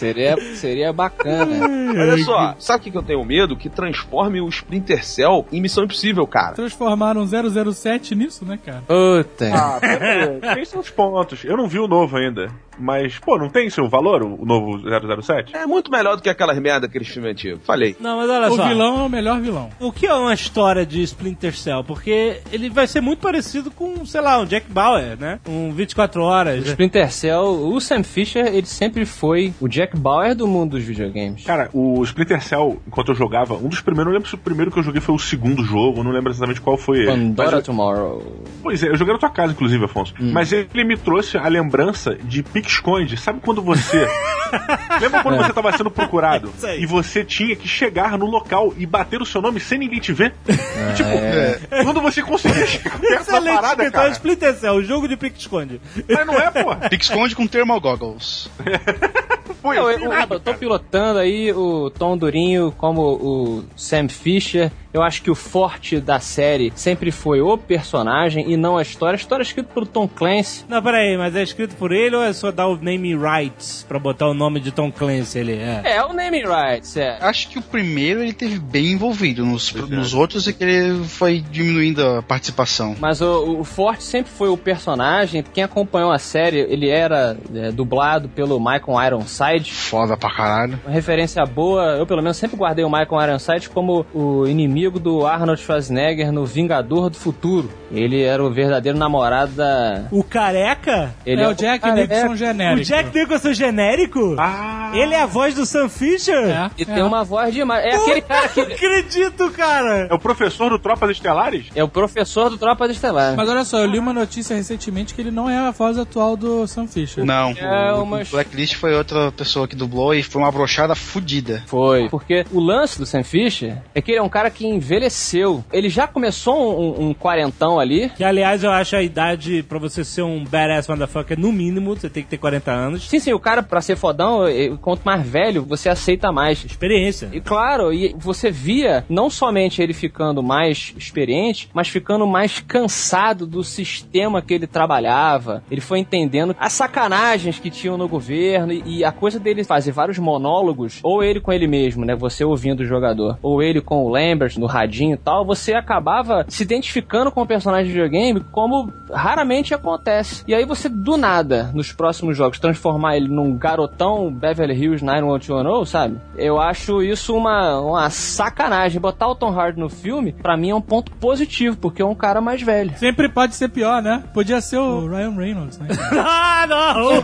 Seria, seria bacana. Olha só, sabe o que que eu tenho medo? Que transforme o Splinter Cell em Missão Impossível, cara. Transformaram 007 nisso, né, cara? Puta. Ah, tem seus pontos. Eu não vi o novo ainda. Mas, pô, não tem seu valor, o o novo 007? É muito melhor do que aquelas merda, aqueles filmes antigos. Falei. Não, mas olha O só. vilão é o melhor vilão. O que é uma história de Splinter Cell? Porque ele vai ser muito parecido com, sei lá, um Jack Bauer, né? Um 24 horas. Splinter Cell, o Sam Fisher, ele sempre foi o Jack Bauer do mundo dos videogames. Cara, o Splinter Cell, enquanto eu jogava, um dos primeiros, não lembro se o primeiro que eu joguei foi o segundo jogo, não lembro exatamente qual foi ele. Pandora Mas, Tomorrow. pois é, eu joguei na tua casa, inclusive, Afonso. Hum. Mas ele me trouxe a lembrança de pique-esconde. Sabe quando você. Lembra quando você tava sendo procurado e você tinha que chegar no local e bater o seu nome sem ninguém te ver? tipo, quando você conseguia chegar perto da parada, então, cara. Splinter Cell, o jogo de pique-esconde. Mas não é, pô. Fica esconde com thermal goggles. Foi Eu, eu, eu tô pilotando aí o Tom Durinho como o Sam Fisher. Eu acho que o forte da série sempre foi o personagem e não a história. A história é escrita pelo Tom Clancy. Não, peraí, mas é escrito por ele ou é só dar o name rights pra botar o nome de Tom Clancy ali? É. É, o naming rights, é. Acho que o primeiro ele teve bem envolvido. Nos, nos outros é que ele foi diminuindo a participação. Mas o, o forte sempre foi o personagem. Quem acompanhou a série, ele era é, dublado pelo Michael Ironside. Foda pra caralho. Uma referência boa, eu pelo menos sempre guardei o Michael Ironside como o inimigo amigo do Arnold Schwarzenegger no Vingador do Futuro. Ele era o verdadeiro namorado da. O careca? Ele é, o Jack careca. Nicholson genérico. O Jack Nicholson genérico? Ah, Ele é a voz do Sam Fisher? É, E é. tem uma voz demais. É aquele cara Não que. acredito, cara! é o professor do Tropas Estelares? É o professor do Tropas Estelares. Mas olha só, eu li uma notícia recentemente que ele não é a voz atual do Sam Fisher. Não, É o, uma- o Blacklist foi outra pessoa que dublou e foi uma brochada fudida. Foi. Porque o lance do Sam Fisher é que ele é um cara que envelheceu. Ele já começou um, um quarentão ali. Que, aliás, eu acho a idade pra você ser um badass motherfucker, no mínimo, você tem que ter 40 anos. Sim, sim, o cara, pra ser fodão, eh, quanto mais velho, você aceita mais. Experiência. E claro, e você via não somente ele ficando mais experiente, mas ficando mais cansado do sistema que ele trabalhava. Ele foi entendendo as sacanagens que tinham no governo e, e a coisa dele fazer vários monólogos, ou ele com ele mesmo, né? Você ouvindo o jogador, ou ele com o Lambert no radinho e tal, você acabava se identificando com o personagem de videogame como raramente acontece. E aí você, do nada, nos próximos jogos, transformar ele num garotão Beverly Hills 90210, sabe? Eu acho isso uma, uma sacanagem. Botar o Tom Hardy no filme, pra mim é um ponto positivo, porque é um cara mais velho. Sempre pode ser pior, né? Podia ser o Ryan Reynolds, né? ah, não!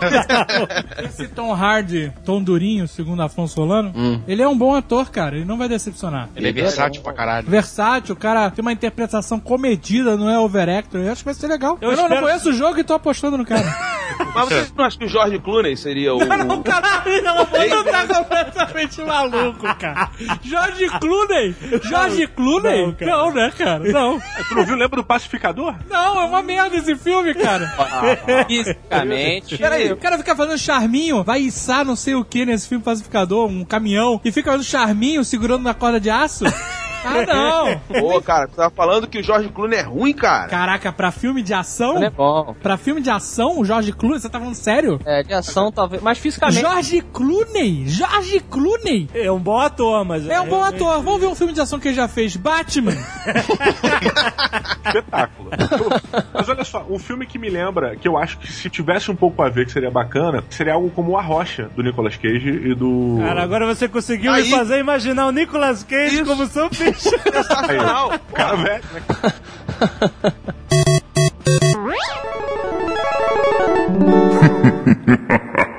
Esse Tom Hardy, Tom Durinho, segundo Afonso Solano, Hum. ele é um bom ator, cara. Ele não vai decepcionar. Ele é versátil pra caralho. Versátil, o cara tem uma interpretação comedida, não é overactor. Eu acho que vai ser legal. Eu Eu, não, não espero- conheço o jogo e tô apostando no cara. Mas você não acha que o George Clooney seria o. Não, caralho, não, Você tá completamente maluco, cara. Jorge Clooney? Jorge Clooney? Não, cara. Não, né, cara? Não. Tu não viu? Lembra do Pacificador? Não, é uma merda esse filme, cara. Fisicamente. Peraí, o cara fica fazendo charminho, vai içar não sei o que nesse filme pacificador, um caminhão, e fica fazendo charminho segurando na corda de aço? Ah, não! Pô, cara, tu tava falando que o George Clooney é ruim, cara. Caraca, pra filme de ação? Ele é bom. Pra filme de ação, o Jorge Clooney, você tá falando sério? É, de ação talvez. Mas fisicamente. Jorge Clooney! Jorge Clooney! É um bom ator, mas... É um bom ator. Vamos ver um filme de ação que ele já fez. Batman! Espetáculo. Mas olha só, um filme que me lembra, que eu acho que se tivesse um pouco a ver, que seria bacana, seria algo como A Rocha, do Nicolas Cage e do. Cara, agora você conseguiu Aí- me fazer imaginar o Nicolas Cage como Sam Fisher. Aí, Sensacional. cara velho, né?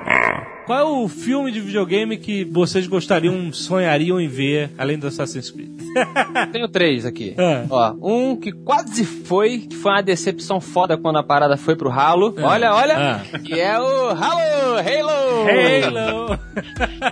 Qual é o filme de videogame que vocês gostariam, sonhariam em ver, além do Assassin's Creed? Tenho três aqui. É. Ó, um que quase foi, que foi uma decepção foda quando a parada foi pro ralo. Olha, olha. Que é o Halo! Halo! Halo!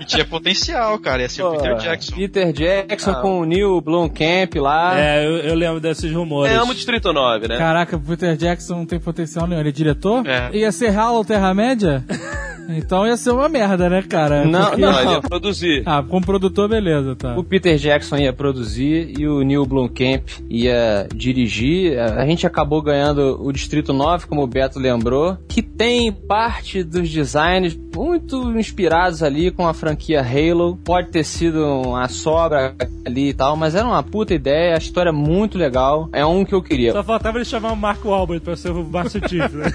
E tinha potencial, cara. Ia ser o Pô, Peter Jackson. Peter Jackson com o Neil Blomkamp lá. É, eu, eu lembro desses rumores. É, amo Distrito 9, né? Caraca, o Peter Jackson não tem potencial nenhum. Ele é diretor? É. Ia ser Halo Terra-média? então ia ser uma merda, né, cara? Não, Porque- não. Não, ele ia produzir. Ah, como produtor, beleza, tá. O Peter Jackson ia produzir e o Neil Blomkamp ia dirigir. A gente acabou ganhando o Distrito 9, como o Beto lembrou, que tem parte dos designs muito inspirados ali com a franquia Halo. Pode ter sido uma sobra ali e tal, mas era uma puta ideia, a história é muito legal. É um que eu queria. Só faltava ele chamar o Marco Albert pra ser o Master Chief, né?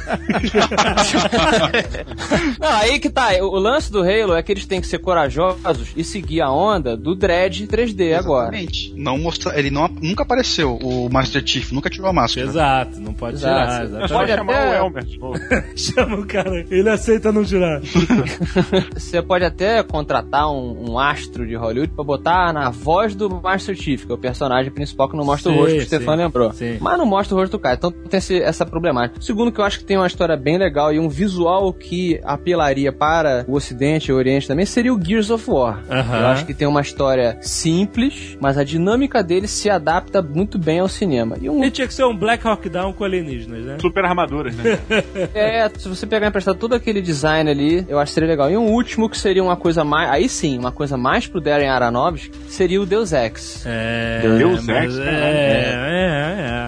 Não, aí que tá. O lance do Halo é que eles têm que ser corajosos e seguir a onda do Dread 3D agora. Exatamente. Não mostra, ele não, nunca apareceu, o Master Chief, nunca tirou a máscara. Exato, não pode Exato. tirar. Pode chamar até- o Elmer. Chama o cara, ele aceita não tirar. Você pode até contratar um, um astro de Hollywood pra botar na voz do Master Chief, que é o personagem principal que não mostra Sim, o rosto, que o. Stefan lembrou. Sim. Mas não mostra o rosto do cara, então tem esse- essa problemática. Segundo, que eu acho que tem uma história bem legal e um visual que apelaria para o Ocidente e o Oriente também, seria o Gears of War. Eu acho que tem uma história simples, mas a dinâmica dele se adapta muito bem ao cinema. E um Ele tinha que ser um Black Hawk Down com alienígenas, né? Super armaduras, né? É, se você pegar emprestado todo aquele design ali, eu acho que seria legal. E um último que seria uma coisa mais. Aí sim, uma coisa mais pro Darren Aronofsky, seria o Deus Ex. É, Deus Ex, é, né?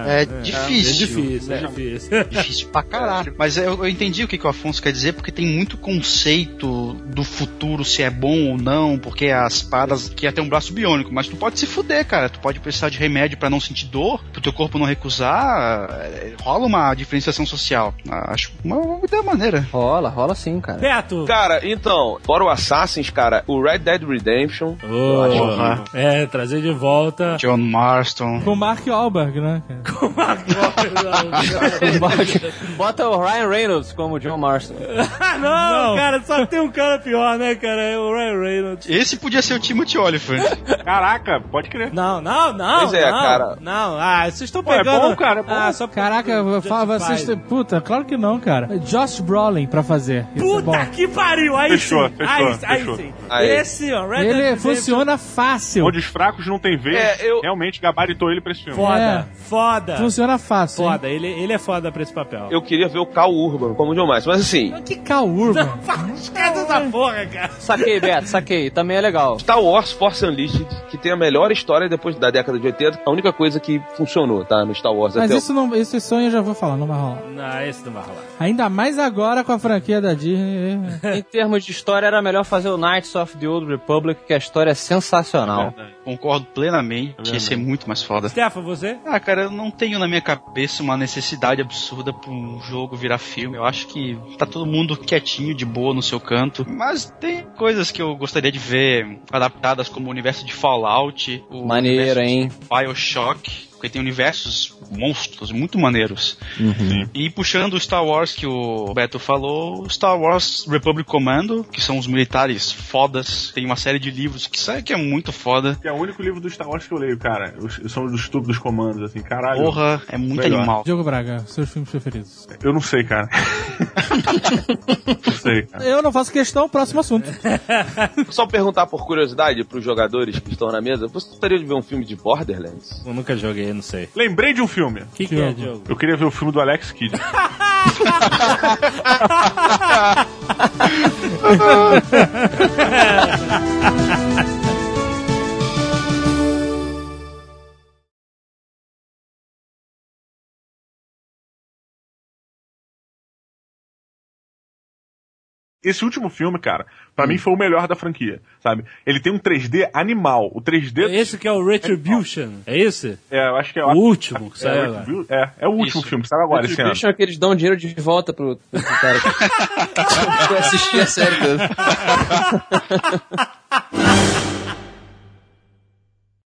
é, é, É difícil. É difícil, é difícil. Difícil pra caralho. Mas eu, eu entendi o que, que o Afonso quer dizer, porque tem muito conceito do futuro se é bom ou não, porque as paradas que ia ter um braço biônico, mas tu pode se fuder, cara. Tu pode precisar de remédio para não sentir dor, pro teu corpo não recusar. é, Rola uma diferenciação social. Acho uma, uma ideia maneira. Rola, rola sim, cara. Beto! Cara, então, fora o Assassins, cara, o Red Dead Redemption. eu acho. É, trazer de volta. John Marston. Com o Mark Wahlberg, né? cara? Com Mark Wahlberg. Bota o Ryan Reynolds como John Marston. Ah, não, cara, só tem um cara pior, né, cara? É o Ryan Reynolds. Esse podia ser o Timothy Olyphant. Caraca, pode crer. Não, não, não. Pois é, não, cara. Não, ah, vocês estão Pô, é pegando. bom, cara, é bom. Ah, só Caraca, falo, vocês. Puta, claro que não, cara. Josh Brolin pra fazer. É Puta bom. que pariu! Aí Fechou, sim. fechou, aí, aí fechou. sim. Aí. Esse, ó, Red Ele funciona fácil. Onde os fracos não tem vez, É, eu- realmente gabaritou ele pra esse filme. Foda, É. foda. Funciona fácil. hein? Foda, ele, ele é foda pra esse papel. Eu queria ver o Cal Urban como John Marston, mas assim, Que caurba. Esquece essa porra, cara. Saquei, Beto, saquei. Também é legal. Star Wars Force Unleashed, que tem a melhor história depois da década de 80, a única coisa que funcionou, tá, no Star Wars Mas até o- isso não, esse sonho eu já vou falar, não vai rolar. Não, esse não vai rolar. Ainda mais agora com a franquia da Disney. Em termos de história, era melhor fazer o Knights of the Old Republic, que a história é sensacional. Concordo plenamente. Ia ser muito mais foda. Stefan, você? Ah, cara, eu não tenho na minha cabeça uma necessidade absurda pra um jogo virar filme. Eu acho que tá todo mundo quietinho, de boa no seu canto. Mas tem coisas que eu gostaria de ver adaptadas como o universo de Fallout, o Maneiro, universo hein? de Bioshock. Porque tem universos monstros, muito maneiros. E puxando o Star Wars que o Beto falou, Star Wars Republic Commando, que são os militares fodas. Tem uma série de livros que sai que é muito foda. É o único livro do Star Wars que eu leio, cara. Os- São os estudos dos comandos, assim, caralho. Porra, é muito Melhor. animal. Diogo Braga, seus filmes preferidos. Eu não sei, cara. não sei, cara. Eu não faço questão, próximo assunto. Só perguntar por curiosidade pros jogadores que estão na mesa, você gostaria de ver um filme de Borderlands? Eu nunca joguei, não sei. Lembrei de um filme. O que, que é, jogo? Diogo? Eu queria ver o filme do Alex Kidd. Esse último filme, cara, pra mim foi o melhor da franquia, sabe? Ele tem um 3D animal. O 3D. Esse que é o Retribution, é esse? É, eu acho que é O último que é, saiu é, agora. é, é o último Isso. filme que saiu agora esse ano. Retribution é que eles dão dinheiro de volta pro, pro cara que assistir a série toda.